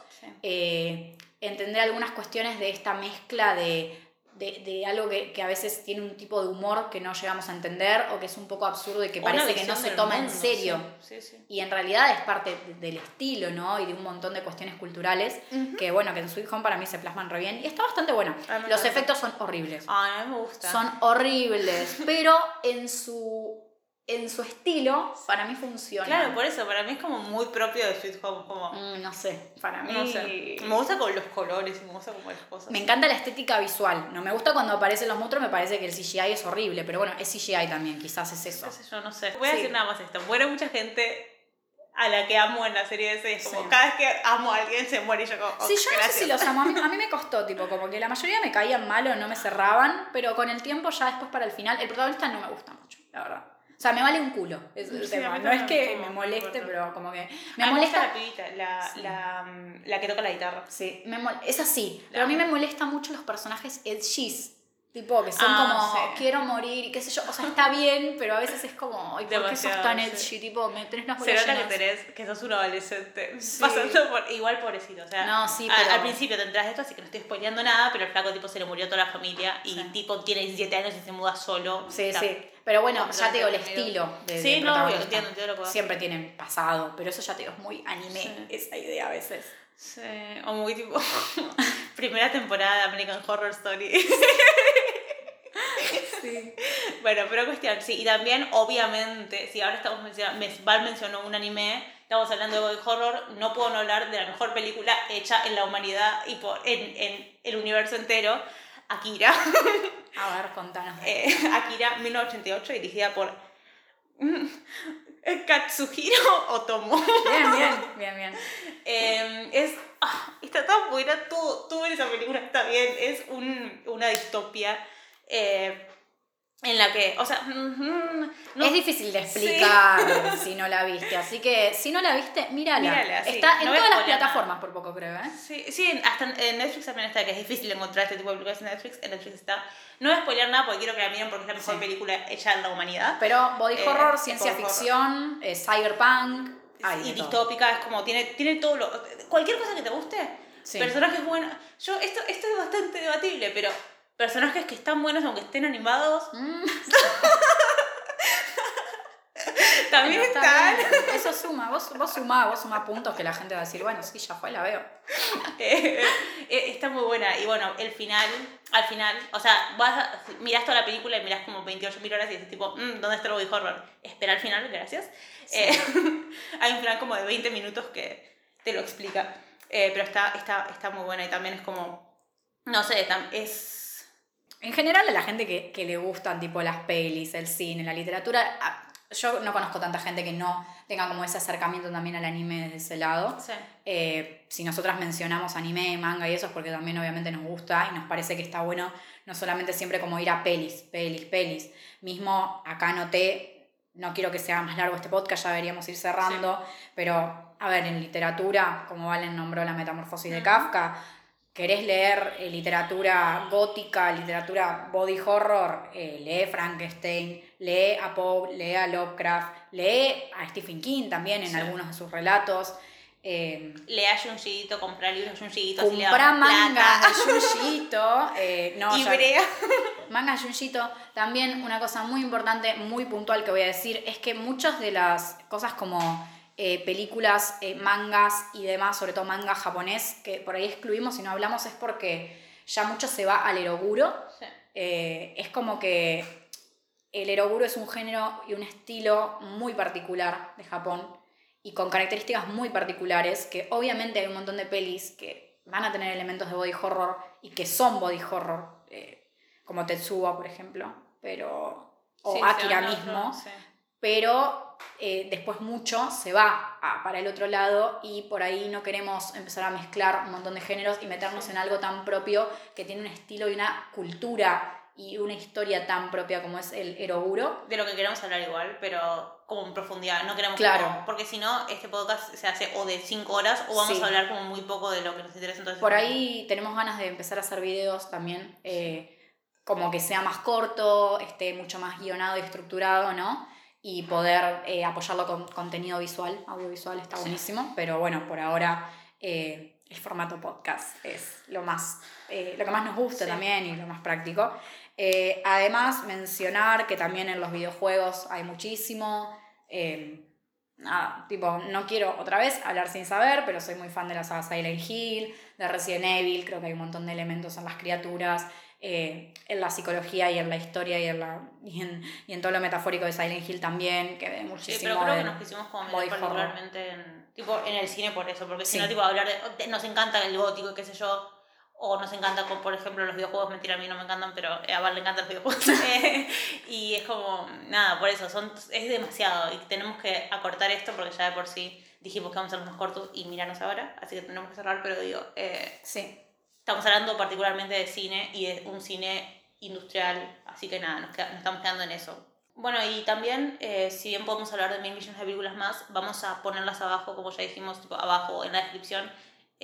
entender algunas cuestiones de esta mezcla de, de, de algo que, que a veces tiene un tipo de humor que no llegamos a entender o que es un poco absurdo y que parece que no se toma en serio. Sí, sí. sí. Y en realidad es parte de- del estilo, ¿no? Y de un montón de cuestiones culturales que, bueno, que en Sweet Home para mí se plasman re bien. Y está bastante bueno. Los efectos son horribles. Ay, a mí me gusta. Son horribles. pero en su, en su estilo, para mí funciona. Claro, por eso, para mí es como muy propio de Sweet Home. Como, Mm, no sé, para mí... no sé. Me gusta con los colores y me gusta como las cosas. Me encanta la estética visual. No me gusta cuando aparecen los monstruos, me parece que el CGI es horrible, pero bueno, es CGI también, quizás es eso. qué sé yo, no sé. Voy a Sí. decir nada más esto. Muere mucha gente a la que amo en la serie ese. Es como Sí. cada vez que amo a alguien se muere y yo como. Sí, "Oh, yo no gracias". sé si los amo. A mí, a mí me costó, tipo, como que la mayoría me caían mal o no me cerraban, pero con el tiempo, ya después para el final, el protagonista no me gusta mucho, la verdad. O sea, me vale un culo. Es Sí, tema. No es que me moleste, pero como que. Me molesta. la pibita, la, Sí. la, mm, la que toca la guitarra. Sí, me mol- es así. Pero a mí me molesta mucho los personajes edgys. Tipo, que son Ah, como, sí. quiero morir, y qué sé yo. O sea, está bien, pero a veces es como, ay, ¿por qué sos tan sí. edgy? Tipo, me tenés las Se nota que tenés, que sos un adolescente. Sí. Pasando por. Igual pobrecito. O sea, No, sí, a- pero- al principio te enteras de esto, así que no estoy spoileando nada, pero el flaco tipo se le murió toda la familia y tipo tiene 17 años y se muda solo. Sí, Está- sí. Pero bueno, ya te digo el estilo de, Sí, de no, entiendo, entiendo lo que. Siempre tienen pasado, pero eso ya te digo, es muy anime, esa idea a veces. Sí, o muy tipo. primera temporada de American Horror Story. Sí. Bueno, pero cuestión, sí, y también, obviamente, si ahora estamos mencionando, Val mencionó un anime, estamos hablando de body horror, no puedo no hablar de la mejor película hecha en la humanidad y por, en, en el universo entero, Akira. A ver, contanos. Eh, Akira 1988, dirigida por mm, Katsuhiro Otomo. Bien, bien, bien, bien. Eh, es, ah, está tan buena, todo, todo en esa película está bien, es un, una distopia eh, en la que, o sea, no- es difícil de explicar si no la viste, así que si no la viste, mírala. Mírala, sí. Está en No todas las plataformas por poco, creo, ¿eh? Sí, sí, hasta en- Netflix también está, que es difícil encontrar este tipo de películas en Netflix. En Netflix está. No voy a spoilear nada porque quiero que la miren porque es la mejor Sí. película hecha en la humanidad. Pero body Eh, horror, ciencia horror. ficción, eh, cyberpunk, y todo. distópica, es como, tiene, tiene todo lo. Cualquier cosa que te guste, Sí. personajes buenos. Yo, esto, esto es bastante debatible, pero personajes que están buenos aunque estén animados, Mm, también están. Eso suma, vos, vos sumá, vos sumá puntos que la gente va a decir, bueno, sí, ya fue, la veo. Eh, eh, está muy buena. Y bueno, el final, al final, o sea, vas a, mirás toda la película y mirás como 28.000 horas y dices tipo, "Mm, ¿dónde está el body horror? Espera al final, gracias. Eh, hay un final como de 20 minutos que te lo explica. Eh, pero está, está, está muy buena y también es como, no sé, es... En general, a la gente que, que le gustan tipo las pelis, el cine, la literatura, yo no conozco tanta gente que no tenga como ese acercamiento también al anime desde ese lado. Sí. Eh, si nosotras mencionamos anime, manga y eso es porque también obviamente nos gusta y nos parece que está bueno no solamente siempre como ir a pelis, pelis, pelis. Mismo acá noté, no quiero que sea más largo este podcast, ya deberíamos ir cerrando, pero a ver, en literatura, como Valen nombró la metamorfosis de Ujú. Kafka, querés leer eh, literatura gótica, literatura body horror, eh, lee Frankenstein, lee a Poe, lee a Lovecraft, lee a Stephen King también en Sí. algunos de sus relatos. Eh, Lea Junjito, comprar libros Junjito, así le Comprá damos manga plata. de Junjito. eh, no, y ya- brea. manga de Junjito. También una cosa muy importante, muy puntual que voy a decir, es que muchas de las cosas como eh, películas, eh, mangas y demás, sobre todo manga japonés, que por ahí excluimos y no hablamos, es porque ya mucho se va al eroguro. Sí. Eh, es como que el eroguro es un género y un estilo muy particular de Japón y con características muy particulares que obviamente hay un montón de pelis que van a tener elementos de body horror y que son body horror, eh, como Tetsuo, por ejemplo, pero o Sí, Akira mismo, sí. Pero eh, después mucho se va a- para el otro lado y por ahí no queremos empezar a mezclar un montón de géneros y meternos en algo tan propio que tiene un estilo y una cultura y una historia tan propia como es el eroguro. de lo que queremos hablar igual, pero como en profundidad, no queremos Claro. como- porque si no, este podcast se hace o de 5 horas o vamos Sí. a hablar como muy poco de lo que nos interesa. Entonces, Por ahí tenemos ganas de empezar a hacer videos también, eh, como que sea más corto, esté mucho más guionado y estructurado, ¿no? Y poder eh, apoyarlo con contenido visual, audiovisual está Sí. buenísimo, pero bueno, por ahora eh, el formato podcast es lo más, eh, lo que más nos gusta Sí. también y lo más práctico. Además, mencionar que también en los videojuegos hay muchísimo. nada, tipo, no quiero otra vez hablar sin saber, pero soy muy fan de la saga Silent Hill, de Resident Evil, creo que hay un montón de elementos en las criaturas, eh, en la psicología y en la historia y en, la, y, en, y en todo lo metafórico de Silent Hill también, que ve Sí, muchísimo pero creo que nos quisimos como meter particularmente en, tipo, en el cine por eso, porque si Sí. no, tipo, hablar de, nos encanta el gótico y qué sé yo, o nos encanta, como, por ejemplo, los videojuegos, mentira, a mí no me encantan, pero a Val le encantan los videojuegos. Eh, y es como, nada, por eso, son, es demasiado y tenemos que acortar esto porque ya de por sí dijimos que vamos a ser más cortos y míranos ahora, así que tenemos que cerrar, pero digo, eh, Sí, Estamos hablando particularmente de cine y de un cine industrial, así que nada, nos, queda- nos estamos quedando en eso. Bueno, y también, eh, si bien podemos hablar de mil millones de películas más, vamos a ponerlas abajo, como ya dijimos, tipo, abajo en la descripción,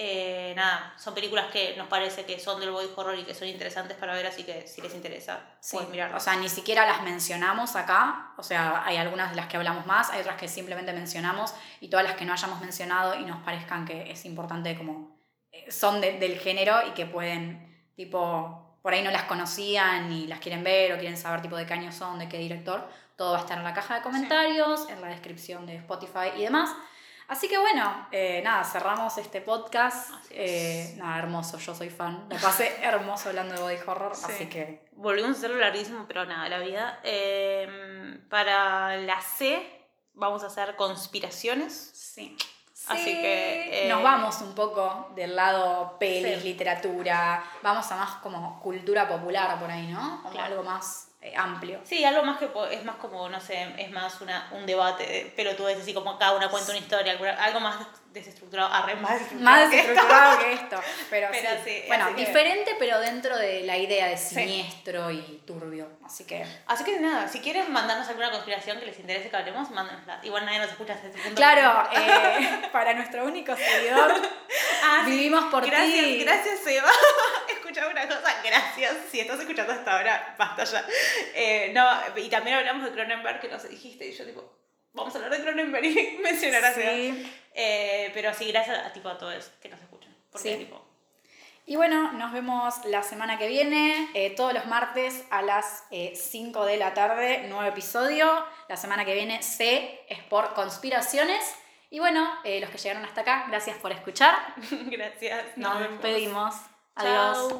Eh, nada, son películas que nos parece que son del body horror y que son interesantes para ver, así que si les interesa, Sí, pueden mirarlas. O sea, ni siquiera las mencionamos acá. O sea, hay algunas de las que hablamos más, hay otras que simplemente mencionamos y todas las que no hayamos mencionado y nos parezcan que es importante como son de- del género y que pueden, tipo, por ahí no las conocían y las quieren ver o quieren saber tipo de qué año son, de qué director. Todo va a estar en la caja de comentarios, en la descripción de Spotify y demás. Así que bueno, eh, nada, cerramos este podcast. Eh, nada, hermoso, yo soy fan. Me pasé hermoso hablando de body horror, Sí. así que Volvimos a hacerlo larguísimo, pero nada, la vida. Eh, para la C vamos a hacer conspiraciones. Sí. Así que, eh, Nos vamos un poco del lado pelis, Sí. literatura, vamos a más como cultura popular por ahí, ¿no? Como Claro. algo más eh, amplio. Sí, algo más que es más como, no sé, es más una, un debate de pelotudes, así como cada una cuenta una historia, algo más desestructurado, arre, más desestructurado. Más que esto. desestructurado que esto. Pero, Pero sí. sí, Bueno, que- diferente, pero dentro de la idea de Sí. siniestro y turbio. Así que. Así que nada, si quieren mandarnos alguna conspiración que les interese que hablemos, mándenosla. Igual nadie nos escucha hasta este punto. Claro, eh, para nuestro único seguidor, Ah, vivimos por gracias, ti. Gracias, Seba. Escuchaba una cosa, gracias. Si estás escuchando hasta ahora, basta ya. Eh, no, y también hablamos de Cronenberg, que nos dijiste, y yo tipo, vamos a hablar de Cronenberg y mencionar a Seba. Eh, pero sí, gracias a, tipo, a todos que nos escuchan. Porque, Sí. tipo, Y bueno, nos vemos la semana que viene, eh, todos los martes a las eh, 5 de la tarde, nuevo episodio. La semana que viene C es por conspiraciones. Y bueno, eh, los que llegaron hasta acá, gracias por escuchar. gracias. Nos vemos. despedimos. Adiós.